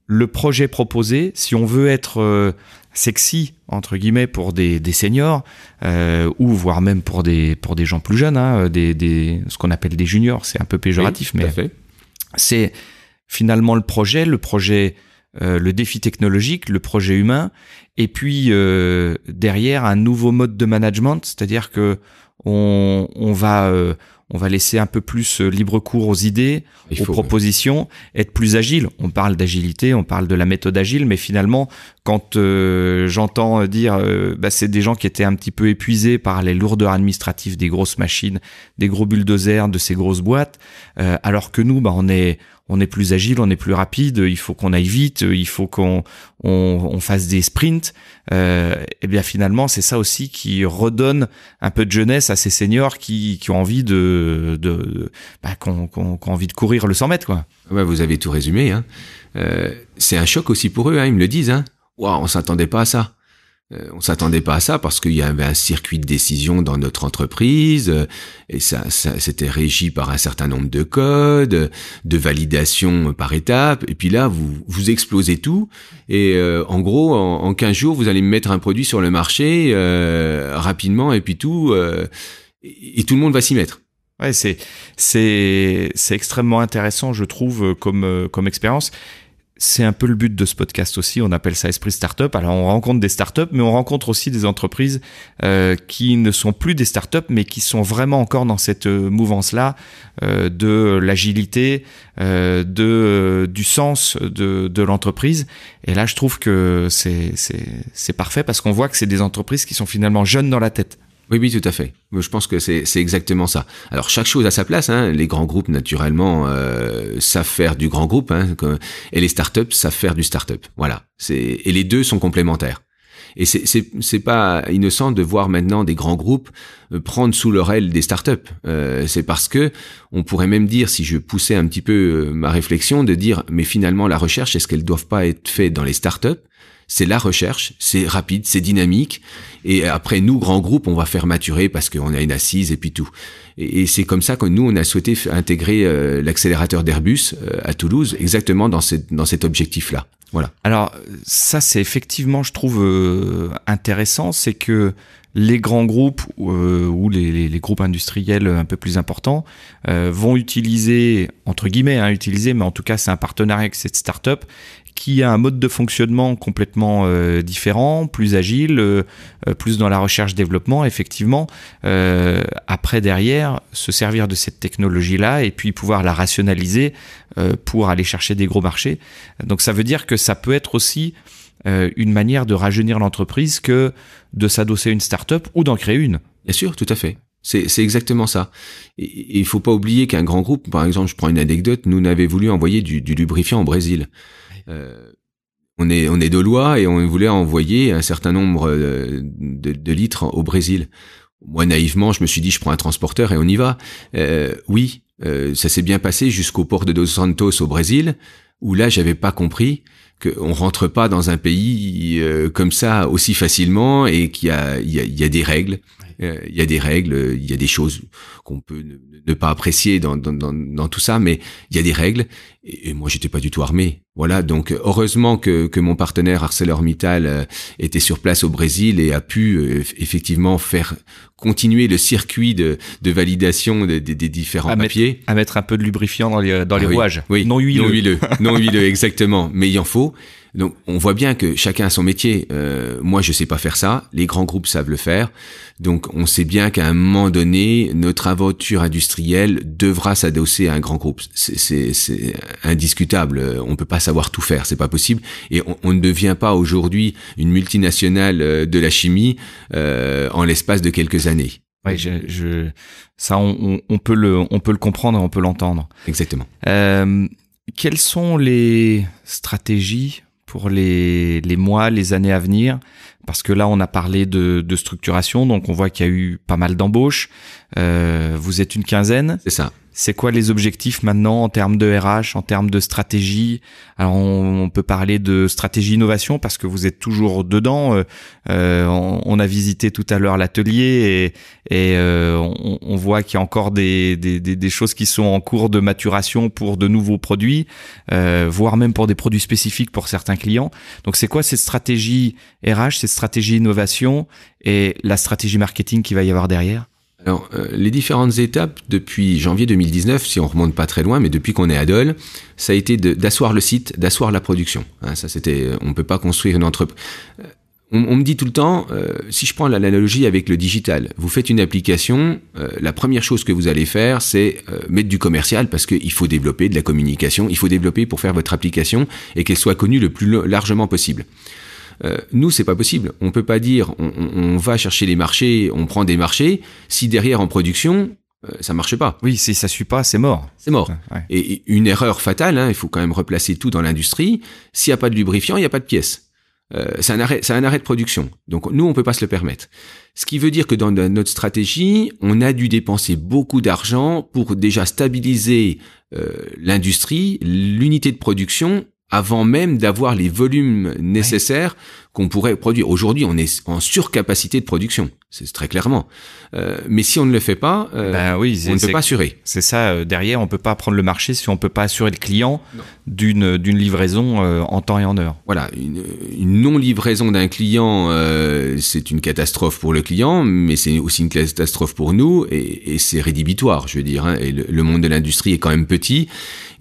le projet proposé si on veut être sexy entre guillemets pour des, des seniors euh, ou voire même pour des pour des gens plus jeunes hein, des, des ce qu'on appelle des juniors c'est un peu péjoratif mais c'est finalement le projet le projet euh, le défi technologique le projet humain et puis euh, derrière un nouveau mode de management c'est-à-dire que on, on va euh, on va laisser un peu plus euh, libre cours aux idées, aux propositions, être plus agile. On parle d'agilité, on parle de la méthode agile, mais finalement, quand euh, j'entends dire, euh, bah, c'est des gens qui étaient un petit peu épuisés par les lourdeurs administratives des grosses machines, des gros bulldozers, de ces grosses boîtes, alors que nous, bah, on est on est plus agile, on est plus rapide, il faut qu'on aille vite, il faut qu'on on, fasse des sprints. Euh, et bien finalement, c'est ça aussi qui redonne un peu de jeunesse à ces seniors qui, qui ont envie de, de, bah, qu'on, qu'on, envie de courir le 100 mètres, quoi. Ouais, vous avez tout résumé. Hein. Euh, c'est un choc aussi pour eux, hein, ils me le disent. Hein. Wow, on s'attendait pas à ça. Euh, on s'attendait pas à ça parce qu'il y avait un circuit de décision dans notre entreprise euh, et ça, ça c'était régi par un certain nombre de codes, de validation par étapes. Et puis là, vous vous explosez tout et euh, en gros, en, en, 15 jours, vous allez mettre un produit sur le marché rapidement et puis tout et, tout le monde va s'y mettre. Ouais, c'est c'est c'est extrêmement intéressant, je trouve, comme comme expérience c'est un peu le but de ce podcast aussi. On appelle ça esprit startup. Alors on rencontre des startups, mais on rencontre aussi des entreprises euh, qui ne sont plus des startups, mais qui sont vraiment encore dans cette euh, mouvance-là euh, de l'agilité, euh, de du sens de, de l'entreprise. Et là, je trouve que c'est c'est parfait parce qu'on voit que c'est des entreprises qui sont finalement jeunes dans la tête. Oui, oui, tout à fait. Je pense que c'est exactement ça. Alors chaque chose a sa place. Hein. Les grands groupes, naturellement, euh, savent faire du grand groupe, hein, et les startups savent faire du startup. Voilà. Et les deux sont complémentaires. Et c'est pas innocent de voir maintenant des grands groupes euh, prendre sous leur aile des startups. Euh, c'est parce que on pourrait même dire, si je poussais un petit peu euh, ma réflexion, de dire mais finalement la recherche est-ce qu'elle doivent pas être faite dans les startups? C'est la recherche, c'est rapide, c'est dynamique. Et après, nous, grands groupes, on va faire maturer parce qu'on a une assise et puis tout. Et, c'est comme ça que nous, on a souhaité intégrer euh, l'accélérateur d'Airbus euh, à Toulouse, exactement dans, dans cet objectif-là. Voilà. Alors, ça, c'est effectivement, je trouve, euh, intéressant, c'est que les grands groupes ou les, les, groupes industriels un peu plus importants vont utiliser, entre guillemets, hein, utiliser, mais en tout cas c'est un partenariat avec cette startup qui a un mode de fonctionnement complètement euh, différent, plus agile, euh, euh, plus dans la recherche-développement, effectivement. après, derrière, se servir de cette technologie-là et puis pouvoir la rationaliser pour aller chercher des gros marchés. Donc ça veut dire que ça peut être aussi une manière de rajeunir l'entreprise que de s'adosser à une start-up ou d'en créer une. Bien sûr, tout à fait. C'est exactement ça. Il faut pas oublier qu'un grand groupe, par exemple, je prends une anecdote, nous n'avait voulu envoyer du, du lubrifiant au Brésil. Euh, on est on est de loi et on voulait envoyer un certain nombre euh, de, litres au Brésil. Moi naïvement, je me suis dit je prends un transporteur et on y va. Euh, oui, ça s'est bien passé jusqu'au port de Dos Santos au Brésil, où là j'avais pas compris qu'on rentre pas dans un pays comme ça aussi facilement et qu'il y a, il y, a, des règles, il y a des règles, il y a des choses qu'on peut ne, pas apprécier dans, dans, dans, tout ça, mais il y a des règles et, moi j'étais pas du tout armé. Voilà, donc heureusement que, que mon partenaire ArcelorMittal euh, était sur place au Brésil et a pu euh, effectivement faire continuer le circuit de, de validation des différents à papiers. Mettre, à mettre un peu de lubrifiant dans les, dans les ah rouages. Oui, non huileux. Non huileux, non huileux exactement. Mais il en faut. Donc on voit bien que chacun a son métier. Euh, moi je sais pas faire ça, les grands groupes savent le faire. Donc on sait bien qu'à un moment donné, notre aventure industrielle devra s'adosser à un grand groupe. C'est indiscutable. On peut pas savoir tout faire, c'est pas possible. Et on, ne devient pas aujourd'hui une multinationale euh, de la chimie euh, en l'espace de quelques années. Oui, je, je, ça, on, on, peut le, on peut le comprendre, on peut l'entendre. Exactement. Euh, quelles sont les stratégies pour les, les mois, les années à venir Parce que là, on a parlé de, structuration, donc on voit qu'il y a eu pas mal d'embauches. Euh, vous êtes une quinzaine. C'est ça. C'est quoi les objectifs maintenant en termes de RH, en termes de stratégie? Alors on, peut parler de stratégie innovation parce que vous êtes toujours dedans. Euh, euh on, a visité tout à l'heure l'atelier et, euh, on, voit qu'il y a encore des, choses qui sont en cours de maturation pour de nouveaux produits, voire même pour des produits spécifiques pour certains clients. Donc c'est quoi cette stratégie RH, cette stratégie innovation et la stratégie marketing qui va y avoir derrière? Alors, euh, les différentes étapes depuis janvier 2019, si on remonte pas très loin, mais depuis qu'on est à Dole, ça a été d'asseoir le site, d'asseoir la production. Hein, ça, c'était, euh, on peut pas construire une entreprise. Euh, on, me dit tout le temps, si je prends l'analogie avec le digital, vous faites une application, la première chose que vous allez faire, c'est mettre du commercial parce qu'il faut développer de la communication, il faut développer pour faire votre application et qu'elle soit connue le plus largement possible. Euh, nous, c'est pas possible. On peut pas dire on, va chercher les marchés, on prend des marchés, si derrière en production euh, ça marche pas. Oui, si ça suit pas, c'est mort. C'est mort. Et, une erreur fatale, hein, il faut quand même replacer tout dans l'industrie. S'il n'y a pas de lubrifiant, il n'y a pas de pièces. Euh, c'est un arrêt, c'est un arrêt de production. Donc nous, on peut pas se le permettre. Ce qui veut dire que dans notre stratégie, on a dû dépenser beaucoup d'argent pour déjà stabiliser euh, l'industrie, l'unité de production avant même d'avoir les volumes nécessaires qu'on pourrait produire. Aujourd'hui, on est en surcapacité de production, c'est très clairement. Euh, mais si on ne le fait pas, euh, ben oui, on ne peut pas assurer. C'est ça. Euh, derrière, on peut pas prendre le marché si on peut pas assurer le client d'une d'une livraison en temps et en heure. Voilà, une, une non livraison d'un client, c'est une catastrophe pour le client, mais c'est aussi une catastrophe pour nous et, et c'est rédhibitoire, je veux dire. Hein, et le, le, monde de l'industrie est quand même petit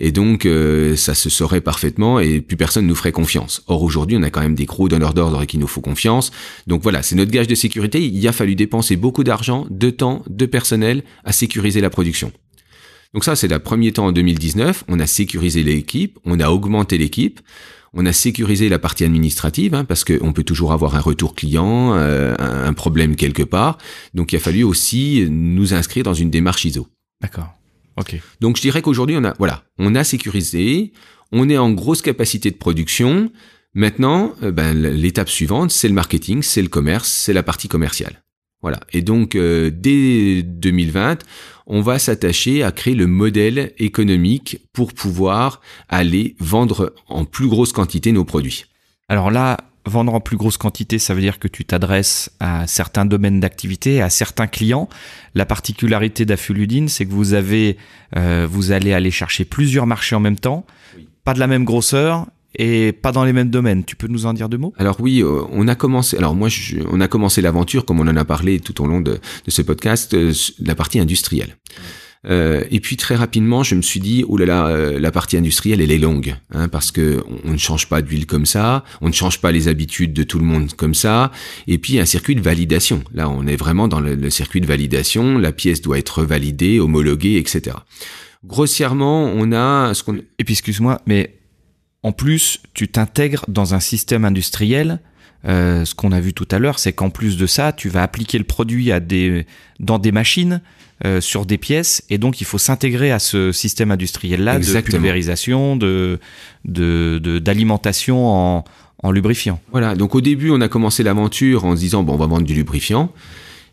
et donc ça se saurait parfaitement et plus personne nous ferait confiance. Or aujourd'hui, on a quand même des gros donneurs d'ordre qui nous faut confiance. Donc voilà, c'est notre gage de sécurité. Il a fallu dépenser beaucoup d'argent, de temps, de personnel à sécuriser la production. Donc ça, c'est le premier temps en 2019. On a sécurisé l'équipe, on a augmenté l'équipe. On a sécurisé la partie administrative hein, parce qu'on peut toujours avoir un retour client, euh, un problème quelque part. Donc il a fallu aussi nous inscrire dans une démarche ISO. D'accord. Ok. Donc je dirais qu'aujourd'hui on a voilà, on a sécurisé, on est en grosse capacité de production. Maintenant, euh, ben, l'étape suivante, c'est le marketing, c'est le commerce, c'est la partie commerciale. Voilà. Et donc, euh, dès 2020, on va s'attacher à créer le modèle économique pour pouvoir aller vendre en plus grosse quantité nos produits. Alors là, vendre en plus grosse quantité, ça veut dire que tu t'adresses à certains domaines d'activité, à certains clients. La particularité d'Affuludine, c'est que vous avez, euh, vous allez aller chercher plusieurs marchés en même temps, pas de la même grosseur et pas dans les mêmes domaines. Tu peux nous en dire deux mots? Alors oui, euh, on a commencé. Alors moi, on a commencé l'aventure, comme on en a parlé tout au long de, ce podcast, euh, la partie industrielle. Euh, et puis très rapidement, je me suis dit, oh là là, euh, la partie industrielle, elle est longue, hein, parce que on, ne change pas d'huile comme ça, on ne change pas les habitudes de tout le monde comme ça. Et puis un circuit de validation. Là, on est vraiment dans le, le circuit de validation. La pièce doit être validée, homologuée, etc. Grossièrement, on a ce qu'on. Et puis excuse-moi, mais en plus, tu t'intègres dans un système industriel. Euh, ce qu'on a vu tout à l'heure, c'est qu'en plus de ça, tu vas appliquer le produit à des, dans des machines euh, sur des pièces et donc il faut s'intégrer à ce système industriel là de pulvérisation de d'alimentation en, en lubrifiant. Voilà, donc au début on a commencé l'aventure en se disant bon on va vendre du lubrifiant.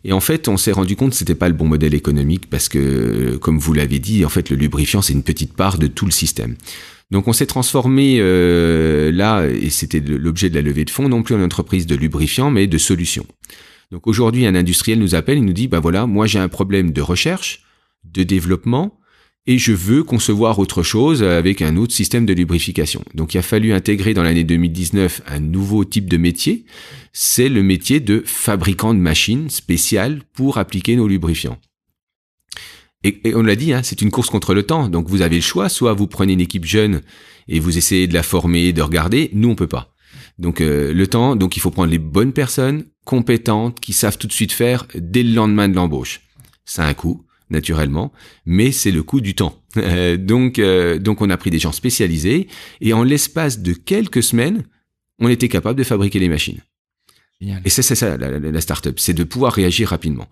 Et en fait, on s'est rendu compte que c'était pas le bon modèle économique parce que, comme vous l'avez dit, en fait, le lubrifiant c'est une petite part de tout le système. Donc, on s'est transformé euh, là, et c'était l'objet de la levée de fonds, non plus en entreprise de lubrifiant, mais de solutions. Donc aujourd'hui, un industriel nous appelle, il nous dit, bah voilà, moi j'ai un problème de recherche, de développement, et je veux concevoir autre chose avec un autre système de lubrification. Donc il a fallu intégrer dans l'année 2019 un nouveau type de métier, c'est le métier de fabricant de machines spéciales pour appliquer nos lubrifiants. Et, on l'a dit, hein, c'est une course contre le temps. Donc vous avez le choix, soit vous prenez une équipe jeune et vous essayez de la former, de regarder. Nous, on peut pas. Donc euh, le temps, donc il faut prendre les bonnes personnes compétentes qui savent tout de suite faire dès le lendemain de l'embauche. Ça a un coût, naturellement, mais c'est le coût du temps. donc euh, donc on a pris des gens spécialisés et en l'espace de quelques semaines, on était capable de fabriquer les machines. Et c'est ça la, la, startup, c'est de pouvoir réagir rapidement.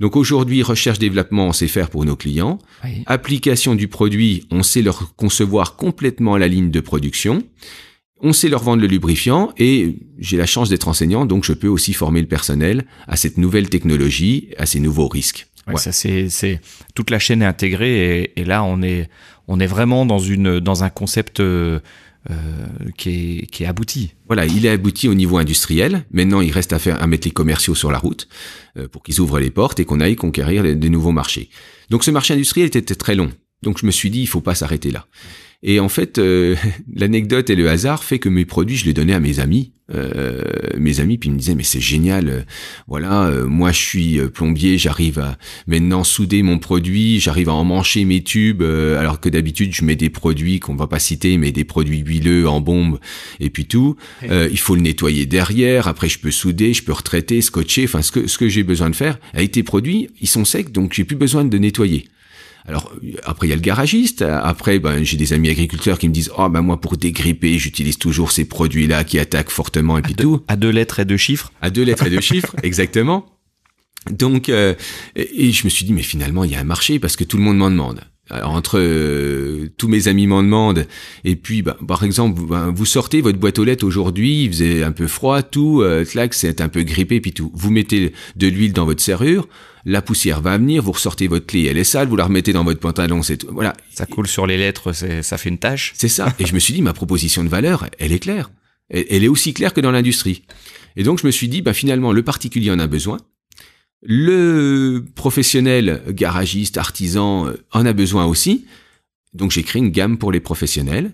Donc aujourd'hui, recherche développement, on sait faire pour nos clients. Application du produit, on sait leur concevoir complètement la ligne de production on sait leur vendre le lubrifiant et j'ai la chance d'être enseignant, donc je peux aussi former le personnel à cette nouvelle technologie, à ces nouveaux risques. Ouais, Ça c'est c'est toute la chaîne est intégrée et, là on est on est vraiment dans une dans un concept euh, euh, qui est qui est abouti. Voilà, il est abouti au niveau industriel. Maintenant, il reste à faire à mettre les commerciaux sur la route euh, pour qu'ils ouvrent les portes et qu'on aille conquérir des, nouveaux marchés. Donc ce marché industriel était très long. Donc je me suis dit il faut pas s'arrêter là. Et en fait, euh, l'anecdote et le hasard fait que mes produits, je les donnais à mes amis, euh, mes amis, puis ils me disaient mais c'est génial, euh, voilà, moi je suis plombier, j'arrive à maintenant souder mon produit, j'arrive à emmancher mes tubes, alors que d'habitude je mets des produits qu'on va pas citer, mais des produits huileux en bombe et puis tout. il faut le nettoyer derrière, après je peux souder, je peux retraiter, scotcher, enfin ce que ce que j'ai besoin de faire. Avec tes produits, ils sont secs, donc j'ai plus besoin de nettoyer. Alors après il y a le garagiste. Après ben j'ai des amis agriculteurs qui me disent oh ben moi pour dégripper j'utilise toujours ces produits là qui attaquent fortement et puis tout. À deux lettres et deux chiffres. À deux lettres et deux chiffres exactement. Donc euh, et je me suis dit mais finalement il y a un marché parce que tout le monde m'en demande. Alors, entre euh, tous mes amis m'en demandent et puis bah, par exemple ben, vous sortez votre boîte aux lettres aujourd'hui il faisait un peu froid tout euh, c'est un peu grippé puis tout vous mettez de l'huile dans votre serrure la poussière va venir, vous ressortez votre clé, elle est sale, vous la remettez dans votre pantalon, c'est voilà. Ça coule sur les lettres, ça fait une tâche. C'est ça. Et je me suis dit, ma proposition de valeur, elle est claire. Elle, est aussi claire que dans l'industrie. Et donc je me suis dit, bah finalement, le particulier en a besoin. Le professionnel, garagiste, artisan, euh, en a besoin aussi. Donc j'ai créé une gamme pour les professionnels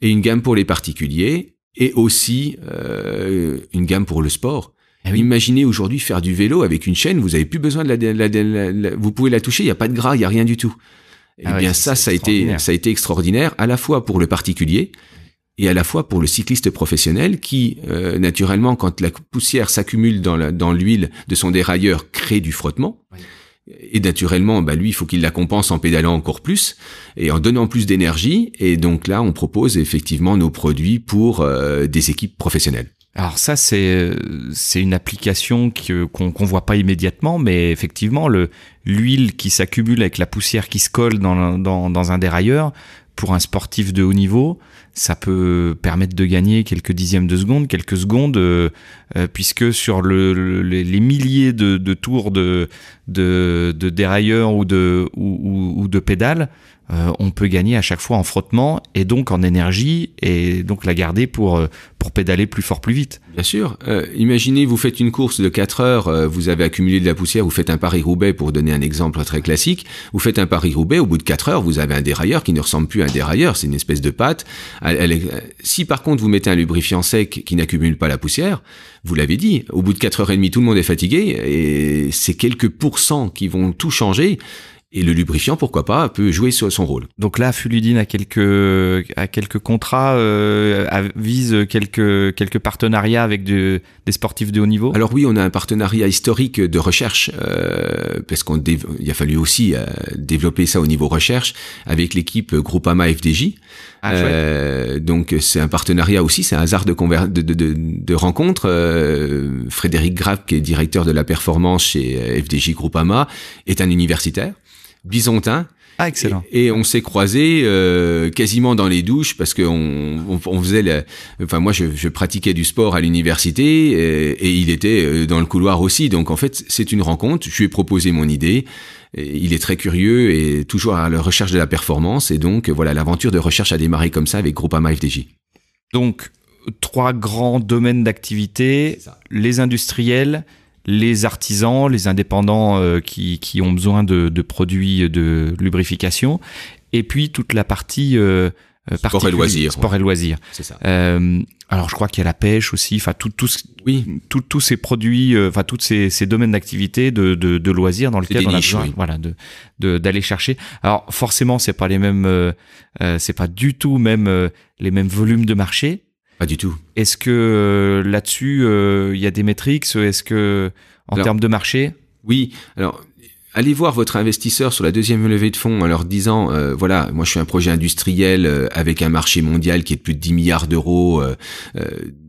et une gamme pour les particuliers et aussi euh, une gamme pour le sport. Eh Imaginez aujourd'hui faire du vélo avec une chaîne, vous avez plus besoin de la, vous pouvez la toucher, il y a pas de gras, il y a rien du tout. Eh ah bien ça, ça a été, ça a été extraordinaire à la fois pour le particulier et à la fois pour le cycliste professionnel qui, euh, naturellement, quand la poussière s'accumule dans, dans l'huile de son dérailleur, crée du frottement. Et naturellement, bah lui, il faut qu'il la compense en pédalant encore plus et en donnant plus d'énergie. Et donc là, on propose effectivement nos produits pour euh, des équipes professionnelles. Alors ça, c'est c'est une application qu'on qu'on voit pas immédiatement, mais effectivement, le l'huile qui s'accumule avec la poussière qui se colle dans, dans, dans un dérailleur, pour un sportif de haut niveau, ça peut permettre de gagner quelques dixièmes de seconde, quelques secondes, euh, euh, puisque sur le, les milliers de, tours de, de, de dérailleur ou de, ou, ou de pédales, euh, on peut gagner à chaque fois en frottement et donc en énergie et donc la garder pour euh, pour pédaler plus fort plus vite. Bien sûr. Euh, imaginez vous faites une course de 4 heures, vous avez accumulé de la poussière, vous faites un Paris-Roubaix pour donner un exemple très classique. Vous faites un Paris-Roubaix, au bout de 4 heures, vous avez un dérailleur qui ne ressemble plus à un dérailleur, c'est une espèce de pâte. si par contre vous mettez un lubrifiant sec qui n'accumule pas la poussière, vous l'avez dit, au bout de 4 heures et demie, tout le monde est fatigué et c'est quelques pourcents qui vont tout changer. Et le lubrifiant, pourquoi pas, peut jouer son rôle. Donc là, Fuludine a quelques a quelques contrats, euh, vise quelques quelques partenariats avec des sportifs de haut niveau. Alors oui, on a un partenariat historique de recherche euh, parce qu'on il a fallu aussi euh, développer ça au niveau recherche avec l'équipe Groupama FDJ. Ah, euh, donc c'est un partenariat aussi, c'est un hasard de, de, de, de, de rencontre. Euh, Frédéric Grave, qui est directeur de la performance chez FDJ Groupama, est un universitaire byzantin. Ah, excellent. Et, on s'est croisés euh, quasiment dans les douches parce que on, on, faisait, enfin moi je, je, pratiquais du sport à l'université et, et, il était euh, dans le couloir aussi. Donc en fait c'est une rencontre. Je lui ai proposé mon idée. Et il est très curieux et toujours à la recherche de la performance. Et donc voilà, l'aventure de recherche a démarré comme ça avec Groupama FDJ. Donc trois grands domaines d'activité les industriels les artisans, les indépendants euh, qui, qui, ont besoin de, de, produits de lubrification, et puis toute la partie euh, euh sport et loisirs. Sport et loisirs. C'est ça. Euh, alors je crois qu'il y a la pêche aussi, enfin tout, tout, oui. tous ces produits, euh, enfin tous ces, ces domaines d'activité de, de, de, loisirs dans lesquels on a besoin, voilà, de d'aller chercher. Alors forcément c'est pas les mêmes, c'est pas du tout même les mêmes volumes de marché, pas du tout. Est-ce que euh, là-dessus, euh, il y a des métriques? Est-ce que, en termes de marché? Oui. Alors, allez voir votre investisseur sur la deuxième levée de fonds en leur disant, euh, voilà, moi je suis un projet industriel avec un marché mondial qui est de plus de 10 milliards d'euros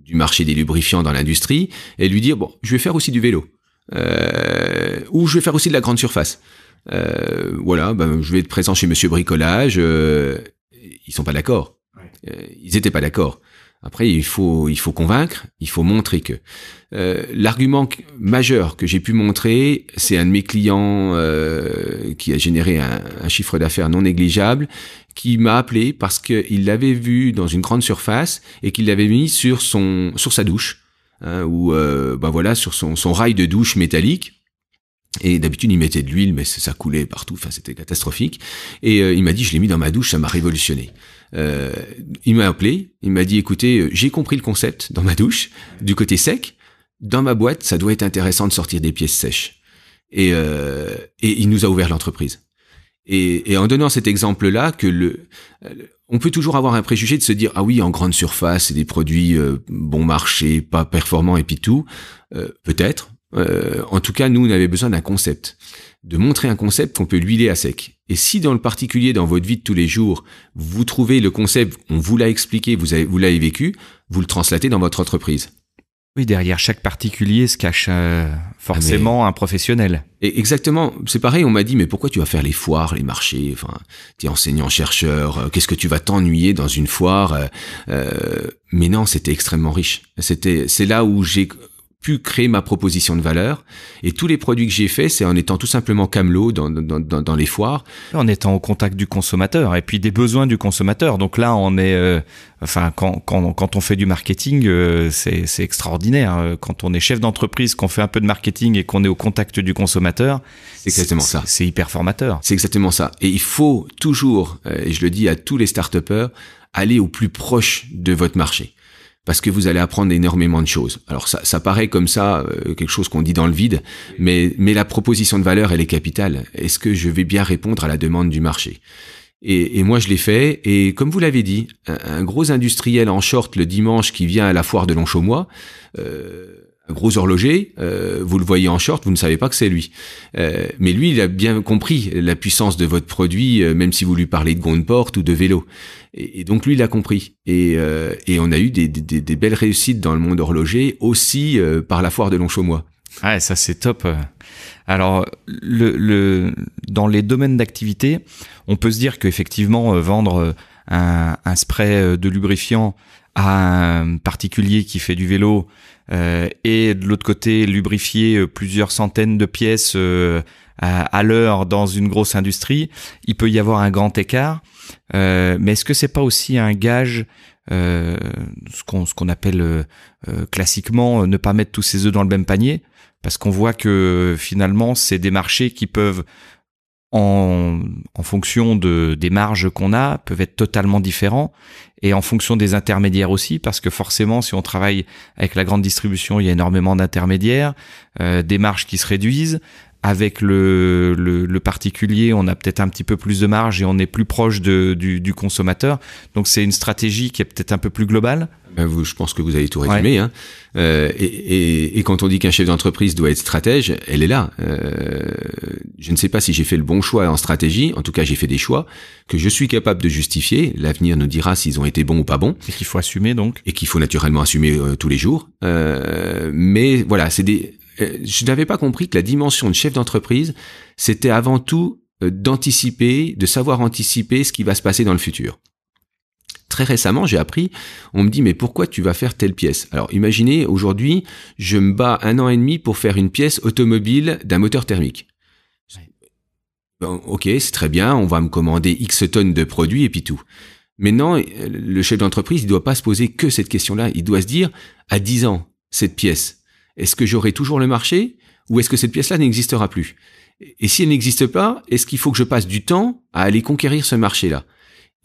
du marché des lubrifiants dans l'industrie, et lui dire, bon, je vais faire aussi du vélo. ou je vais faire aussi de la grande surface. voilà, ben, je vais être présent chez Monsieur Bricolage. ils sont pas d'accord. ils étaient pas d'accord. Après, il faut, il faut convaincre, il faut montrer que. Euh, L'argument majeur que j'ai pu montrer, c'est un de mes clients euh, qui a généré un, un chiffre d'affaires non négligeable, qui m'a appelé parce qu'il l'avait vu dans une grande surface et qu'il l'avait mis sur son, sur sa douche, hein, ou euh, bah voilà, sur son, son rail de douche métallique. Et d'habitude, il mettait de l'huile, mais ça coulait partout. Enfin, c'était catastrophique. Et euh, il m'a dit, je l'ai mis dans ma douche, ça m'a révolutionné. Euh, il m'a appelé, il m'a dit, écoutez, euh, j'ai compris le concept dans ma douche, du côté sec. Dans ma boîte, ça doit être intéressant de sortir des pièces sèches. Et, euh, et il nous a ouvert l'entreprise. Et, et, en donnant cet exemple-là, que le, on peut toujours avoir un préjugé de se dire ah oui en grande surface c'est des produits bon marché, pas performants et puis tout. Peut-être, euh, en tout cas, nous, on avait besoin d'un concept, de montrer un concept qu'on peut l'huiler à sec. Et si dans le particulier, dans votre vie de tous les jours, vous trouvez le concept, on vous l'a expliqué, vous avez, vous l'avez vécu, vous le translatez dans votre entreprise. Oui, derrière chaque particulier se cache euh, forcément un professionnel. Et exactement, c'est pareil. On m'a dit mais pourquoi tu vas faire les foires, les marchés Enfin, es enseignant chercheur. Euh, qu'est-ce que tu vas t'ennuyer dans une foire Mais non, c'était extrêmement riche. C'était, c'est là où j'ai pu créer ma proposition de valeur. Et tous les produits que j'ai faits, c'est en étant tout simplement camelot dans, dans, dans, dans, les foires. En étant au contact du consommateur et puis des besoins du consommateur. Donc là, on est, euh, enfin, quand, quand, quand on fait du marketing, euh, c'est, extraordinaire. Quand on est chef d'entreprise, qu'on fait un peu de marketing et qu'on est au contact du consommateur, c'est exactement ça. C'est hyper formateur. C'est exactement ça. Et il faut toujours, euh, et je le dis à tous les start aller au plus proche de votre marché parce que vous allez apprendre énormément de choses. Alors ça, paraît comme ça euh, quelque chose qu'on dit dans le vide, mais, mais la proposition de valeur, elle est capitale. Est-ce que je vais bien répondre à la demande du marché? Et, moi, je l'ai fait. Et comme vous l'avez dit, un, gros industriel en short le dimanche qui vient à la foire de Longchaumois, euh, un gros horloger, euh, vous le voyez en short, vous ne savez pas que c'est lui. Euh, mais lui, il a bien compris la puissance de votre produit, même si vous lui parlez de grande porte ou de vélo. Et, donc lui, il a compris. Et, et on a eu des, des, des, belles réussites dans le monde horloger, aussi par la foire de Longchaumois. Ouais, ça c'est top. Alors, le, le, dans les domaines d'activité, on peut se dire qu'effectivement, vendre un, un spray de lubrifiant à un particulier qui fait du vélo euh, et de l'autre côté lubrifier euh, plusieurs centaines de pièces euh, à, l'heure dans une grosse industrie, il peut y avoir un grand écart. Mais est-ce que c'est pas aussi un gage ce qu'on ce qu'on appelle classiquement ne pas mettre tous ses œufs dans le même panier? Parce qu'on voit que finalement c'est des marchés qui peuvent en, fonction de, des marges qu'on a, peuvent être totalement différents et en fonction des intermédiaires aussi, parce que forcément, si on travaille avec la grande distribution, il y a énormément d'intermédiaires, euh, des marges qui se réduisent. Avec le, le, le particulier, on a peut-être un petit peu plus de marge et on est plus proche de, du, du consommateur. Donc c'est une stratégie qui est peut-être un peu plus globale. Ben vous, je pense que vous avez tout résumé. Hein. Euh, et, et, et, quand on dit qu'un chef d'entreprise doit être stratège, elle est là. Euh, je ne sais pas si j'ai fait le bon choix en stratégie. En tout cas, j'ai fait des choix que je suis capable de justifier. L'avenir nous dira s'ils ont été bons ou pas bons. Et qu'il faut assumer donc. Et qu'il faut naturellement assumer euh, tous les jours. Euh, mais voilà, c'est des. Euh, je n'avais pas compris que la dimension de chef d'entreprise, c'était avant tout euh, d'anticiper, de savoir anticiper ce qui va se passer dans le futur très récemment, j'ai appris, on me dit, mais pourquoi tu vas faire telle pièce? Alors imaginez, aujourd'hui, je me bats un an et demi pour faire une pièce automobile d'un moteur thermique. ok, c'est très bien, on va me commander X tonnes de produits et puis tout. Maintenant, le chef d'entreprise, il doit pas se poser que cette question-là. Il doit se dire, à 10 ans, cette pièce, est-ce que j'aurai toujours le marché ou est-ce que cette pièce-là n'existera plus? Et si elle n'existe pas, est-ce qu'il faut que je passe du temps à aller conquérir ce marché-là?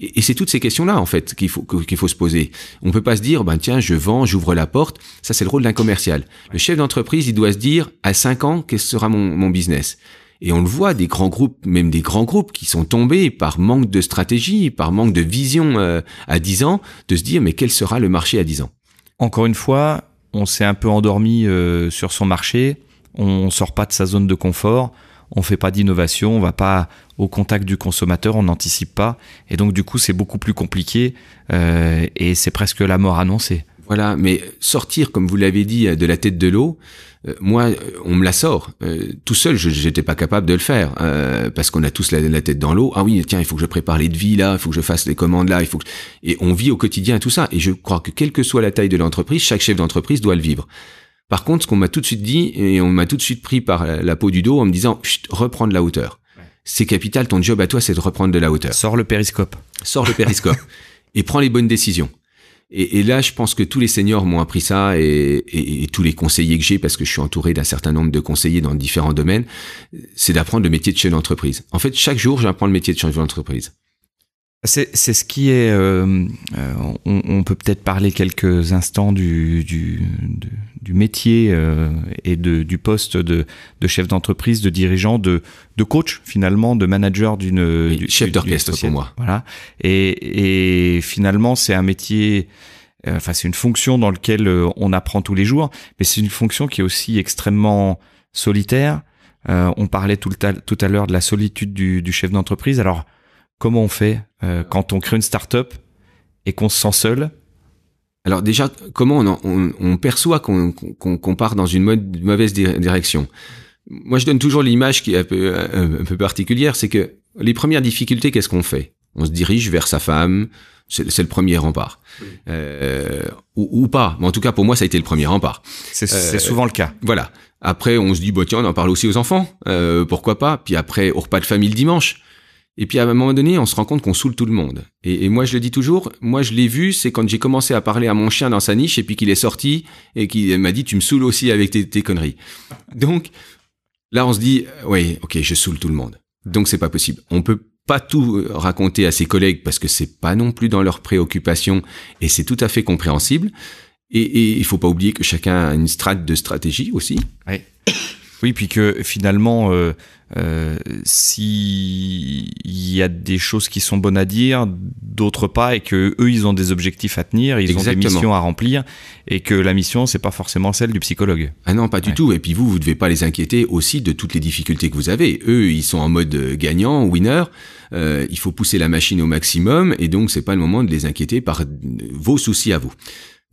Et, c'est toutes ces questions-là, en fait, qu'il faut, qu'il faut se poser. On peut pas se dire, ben tiens, je vends, j'ouvre la porte. Ça, c'est le rôle d'un commercial. Le chef d'entreprise, il doit se dire, à 5 ans, quel sera mon, mon business? Et on le voit, des grands groupes, même des grands groupes qui sont tombés par manque de stratégie, par manque de vision euh, à 10 ans, de se dire mais quel sera le marché à 10 ans? Encore une fois, on s'est un peu endormi euh, sur son marché, on sort pas de sa zone de confort, on fait pas d'innovation, on va pas au contact du consommateur, on n'anticipe pas, et donc du coup c'est beaucoup plus compliqué euh, et c'est presque la mort annoncée. Voilà, mais sortir, comme vous l'avez dit, de la tête de l'eau, euh, moi, on me la sort. Euh, tout seul, je n'étais pas capable de le faire euh, parce qu'on a tous la, tête dans l'eau. Ah oui, tiens, il faut que je prépare les devis là, il faut que je fasse les commandes là, il faut que... et on vit au quotidien tout ça. Et je crois que quelle que soit la taille de l'entreprise, chaque chef d'entreprise doit le vivre. Par contre, ce qu'on m'a tout de suite dit, et on m'a tout de suite pris par la, peau du dos en me disant, reprendre la hauteur. C'est capital, ton job à toi, c'est de reprendre de la hauteur. Sors le périscope. Sors le périscope. et prends les bonnes décisions. Et, là, je pense que tous les seniors m'ont appris ça et, et, tous les conseillers que j'ai, parce que je suis entouré d'un certain nombre de conseillers dans différents domaines, c'est d'apprendre le métier de chef d'entreprise. En fait, chaque jour, j'apprends le métier de chef d'entreprise. C'est, ce qui est. Euh, euh, on, on, peut peut-être parler quelques instants du, du, du, métier euh, et de, du poste de, de chef d'entreprise, de dirigeant, de, de coach finalement, de manager d'une oui, chef d'orchestre pour moi. Voilà. Et, et finalement, c'est un métier. Enfin, c'est une fonction dans laquelle on apprend tous les jours, mais c'est une fonction qui est aussi extrêmement solitaire. on parlait tout, le tout à l'heure de la solitude du, du chef d'entreprise. Alors Comment on fait euh, quand on crée une start-up et qu'on se sent seul? Alors déjà, comment on, perçoit qu'on part dans une mauvaise direction? Moi, je donne toujours l'image qui est un peu, un, peu particulière, c'est que les premières difficultés, qu'est-ce qu'on fait? On se dirige vers sa femme, c'est le premier rempart. Euh, ou, pas, mais en tout cas pour moi ça a été le premier rempart. C'est euh, souvent le cas. Voilà. Après on se dit bah tiens on en parle aussi aux enfants, pourquoi pas? Puis après au repas de famille le dimanche, et puis à un moment donné, on se rend compte qu'on saoule tout le monde. Et, moi, je le dis toujours, moi je l'ai vu, c'est quand j'ai commencé à parler à mon chien dans sa niche et puis qu'il est sorti et qu'il m'a dit, tu me saoules aussi avec tes, conneries. Donc là, on se dit, oui, ok, je saoule tout le monde. Donc c'est pas possible. On peut pas tout euh, raconter à ses collègues parce que c'est pas non plus dans leurs préoccupations et c'est tout à fait compréhensible. Et, il faut pas oublier que chacun a une strate de stratégie aussi. Oui, puis que finalement, euh, euh, si il y a des choses qui sont bonnes à dire, d'autres pas, et que eux, ils ont des objectifs à tenir, ils ont des missions à remplir, et que la mission, c'est pas forcément celle du psychologue. Ah non, pas du tout. Et puis vous, vous devez pas les inquiéter aussi de toutes les difficultés que vous avez. Eux, ils sont en mode gagnant, winner. Euh, il faut pousser la machine au maximum, et donc c'est pas le moment de les inquiéter par vos soucis à vous.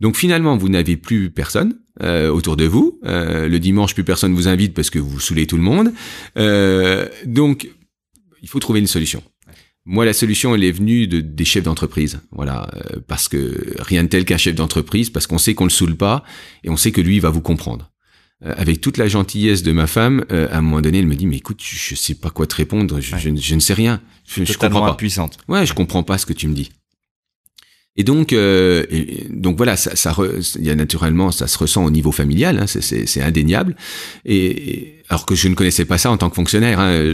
Donc finalement, vous n'avez plus personne euh, autour de vous. Euh, le dimanche, plus personne vous invite parce que vous saoulez tout le monde. Euh, donc, il faut trouver une solution. Moi, la solution, elle est venue de, des chefs d'entreprise. Voilà, parce que rien de tel qu'un chef d'entreprise, parce qu'on sait qu'on le saoule pas et on sait que lui il va vous comprendre. avec toute la gentillesse de ma femme, à un moment donné, elle me dit mais écoute, je, sais pas quoi te répondre, je, je, ne sais rien. Je, je comprends pas. Ouais, je comprends pas ce que tu me dis. Et donc, euh, donc voilà, ça, ça il y a naturellement, ça se ressent au niveau familial, hein, c'est indéniable. Et, alors que je ne connaissais pas ça en tant que fonctionnaire. Hein,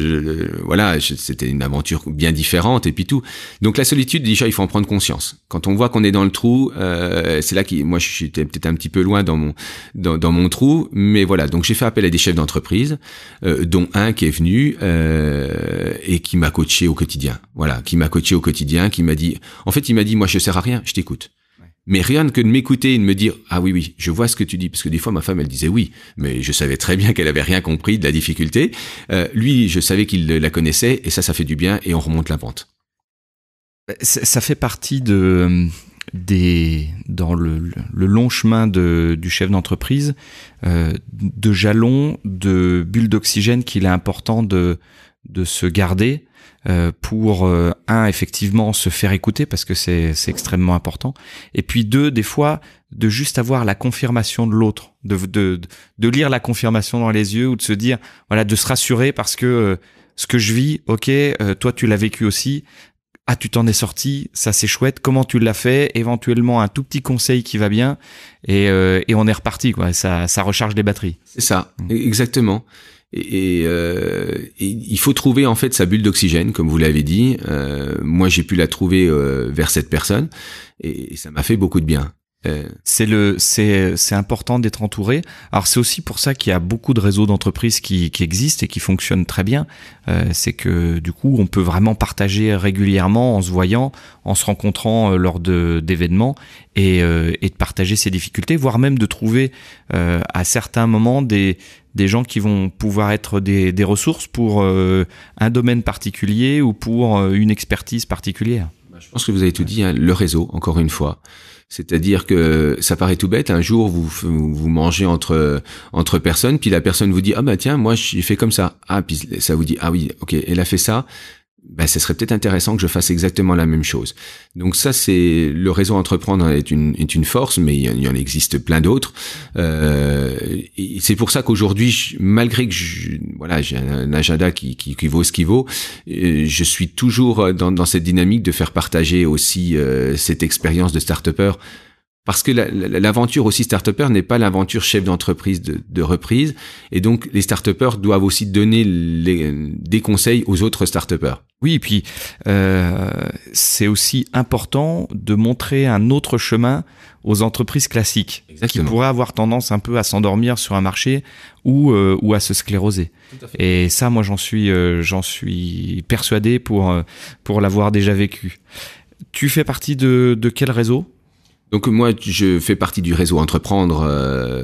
voilà, c'était une aventure bien différente et puis tout. Donc la solitude, déjà, il faut en prendre conscience. Quand on voit qu'on est dans le trou, euh, c'est là que moi, j'étais peut-être un petit peu loin dans mon dans, dans mon trou, mais voilà. Donc j'ai fait appel à des chefs d'entreprise, euh, dont un qui est venu euh, et qui m'a coaché au quotidien. Voilà, qui m'a coaché au quotidien, qui m'a dit, en fait, il m'a dit, moi, je sers à rien, je t'écoute. Mais rien que de m'écouter et de me dire ah oui oui je vois ce que tu dis parce que des fois ma femme elle disait oui mais je savais très bien qu'elle avait rien compris de la difficulté. Euh, lui je savais qu'il la connaissait et ça ça fait du bien et on remonte la pente. Ça fait partie de des dans le, long chemin de, du chef d'entreprise euh, de jalons de bulles d'oxygène qu'il est important de de se garder euh, pour euh, un effectivement se faire écouter parce que c'est extrêmement important. Et puis deux des fois de juste avoir la confirmation de l'autre de, de de lire la confirmation dans les yeux ou de se dire voilà de se rassurer parce que euh, ce que je vis ok toi tu l'as vécu aussi. Ah tu t'en es sorti ça c'est chouette. Comment tu l'as fait? Éventuellement un tout petit conseil qui va bien. Et, et on est reparti quoi. Ça ça recharge les batteries. C'est ça. Mmh. exactement et, euh, et, il faut trouver en fait sa bulle d'oxygène, comme vous l'avez dit. Euh, moi, j'ai pu la trouver euh, vers cette personne, et ça m'a fait beaucoup de bien. Euh, c'est le, c'est, c'est important d'être entouré. Alors c'est aussi pour ça qu'il y a beaucoup de réseaux d'entreprises qui, qui existent et qui fonctionnent très bien. Euh, c'est que du coup, on peut vraiment partager régulièrement en se voyant, en se rencontrant euh, lors de d'événements et, et de partager ses difficultés, voire même de trouver à certains moments des des gens qui vont pouvoir être des, des ressources pour un domaine particulier ou pour une expertise particulière. Je pense que vous avez tout dit, hein, le réseau, encore une fois. C'est-à-dire que ça paraît tout bête. Un jour, vous vous mangez entre entre personnes, puis la personne vous dit ah bah tiens moi j'ai fait comme ça. Ah puis ça vous dit ah oui ok elle a fait ça ben, ce serait peut-être intéressant que je fasse exactement la même chose. Donc ça, c'est le réseau entreprendre est une est une force, mais il y en existe plein d'autres. Euh, c'est pour ça qu'aujourd'hui, malgré que je, voilà, j'ai un agenda qui, qui, qui, vaut ce qu'il vaut, euh, je suis toujours dans, dans cette dynamique de faire partager aussi euh, cette expérience de start-upper parce que l'aventure aussi start n'est pas l'aventure chef d'entreprise de, reprise. Et donc, les start doivent aussi donner des conseils aux autres start Oui, et puis euh, c'est aussi important de montrer un autre chemin aux entreprises classiques qui pourraient avoir tendance un peu à s'endormir sur un marché ou, euh, ou à se scléroser. Et ça, moi, j'en suis, euh, j'en suis persuadé pour, pour l'avoir déjà vécu. Tu fais partie de, de quel réseau? Donc moi, je fais partie du réseau Entreprendre euh,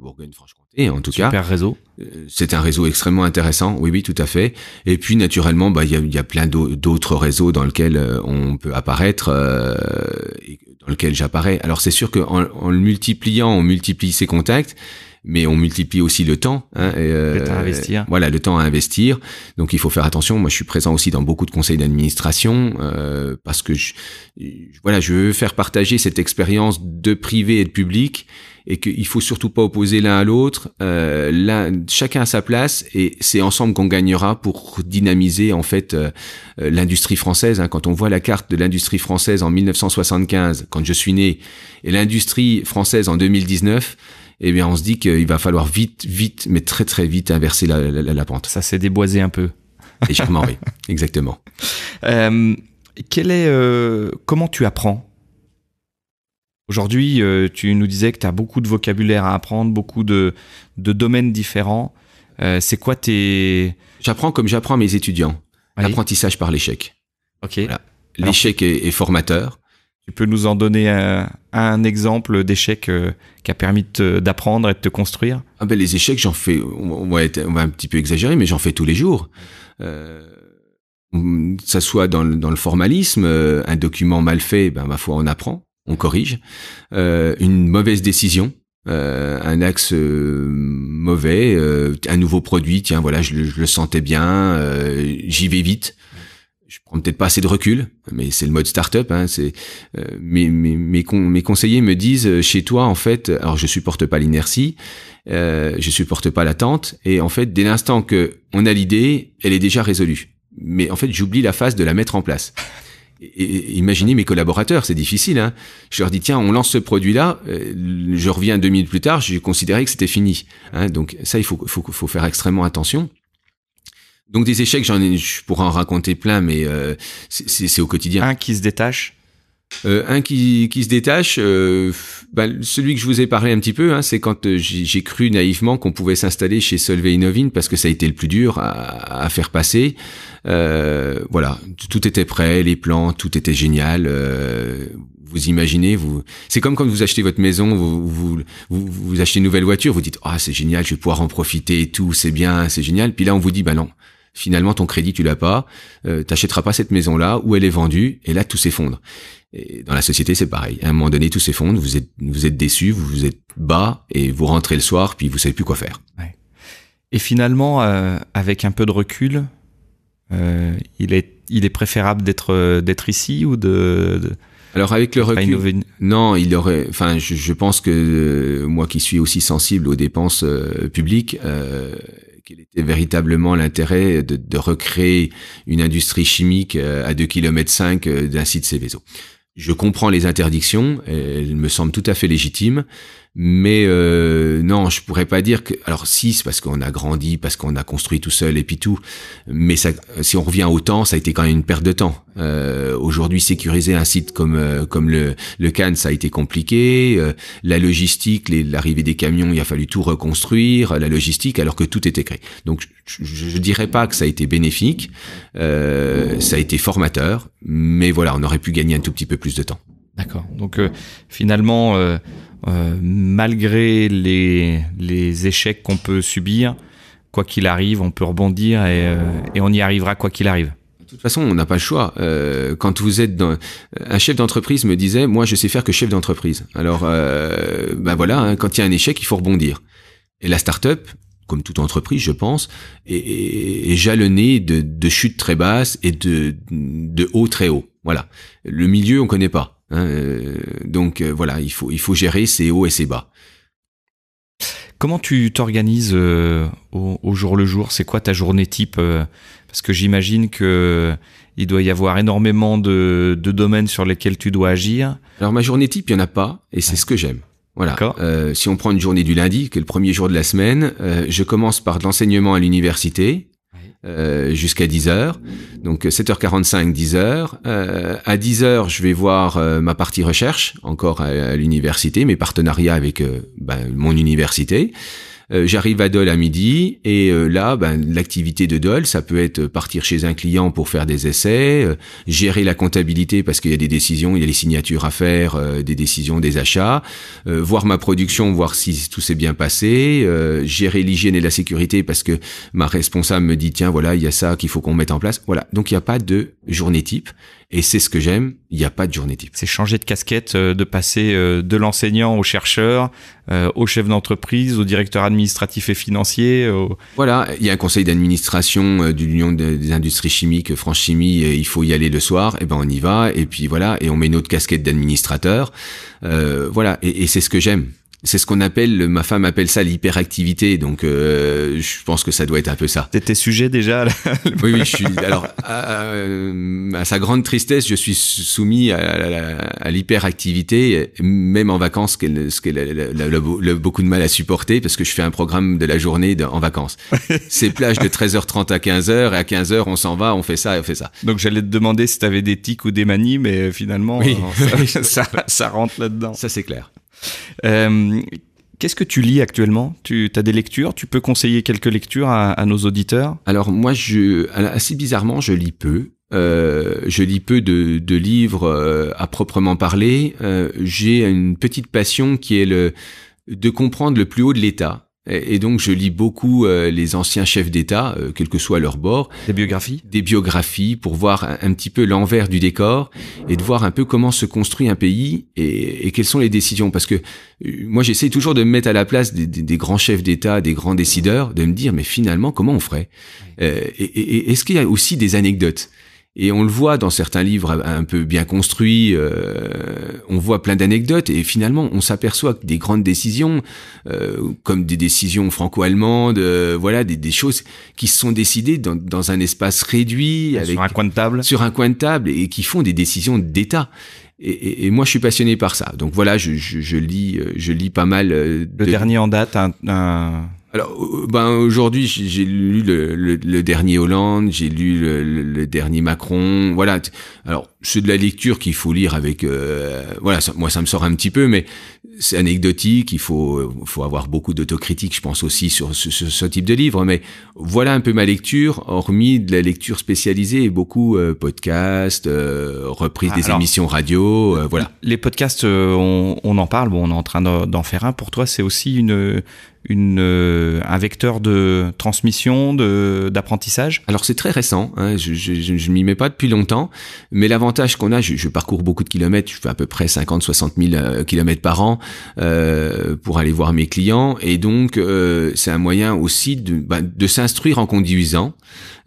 Bourgogne-Franche-Comté, en tout cas. Super réseau. Euh, c'est un réseau extrêmement intéressant, oui, oui, tout à fait. Et puis naturellement, bah il y a, y a, plein d'autres réseaux dans lesquels euh, on peut apparaître, euh, et dans lesquels j'apparais. Alors c'est sûr qu'en en le multipliant, on multiplie ses contacts mais on multiplie aussi le temps. Hein, le temps à investir. Voilà, le temps à investir. Donc il faut faire attention. Moi, je suis présent aussi dans beaucoup de conseils d'administration euh, parce que je, voilà, je veux faire partager cette expérience de privé et de public et qu'il faut surtout pas opposer l'un à l'autre. Euh, chacun à sa place et c'est ensemble qu'on gagnera pour dynamiser en fait euh, euh, l'industrie française. Hein. Quand on voit la carte de l'industrie française en 1975, quand je suis né, et l'industrie française en 2019 eh bien on se dit qu'il va falloir vite, vite, mais très très vite inverser la, la, pente. Ça s'est déboisé un peu. Légèrement, oui, exactement. Euh, quel est, euh, comment tu apprends? Aujourd'hui, euh, tu nous disais que tu as beaucoup de vocabulaire à apprendre, beaucoup de, de domaines différents. c'est quoi tes... J'apprends comme j'apprends à mes étudiants. L'apprentissage par l'échec. Ok. L'échec est, formateur. Tu peux nous en donner un, exemple d'échec qui a permis d'apprendre et de te construire? Ah ben, Les échecs, j'en fais, on va, on va un petit peu exagérer, mais j'en fais tous les jours. Euh, ça soit dans, le formalisme, euh, un document mal fait, ben ma foi, on apprend, on corrige. Euh, une mauvaise décision, euh, un axe euh, mauvais, un nouveau produit, tiens voilà, je le sentais bien, j'y vais vite. Je prends peut-être pas assez de recul, mais c'est le mode startup. Hein, c'est mes, mes, mes, mes, conseillers me disent chez toi en fait, alors je supporte pas l'inertie, euh, je supporte pas l'attente, et en fait dès l'instant que on a l'idée, elle est déjà résolue mais en fait, j'oublie la phase de la mettre en place. Et, imaginez mes collaborateurs, c'est difficile. Hein je leur dis tiens, on lance ce produit-là. Euh, je reviens deux minutes plus tard, j'ai considéré que c'était fini. Hein donc ça, il faut, faut, faut faire extrêmement attention. Donc des échecs, j'en ai, je pourrais en raconter plein, mais euh, c'est au quotidien. Un qui se détache. Euh, un qui, qui se détache, euh, bah, celui que je vous ai parlé un petit peu, hein, c'est quand euh, j'ai cru naïvement qu'on pouvait s'installer chez Solvay Innovin parce que ça a été le plus dur à, à faire passer. Euh, voilà, tout était prêt, les plans, tout était génial. Euh, vous imaginez, vous, c'est comme quand vous achetez votre maison, vous, vous, vous, achetez une nouvelle voiture, vous dites, ah c'est génial, je vais pouvoir en profiter et tout, c'est bien, c'est génial. Puis là on vous dit, bah non, finalement ton crédit tu l'as pas, euh, t'achèteras pas cette maison là où elle est vendue, et là tout s'effondre. Et dans la société, c'est pareil. À un moment donné, tout s'effondre, vous êtes, vous êtes déçu, vous, vous êtes bas et vous rentrez le soir, puis vous savez plus quoi faire. Et finalement, euh, avec un peu de recul, euh, il est, il est préférable d'être, d'être ici ou de, alors avec le recul, non, il aurait. Enfin, je, je pense que euh, moi qui suis aussi sensible aux dépenses euh, publiques, euh, quel était véritablement l'intérêt de, recréer une industrie chimique à 2 km 5 d'un site Céveso je comprends les interdictions, elles me semblent tout à fait légitimes, mais euh, non, je pourrais pas dire que. Alors si, c'est parce qu'on a grandi, parce qu'on a construit tout seul et puis tout. Mais ça, si on revient au temps, ça a été quand même une perte de temps. Euh, Aujourd'hui, sécuriser un site comme euh, comme le le Cannes, ça a été compliqué. Euh, la logistique, l'arrivée des camions, il a fallu tout reconstruire. La logistique, alors que tout était créé. Donc, je, je, dirais pas que ça a été bénéfique. Euh, ça a été formateur, mais voilà, on aurait pu gagner un tout petit peu plus de temps. D'accord. Donc finalement malgré les, les échecs qu'on peut subir, quoi qu'il arrive, on peut rebondir et, euh, et on y arrivera quoi qu'il arrive. De toute façon, on n'a pas le choix. Euh, quand vous êtes un chef d'entreprise me disait, moi, je sais faire que chef d'entreprise. Alors, euh, ben voilà, hein, quand il y a un échec, il faut rebondir. Et la start-up, comme toute entreprise, je pense, est, est, est jalonnée de, de chutes très basses et de, de hauts très hauts. Voilà. Le milieu, on connaît pas. Hein, euh, donc euh, voilà, il faut, il faut gérer ses hauts et ses bas. Comment tu t'organises euh, au, jour le jour? C'est quoi ta journée type Parce que j'imagine que il doit y avoir énormément de, de, domaines sur lesquels tu dois agir. Alors ma journée type, il y en a pas, et c'est ce que j'aime. Voilà. Si on prend une journée du lundi, qui est le premier jour de la semaine, je commence par de l'enseignement à l'université. Euh, jusqu'à 10h. Donc 7h45, 10h. Euh, à 10h, je vais voir euh, ma partie recherche, encore à, l'université, mes partenariats avec ben, mon université. Euh, j'arrive à Dole à midi et euh, là, ben, l'activité de Dole, ça peut être partir chez un client pour faire des essais, euh, gérer la comptabilité parce qu'il y a des décisions, il y a des signatures à faire, des décisions, des achats, voir ma production, voir si tout s'est bien passé, gérer l'hygiène et la sécurité parce que ma responsable me dit tiens voilà il y a ça qu'il faut qu'on mette en place. Voilà donc il n'y a pas de journée type. Et c'est ce que j'aime, il n'y a pas de journée type. C'est changer de casquette, euh, de passer euh, de l'enseignant au chercheur, euh, au chef d'entreprise, au directeur administratif et financier. Voilà, il y a un conseil d'administration de l'Union des industries chimiques, France Chimie, il faut y aller le soir, et ben on y va, et puis voilà, et on met notre casquette d'administrateur. voilà, et c'est ce que j'aime c'est ce qu'on appelle, ma femme appelle ça l'hyperactivité, donc euh, je pense que ça doit être un peu ça. T'étais sujet déjà là. Oui, oui, je suis. Alors, à, sa grande tristesse, je suis soumis à, l'hyperactivité, même en vacances, ce qu'elle a, beaucoup de mal à supporter, parce que je fais un programme de la journée en vacances. C'est plage de 13h30 à 15h, et à 15h, on s'en va, on fait ça, et on fait ça. Donc j'allais te demander si t'avais des tics ou des manies, mais finalement, ça, ça rentre là-dedans. Ça, c'est clair. Euh, Qu'est-ce que tu lis actuellement? Tu as des lectures? Tu peux conseiller quelques lectures à, nos auditeurs? Alors moi, je, assez bizarrement, je lis peu. Euh, je lis peu de, livres euh, à proprement parler. J'ai une petite passion qui est le de comprendre le plus haut de l'État. Et donc je lis beaucoup euh, les anciens chefs d'État, euh, quel que soit leur bord. Des biographies? Des biographies pour voir un, petit peu l'envers du décor et de voir un peu comment se construit un pays et, et quelles sont les décisions. Parce que euh, moi j'essaie toujours de me mettre à la place des, des, des grands chefs d'État, des grands décideurs, de me dire mais finalement comment on ferait? Et, et est-ce qu'il y a aussi des anecdotes? Et on le voit dans certains livres un peu bien construits, euh, on voit plein d'anecdotes et finalement on s'aperçoit que des grandes décisions, euh, comme des décisions franco-allemandes, euh, voilà, des, des, choses qui se sont décidées dans, dans un espace réduit, avec, sur un coin de table, sur un coin de table et qui font des décisions d'État. Et, et, et, moi, je suis passionné par ça. Donc voilà, je, je, je lis, je lis pas mal. Le dernier en date, un, un alors, euh, ben aujourd'hui, j'ai lu le, le, le, dernier Hollande, j'ai lu le, le, dernier Macron. Voilà. Alors, c'est de la lecture qu'il faut lire avec. Euh, voilà, moi ça me sort un petit peu, mais c'est anecdotique. Il faut faut avoir beaucoup d'autocritique, je pense aussi sur ce, ce, type de livre. Mais voilà un peu ma lecture, hormis de la lecture spécialisée et beaucoup euh, podcasts, euh, reprise des émissions radio. voilà. Les podcasts, on, on, en parle. Bon, on est en train d'en faire un. Pour toi, c'est aussi une une, euh, un vecteur de transmission, d'apprentissage? Alors c'est très récent, hein, je, je, m'y mets pas depuis longtemps, mais l'avantage qu'on a, je, je, parcours beaucoup de kilomètres, je fais à peu près 50-60 000 euh, kilomètres par an euh, pour aller voir mes clients, et donc euh, c'est un moyen aussi de, bah, de s'instruire en conduisant.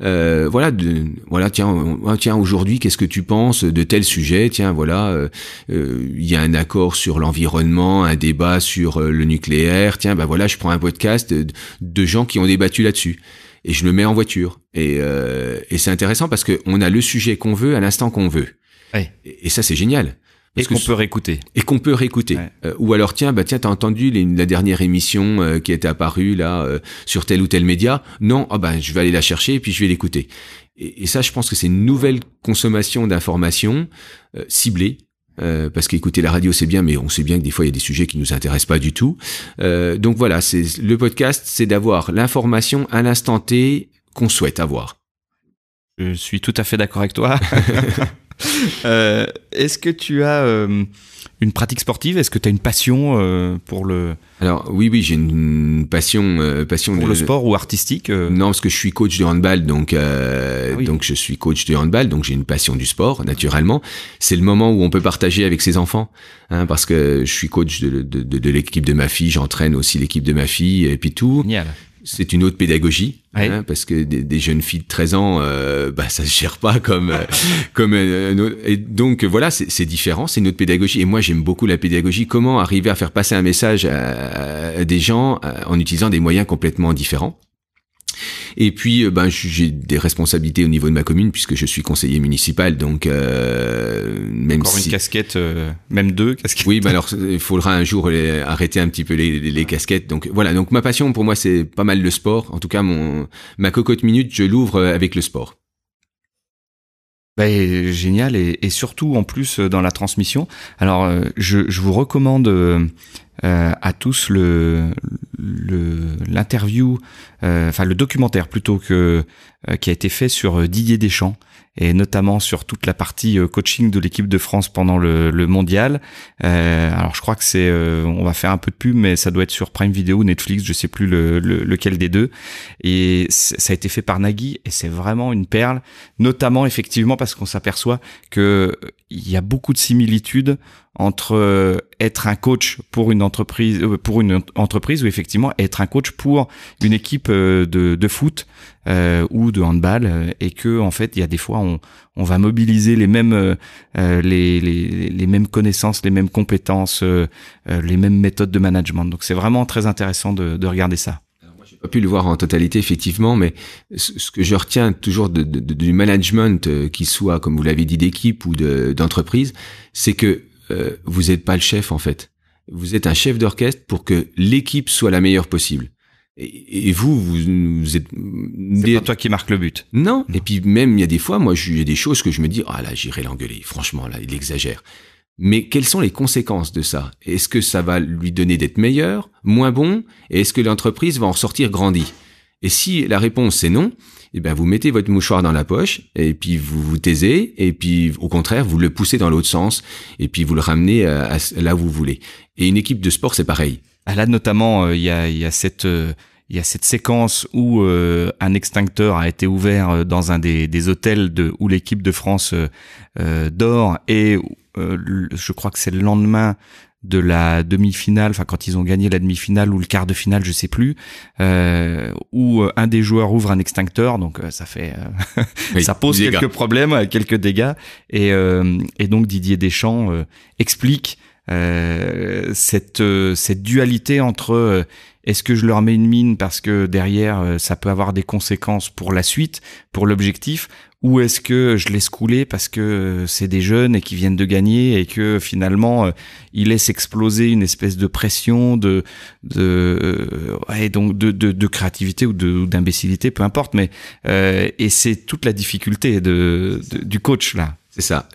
Euh, voilà, de, voilà, tiens, tiens, aujourd'hui, qu'est-ce que tu penses de tel sujet? Tiens, voilà, il y a un accord sur l'environnement, un débat sur le nucléaire. Tiens, bah voilà, je prends un podcast de, gens qui ont débattu là-dessus et je le mets en voiture. Et, euh, et c'est intéressant parce qu'on a le sujet qu'on veut à l'instant qu'on veut. Et, ça, c'est génial. Et qu'on peut réécouter. Et qu'on peut réécouter. Euh, ou alors, tiens, bah tiens, t'as entendu la dernière émission euh, qui était apparue là sur tel ou tel média Non, ah ben je vais aller la chercher et puis je vais l'écouter. Et, et, ça, je pense que c'est une nouvelle consommation d'informations ciblées euh, parce qu'écouter la radio c'est bien, mais on sait bien que des fois il y a des sujets qui nous intéressent pas du tout. Euh, donc voilà, c'est le podcast, c'est d'avoir l'information à l'instant T qu'on souhaite avoir. Je suis tout à fait d'accord avec toi. euh, Est-ce que tu as euh, une pratique sportive? Est-ce que tu as une passion euh, pour le Alors oui, oui, j'ai une passion, passion pour le sport ou artistique. Non, parce que je suis coach de handball, donc ah donc je suis coach de handball, donc j'ai une passion du sport naturellement. C'est le moment où on peut partager avec ses enfants, hein, parce que je suis coach de, de, de, de l'équipe de ma fille, j'entraîne aussi l'équipe de ma fille et puis tout. Génial c'est une autre pédagogie hein, parce que des, jeunes filles de 13 ans euh, bah ça se gère pas comme euh, comme euh, et donc voilà c'est différent c'est une autre pédagogie. Et moi j'aime beaucoup la pédagogie. Comment arriver à faire passer un message à des gens en utilisant des moyens complètement différents et puis, euh, ben, j'ai des responsabilités au niveau de ma commune puisque je suis conseiller municipal, donc euh, même Encore une casquette, euh, même deux casquettes. Oui, ben alors il faudra un jour arrêter un petit peu les, les, casquettes. Donc voilà. Donc ma passion pour moi c'est pas mal le sport. En tout cas, mon ma cocotte minute, je l'ouvre avec le sport. Ben, génial et, et, surtout en plus dans la transmission. Alors je, je vous recommande euh, à tous le l'interview, euh, enfin le documentaire plutôt que euh, qui a été fait sur Didier Deschamps et notamment sur toute la partie coaching de l'équipe de France pendant le, le mondial. Euh, alors je crois que c'est, on va faire un peu de pub, mais ça doit être sur Prime Video, Netflix, je sais plus le, lequel des deux. Et ça a été fait par Nagui et c'est vraiment une perle, notamment effectivement parce qu'on s'aperçoit que il y a beaucoup de similitudes entre euh, être un coach pour une entreprise euh, pour une entreprise ou effectivement être un coach pour une équipe euh, de, de foot euh, ou de handball et que en fait il y a des fois on, on va mobiliser les mêmes les, les, les, mêmes connaissances les mêmes compétences les mêmes méthodes de management. Donc c'est vraiment très intéressant de, de regarder ça. Pas pu le voir en totalité effectivement, mais ce que je retiens toujours de, de, du management, qui soit comme vous l'avez dit d'équipe ou d'entreprise, c'est que euh, vous n'êtes pas le chef en fait. Vous êtes un chef d'orchestre pour que l'équipe soit la meilleure possible. Et, vous, vous, êtes. C'est pas toi qui marque le but. Non. Et puis même il y a des fois, moi, j'ai des choses que je me dis, ah là, j'irai l'engueuler. Franchement, là, il exagère. Mais quelles sont les conséquences de ça? Est-ce que ça va lui donner d'être meilleur, moins bon? Et est-ce que l'entreprise va en sortir grandie? Et si la réponse c'est non, eh bien vous mettez votre mouchoir dans la poche et puis vous vous taisez et puis au contraire vous le poussez dans l'autre sens et puis vous le ramenez à, là où vous voulez. Et une équipe de sport c'est pareil. Ah, là notamment euh, il y, a, y a cette euh, il y a cette séquence où euh, un extincteur a été ouvert dans un des, hôtels où l'équipe de France dort et je crois que c'est le lendemain de la demi-finale, enfin quand ils ont gagné la demi-finale ou le quart de finale, je sais plus, euh, où euh, un des joueurs ouvre un extincteur, donc euh, ça fait, euh, ça pose quelques problèmes, quelques dégâts, et, et donc Didier Deschamps explique cette cette dualité entre est-ce que je leur mets une mine parce que derrière ça peut avoir des conséquences pour la suite, pour l'objectif, ou est-ce que je laisse couler parce que c'est des jeunes et qui viennent de gagner et que finalement euh, ils laissent exploser une espèce de pression de de euh, ouais, donc de, de, de, créativité ou de d'imbécilité peu importe mais euh, et c'est toute la difficulté de, du coach là. C'est ça.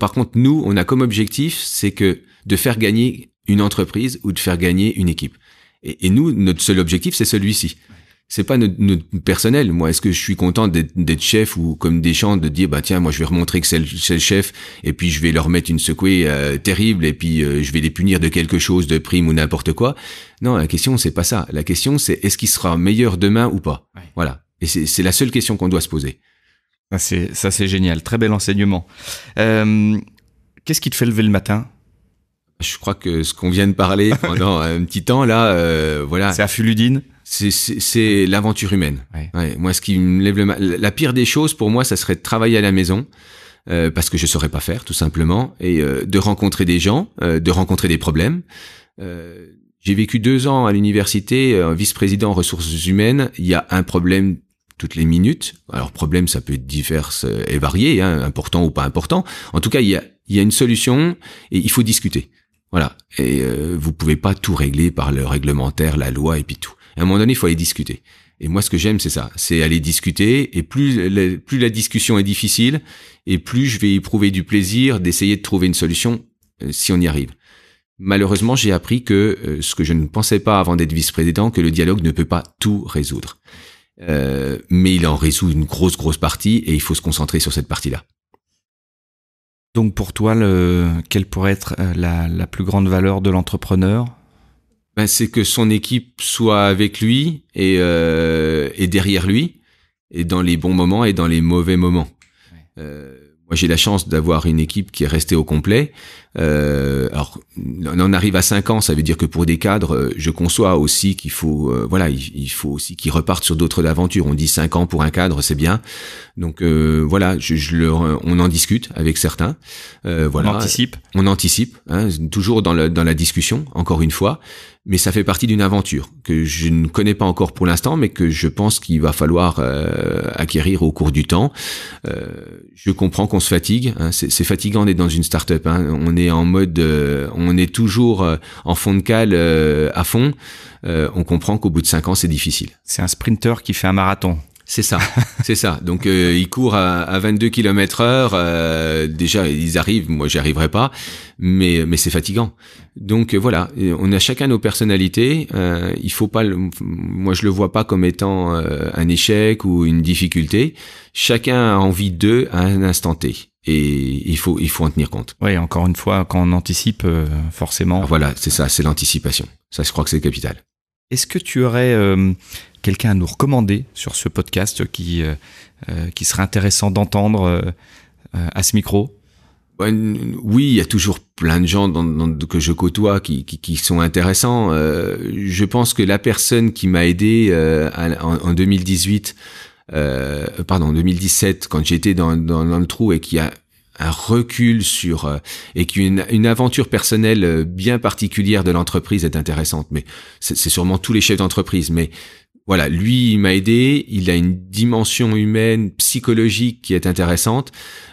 Par contre nous on a comme objectif c'est que de faire gagner une entreprise ou de faire gagner une équipe. Et nous notre seul objectif c'est celui-ci c'est pas notre, personnel. Moi, est-ce que je suis content d'être chef ou comme des champs de dire bah tiens moi je vais remontrer que c'est le, chef et puis je vais leur mettre une secouée euh, terrible et puis euh, je vais les punir de quelque chose de prime ou n'importe quoi. Non, la question c'est pas ça. La question c'est est-ce qu'il sera meilleur demain ou pas? Voilà. Et c'est la seule question qu'on doit se poser. Ça c'est ça c'est génial. Très bel enseignement. Euh, Qu'est-ce qui te fait lever le matin? Je crois que ce qu'on vient de parler pendant un petit temps là, euh, voilà. C'est à Fuludine? C'est l'aventure humaine. Ouais. Moi, ce qui me lève le la pire des choses pour moi, ça serait de travailler à la maison. Euh, parce que je saurais pas faire tout simplement et euh, de rencontrer des gens, euh, de rencontrer des problèmes. Euh, j'ai vécu deux ans à l'université, vice-président en ressources humaines. Il y a un problème toutes les minutes. Alors problème, ça peut être divers et varié, hein, important ou pas important. En tout cas, il y a, il y a une solution et il faut discuter. Voilà. Et vous pouvez pas tout régler par le réglementaire, la loi et puis tout à un moment donné, il faut aller discuter. Et moi, ce que j'aime, c'est ça, c'est aller discuter. Et plus la, plus la discussion est difficile, et plus je vais éprouver du plaisir d'essayer de trouver une solution euh, si on y arrive. Malheureusement, j'ai appris que euh, ce que je ne pensais pas avant d'être vice-président, que le dialogue ne peut pas tout résoudre. Euh, mais il en résout une grosse, grosse partie, et il faut se concentrer sur cette partie-là. Donc pour toi, le, quelle pourrait être la, la plus grande valeur de l'entrepreneur? Ben, c'est que son équipe soit avec lui et, euh, et derrière lui, et dans les bons moments et dans les mauvais moments. Euh, moi, j'ai la chance d'avoir une équipe qui est restée au complet. Euh, alors, on en arrive à cinq ans, ça veut dire que pour des cadres, euh, je conçois aussi qu'il faut, euh, voilà, il, faut aussi qu'ils repartent sur d'autres aventures. On dit cinq ans pour un cadre, c'est bien. Donc euh, voilà, je, je le, on en discute avec certains. voilà, on anticipe. On anticipe, hein, toujours dans, le, dans la discussion. Encore une fois, mais ça fait partie d'une aventure que je ne connais pas encore pour l'instant, mais que je pense qu'il va falloir acquérir au cours du temps. je comprends qu'on se fatigue, hein, c'est fatigant d'être dans une start-up. Hein, on est en mode, euh, on est toujours euh, en fond de cale euh, à fond, on comprend qu'au bout de cinq ans, c'est difficile. C'est un sprinter qui fait un marathon. C'est ça, c'est ça. Donc euh, ils courent à, à 22 km heure. Euh, déjà ils arrivent, moi j'y arriverai pas, mais mais c'est fatigant. Donc voilà, on a chacun nos personnalités. Euh, il faut pas, moi je le vois pas comme étant un échec ou une difficulté. Chacun a envie d'eux à un instant T et il faut il faut en tenir compte. Oui, encore une fois, quand on anticipe, euh, forcément. Voilà, c'est ça, c'est l'anticipation. Ça, je crois que c'est capital. Est-ce que tu aurais euh, quelqu'un à nous recommander sur ce podcast qui euh, qui serait intéressant d'entendre à ce micro? Oui, il y a toujours plein de gens dans, que je côtoie qui, qui, qui sont intéressants. je pense que la personne qui m'a aidé en, en, 2018 euh, pardon, 2017, quand j'étais dans, dans, dans, le trou et qui a un recul sur euh, et qu'une une aventure personnelle euh, bien particulière de l'entreprise est intéressante. Mais c'est sûrement tous les chefs d'entreprise. Mais voilà, lui, il m'a aidé. Il a une dimension humaine, psychologique qui est intéressante.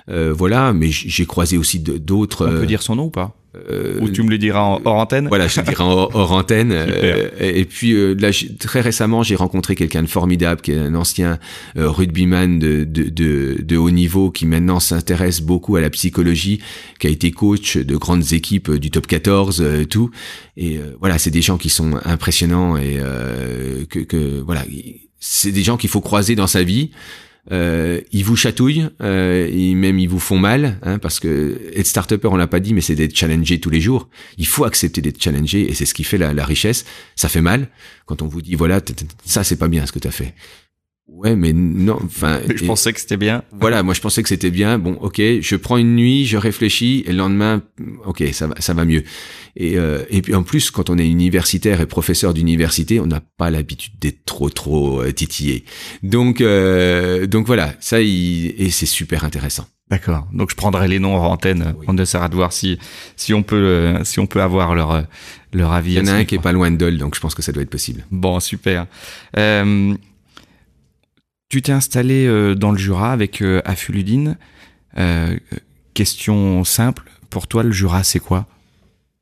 Euh, voilà, mais j'ai croisé aussi d'autres. On peut dire son nom ou pas? Euh, Ou tu me le diras en hors antenne Voilà, je te dirai en hors, antenne. Euh, et, puis euh, là, très récemment, j'ai rencontré quelqu'un de formidable, qui est un ancien rugbyman de, de, de, de, haut niveau, qui maintenant s'intéresse beaucoup à la psychologie, qui a été coach de grandes équipes du top 14, tout. Et voilà, c'est des gens qui sont impressionnants et que, que voilà, c'est des gens qu'il faut croiser dans sa vie euh, ils vous chatouillent, euh, et même ils vous font mal, hein, parce que être start on l'a pas dit, mais c'est d'être challengé tous les jours. Il faut accepter d'être challengé, et c'est ce qui fait la, la, richesse. Ça fait mal quand on vous dit voilà, ça c'est pas bien ce que tu as fait. Ouais, mais non, enfin. Je pensais que c'était bien. Voilà, moi je pensais que c'était bien. Bon, ok, je prends une nuit, je réfléchis, et le lendemain, ok, ça va, ça va mieux. Et, euh, et puis en plus, quand on est universitaire et professeur d'université, on n'a pas l'habitude d'être trop trop euh, titillé. Donc euh, donc voilà, ça et c'est super intéressant. D'accord. Donc je prendrai les noms en antenne. On essaiera de voir si si on peut si on peut avoir leur leur avis. Il y en a un qui est pas loin de Dole, donc je pense que ça doit être possible. Bon, super. Euh, tu t'es installé euh, dans le Jura avec euh, Afuludine. Euh, question simple, pour toi le Jura c'est quoi?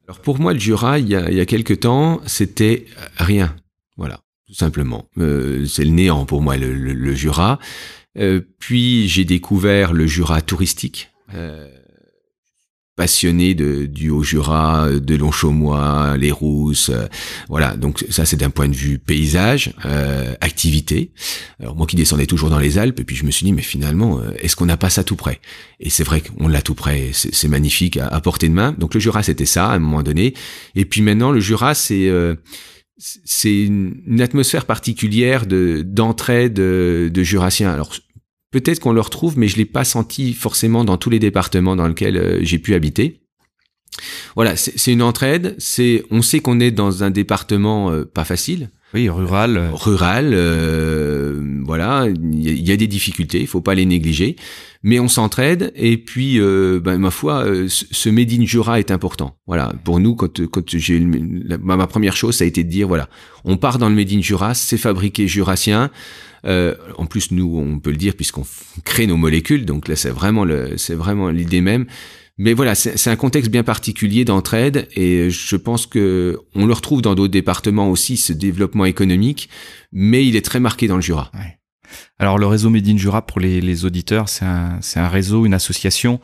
Alors pour moi le Jura il y a, il y a quelques temps c'était rien, voilà, tout simplement. c'est le néant pour moi le, le Jura. puis j'ai découvert le Jura touristique passionné de, du Haut-Jura, de Longchaumois, les Rousses, euh, voilà. Donc ça, c'est d'un point de vue paysage, euh, activité. Alors moi qui descendais toujours dans les Alpes, et puis je me suis dit, mais finalement, euh, est-ce qu'on n'a pas ça tout près? Et c'est vrai qu'on l'a tout près, c'est magnifique à, à, portée de main. Donc le Jura, c'était ça à un moment donné. Et puis maintenant, le Jura, c'est c'est une atmosphère particulière de d'entraide de, de jurassiens. Alors Peut-être qu'on le retrouve, mais je l'ai pas senti forcément dans tous les départements dans lesquels euh, j'ai pu habiter. Voilà, c'est une entraide. C'est, on sait qu'on est dans un département euh, pas facile. Oui, rural. Rural, euh, voilà, il y, a des difficultés, il faut pas les négliger, mais on s'entraide et puis, euh, ben, ma foi, ce Made in Jura est important. Voilà, pour nous, quand, quand j'ai ma première chose, ça a été de dire, voilà, on part dans le Made in Jura, c'est fabriqué jurassien, euh, en plus, nous, on peut le dire puisqu'on crée nos molécules, donc là, c'est vraiment le, c'est vraiment l'idée même. Mais voilà, c'est un contexte bien particulier d'entraide et je pense que on le retrouve dans d'autres départements aussi, ce développement économique, mais il est très marqué dans le Jura. Alors le réseau Made in Jura pour les, les auditeurs, c'est un, un, réseau, une association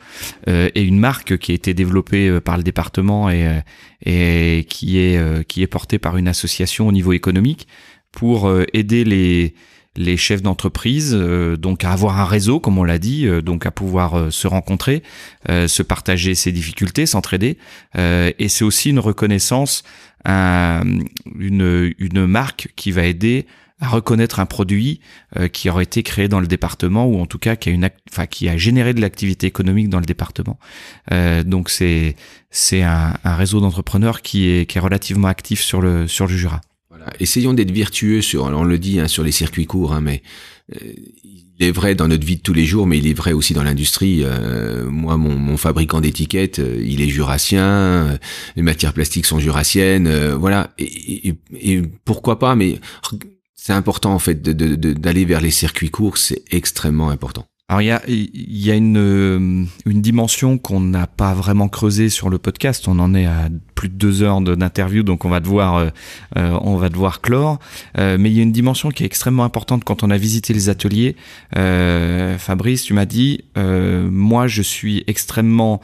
euh, et une marque qui a été développée euh, par le département et, euh, et qui est qui est portée par une association au niveau économique pour aider les les chefs d'entreprise, euh, donc à avoir un réseau, comme on l'a dit, euh, donc à pouvoir euh, se rencontrer, se partager ses difficultés, s'entraider. et c'est aussi une reconnaissance, une, une marque qui va aider à reconnaître un produit qui aurait été créé dans le département ou en tout cas qui a une enfin qui a généré de l'activité économique dans le département. donc c'est c'est un, un réseau d'entrepreneurs qui est qui est relativement actif sur le sur le Jura. Essayons d'être vertueux sur, on le dit, hein, sur les circuits courts, hein, mais euh, il est vrai dans notre vie de tous les jours, mais il est vrai aussi dans l'industrie. Euh, moi, mon, fabricant d'étiquettes, euh, il est jurassien, les matières plastiques sont jurassiennes, voilà. Et, pourquoi pas Mais c'est important en fait d'aller vers les circuits courts, c'est extrêmement important. Alors il y a, y a une, euh, une dimension qu'on n'a pas vraiment creusée sur le podcast. On en est à plus de deux heures d'interview, donc on va devoir, euh, euh, on va devoir clore. mais il y a une dimension qui est extrêmement importante quand on a visité les ateliers. Fabrice, tu m'as dit, moi je suis extrêmement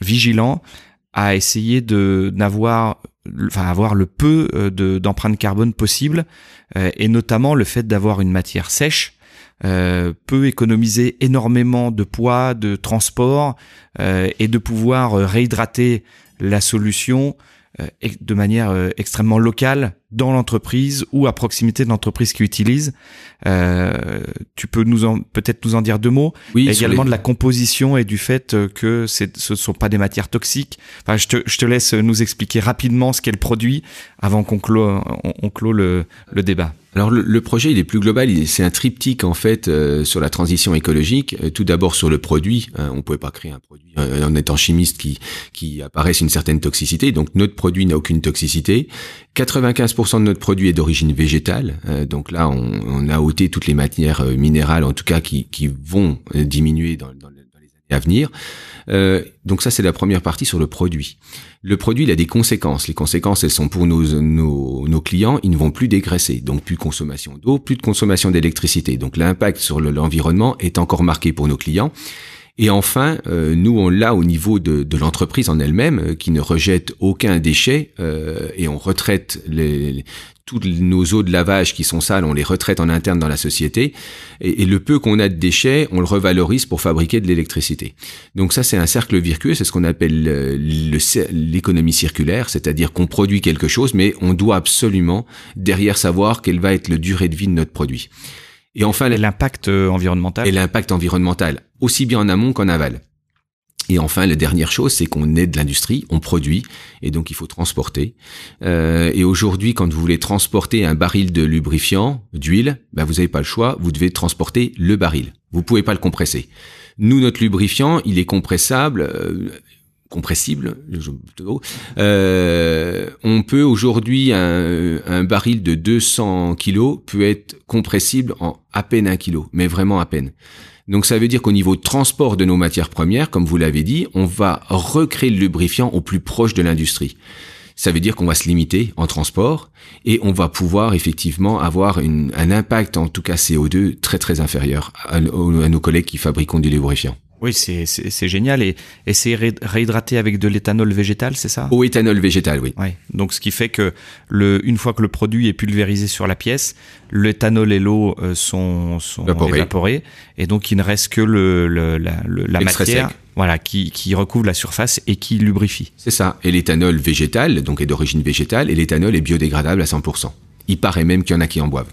vigilant à essayer de n'avoir enfin avoir le peu de d'empreinte carbone possible et notamment le fait d'avoir une matière sèche euh, peut économiser énormément de poids, de transport euh, et de pouvoir euh, réhydrater la solution de manière extrêmement locale dans l'entreprise ou à proximité de l'entreprise qui utilise. Euh, tu peux nous en peut-être nous en dire deux mots. Oui, également de la composition et du fait que ce ne sont pas des matières toxiques. Enfin, je te, je te laisse nous expliquer rapidement ce qu'est le produit avant qu'on clôt, on, clôt le, le débat. Alors le, projet il est plus global, c'est un triptyque en fait euh, sur la transition écologique. Euh, tout d'abord sur le produit, hein, on pouvait pas créer un produit euh, en étant chimiste qui qui apparaisse une certaine toxicité. Donc notre produit n'a aucune toxicité. 95% de notre produit est d'origine végétale. donc là on, a ôté toutes les matières minérales en tout cas qui vont diminuer dans, les années à venir. Euh, donc ça, c'est la première partie sur le produit. Le produit, il a des conséquences. Les conséquences, elles sont pour nos, nos, nos clients, ils ne vont plus dégraisser. Donc plus de consommation d'eau, plus de consommation d'électricité. Donc l'impact sur l'environnement est encore marqué pour nos clients. Et enfin, euh, nous, on l'a au niveau de, l'entreprise en elle-même, euh, qui ne rejette aucun déchet euh, et on retraite les, toutes nos eaux de lavage qui sont sales, on les retraite en interne dans la société. Et, le peu qu'on a de déchets, on le revalorise pour fabriquer de l'électricité. Donc ça, c'est un cercle vertueux, c'est ce qu'on appelle l'économie circulaire, c'est-à-dire qu'on produit quelque chose, mais on doit absolument derrière savoir quelle va être le durée de vie de notre produit. Et enfin, l'impact environnemental. Et l'impact environnemental aussi bien en amont qu'en aval. Et enfin, la dernière chose, c'est qu'on est de l'industrie, on produit, et donc il faut transporter. Euh, et aujourd'hui, quand vous voulez transporter un baril de lubrifiant, d'huile, ben vous n'avez pas le choix, vous devez transporter le baril. Vous pouvez pas le compresser. Nous, notre lubrifiant, il est compressable. Compressible. Euh, on peut aujourd'hui un, un, baril de 200 kilos peut être compressible en à peine un kilo, mais vraiment à peine. Donc ça veut dire qu'au niveau transport de nos matières premières, comme vous l'avez dit, on va recréer le lubrifiant au plus proche de l'industrie. Ça veut dire qu'on va se limiter en transport et on va pouvoir effectivement avoir un impact, en tout cas CO2, très très inférieur à, à nos collègues qui fabriquent du lubrifiant. Oui, c'est génial. Et, et c'est réhydraté avec de l'éthanol végétal, c'est ça? Au éthanol végétal, oui. Ouais. Donc, ce qui fait que le, une fois que le produit est pulvérisé sur la pièce, l'éthanol et l'eau euh, sont, sont évaporés. Et donc, il ne reste que le, le la, la matière voilà, qui, qui recouvre la surface et qui lubrifie. C'est ça. Et l'éthanol végétal, donc est d'origine végétale, et l'éthanol est biodégradable à 100%. Il paraît même qu'il y en a qui en boivent.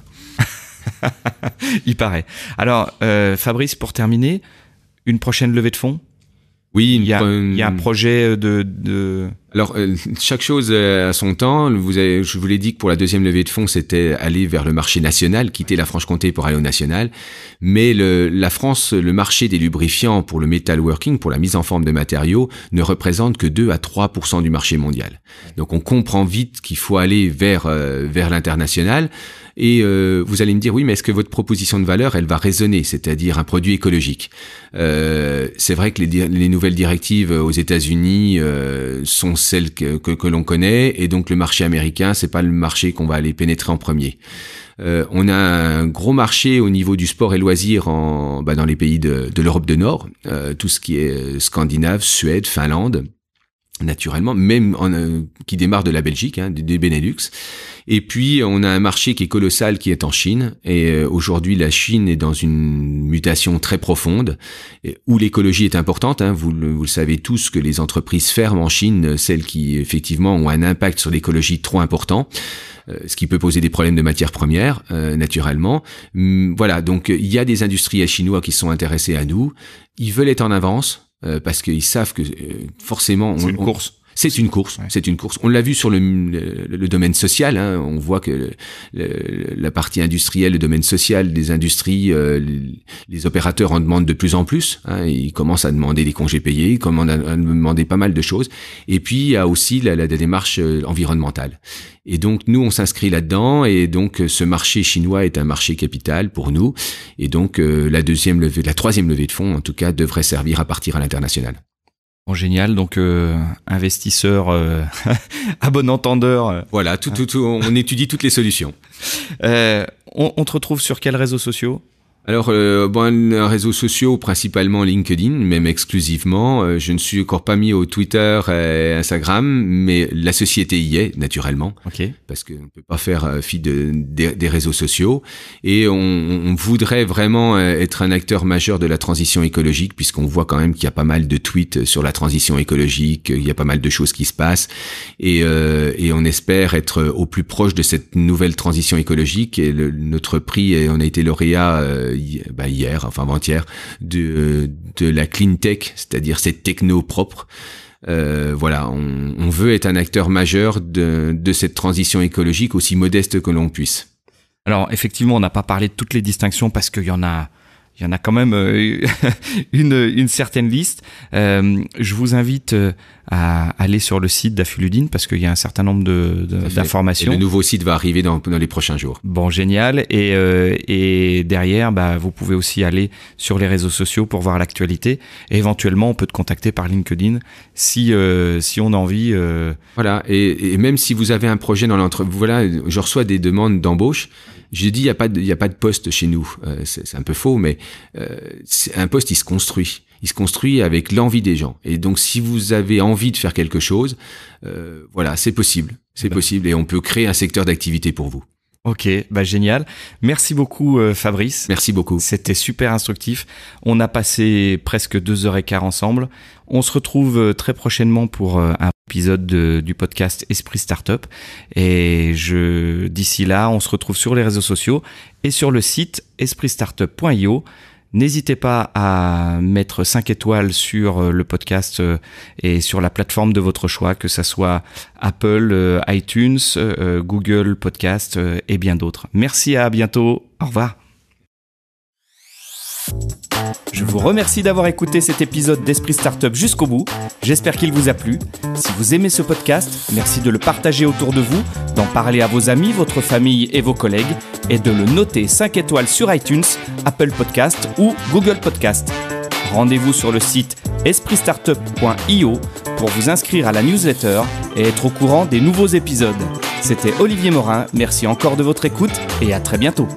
il paraît. Alors, euh, Fabrice, pour terminer, une prochaine levée de fonds? Oui, il y, a, il y a un projet de, de... Alors, euh, chaque chose a son temps. Vous avez, je vous l'ai dit que pour la deuxième levée de fonds, c'était aller vers le marché national, quitter la Franche-Comté pour aller au national. Mais le, la France, le marché des lubrifiants pour le metalworking, pour la mise en forme de matériaux, ne représente que 2 à 3 du marché mondial. Donc, on comprend vite qu'il faut aller vers, euh, vers l'international. Et euh, vous allez me dire, oui, mais est-ce que votre proposition de valeur, elle va résonner, c'est-à-dire un produit écologique? Euh, C'est vrai que les, les, nouvelles directives aux États-Unis euh, sont celle que, que, l'on connaît, et donc le marché américain, c'est pas le marché qu'on va aller pénétrer en premier. Euh, on a un gros marché au niveau du sport et loisirs en, bah, dans les pays de, de l'Europe de Nord, euh, tout ce qui est scandinave, Suède, Finlande, naturellement, même en, euh, qui démarre de la Belgique, hein, des Benelux. Et puis, on a un marché qui est colossal, qui est en Chine. Et euh, aujourd'hui, la Chine est dans une mutation très profonde, où l'écologie est importante. Hein. Vous, le, vous, le, savez tous que les entreprises ferment en Chine, celles qui effectivement ont un impact sur l'écologie trop important, euh, ce qui peut poser des problèmes de matières premières, euh, naturellement. Hum, voilà, donc il y a des industriels chinois qui sont intéressés à nous. Ils veulent être en avance parce qu'ils savent que forcément... C'est une course. C'est une course, ouais. c'est une course. On l'a vu sur le, le, le domaine social. Hein. On voit que le, la partie industrielle, le domaine social des industries, euh, les, opérateurs en demandent de plus en plus. Hein. Ils commencent à demander des congés payés, ils commencent à, demander pas mal de choses. Et puis il y a aussi la, la, la démarche euh, environnementale. Et donc nous, on s'inscrit là-dedans. Et donc ce marché chinois est un marché capital pour nous. Et donc euh, la deuxième levée, la troisième levée de fonds, en tout cas, devrait servir à partir à l'international. Bon, génial, donc euh, investisseur euh, à bon entendeur. Voilà, tout, tout, tout, on étudie toutes les solutions. Euh, on, on, te retrouve sur quels réseaux sociaux? Alors, euh, bon, réseaux sociaux, principalement LinkedIn, même exclusivement. Euh, je ne suis encore pas mis au Twitter et Instagram, mais la société y est, naturellement. Okay. Parce qu'on ne peut pas faire euh, fi de, de, des réseaux sociaux. Et on, on, voudrait vraiment euh, être un acteur majeur de la transition écologique, puisqu'on voit quand même qu'il y a pas mal de tweets sur la transition écologique, il y a pas mal de choses qui se passent. Et, euh, et on espère être au plus proche de cette nouvelle transition écologique. Et le, notre prix, on a été lauréat bah hier, enfin avant-hier, de, de la clean tech, c'est-à-dire cette techno propre. Euh, voilà, on, on, veut être un acteur majeur de, de cette transition écologique aussi modeste que l'on puisse. Alors effectivement, on n'a pas parlé de toutes les distinctions parce qu'il y en a il y en a quand même une, une certaine liste. je vous invite à aller sur le site d'Affuludine parce qu'il y a un certain nombre d'informations. Le nouveau site va arriver dans, dans les prochains jours. Bon, génial. Et, et derrière, bah, vous pouvez aussi aller sur les réseaux sociaux pour voir l'actualité. Et éventuellement, on peut te contacter par LinkedIn si, si on a envie. Voilà. Et, et, même si vous avez un projet dans l'entreprise, voilà, je reçois des demandes d'embauche. J'ai dit, il n'y a, pas de, y a pas de poste chez nous. Euh, c'est un peu faux, mais euh, un poste, il se construit. Il se construit avec l'envie des gens. Et donc, si vous avez envie de faire quelque chose, euh, voilà, c'est possible. C'est bah. possible et on peut créer un secteur d'activité pour vous. Ok, bah génial. Merci beaucoup euh, Fabrice. Merci beaucoup. C'était super instructif. On a passé presque deux heures et quart ensemble. On se retrouve euh, très prochainement pour euh, un épisode du podcast Esprit Startup. Et je d'ici là, on se retrouve sur les réseaux sociaux et sur le site espritstartup.io. N'hésitez pas à mettre 5 étoiles sur euh, le podcast euh, et sur la plateforme de votre choix, que ce soit Apple, euh, iTunes, Google Podcast et bien d'autres. Merci, à bientôt. Au revoir. Je vous remercie d'avoir écouté cet épisode d'Esprit Startup jusqu'au bout. J'espère qu'il vous a plu. Si vous aimez ce podcast, merci de le partager autour de vous, d'en parler à vos amis, votre famille et vos collègues, et de le noter 5 étoiles sur iTunes, Apple Podcast ou Google Podcast. Rendez-vous sur le site espritstartup.io pour vous inscrire à la newsletter et être au courant des nouveaux épisodes. C'était Olivier Morin, merci encore de votre écoute et à très bientôt.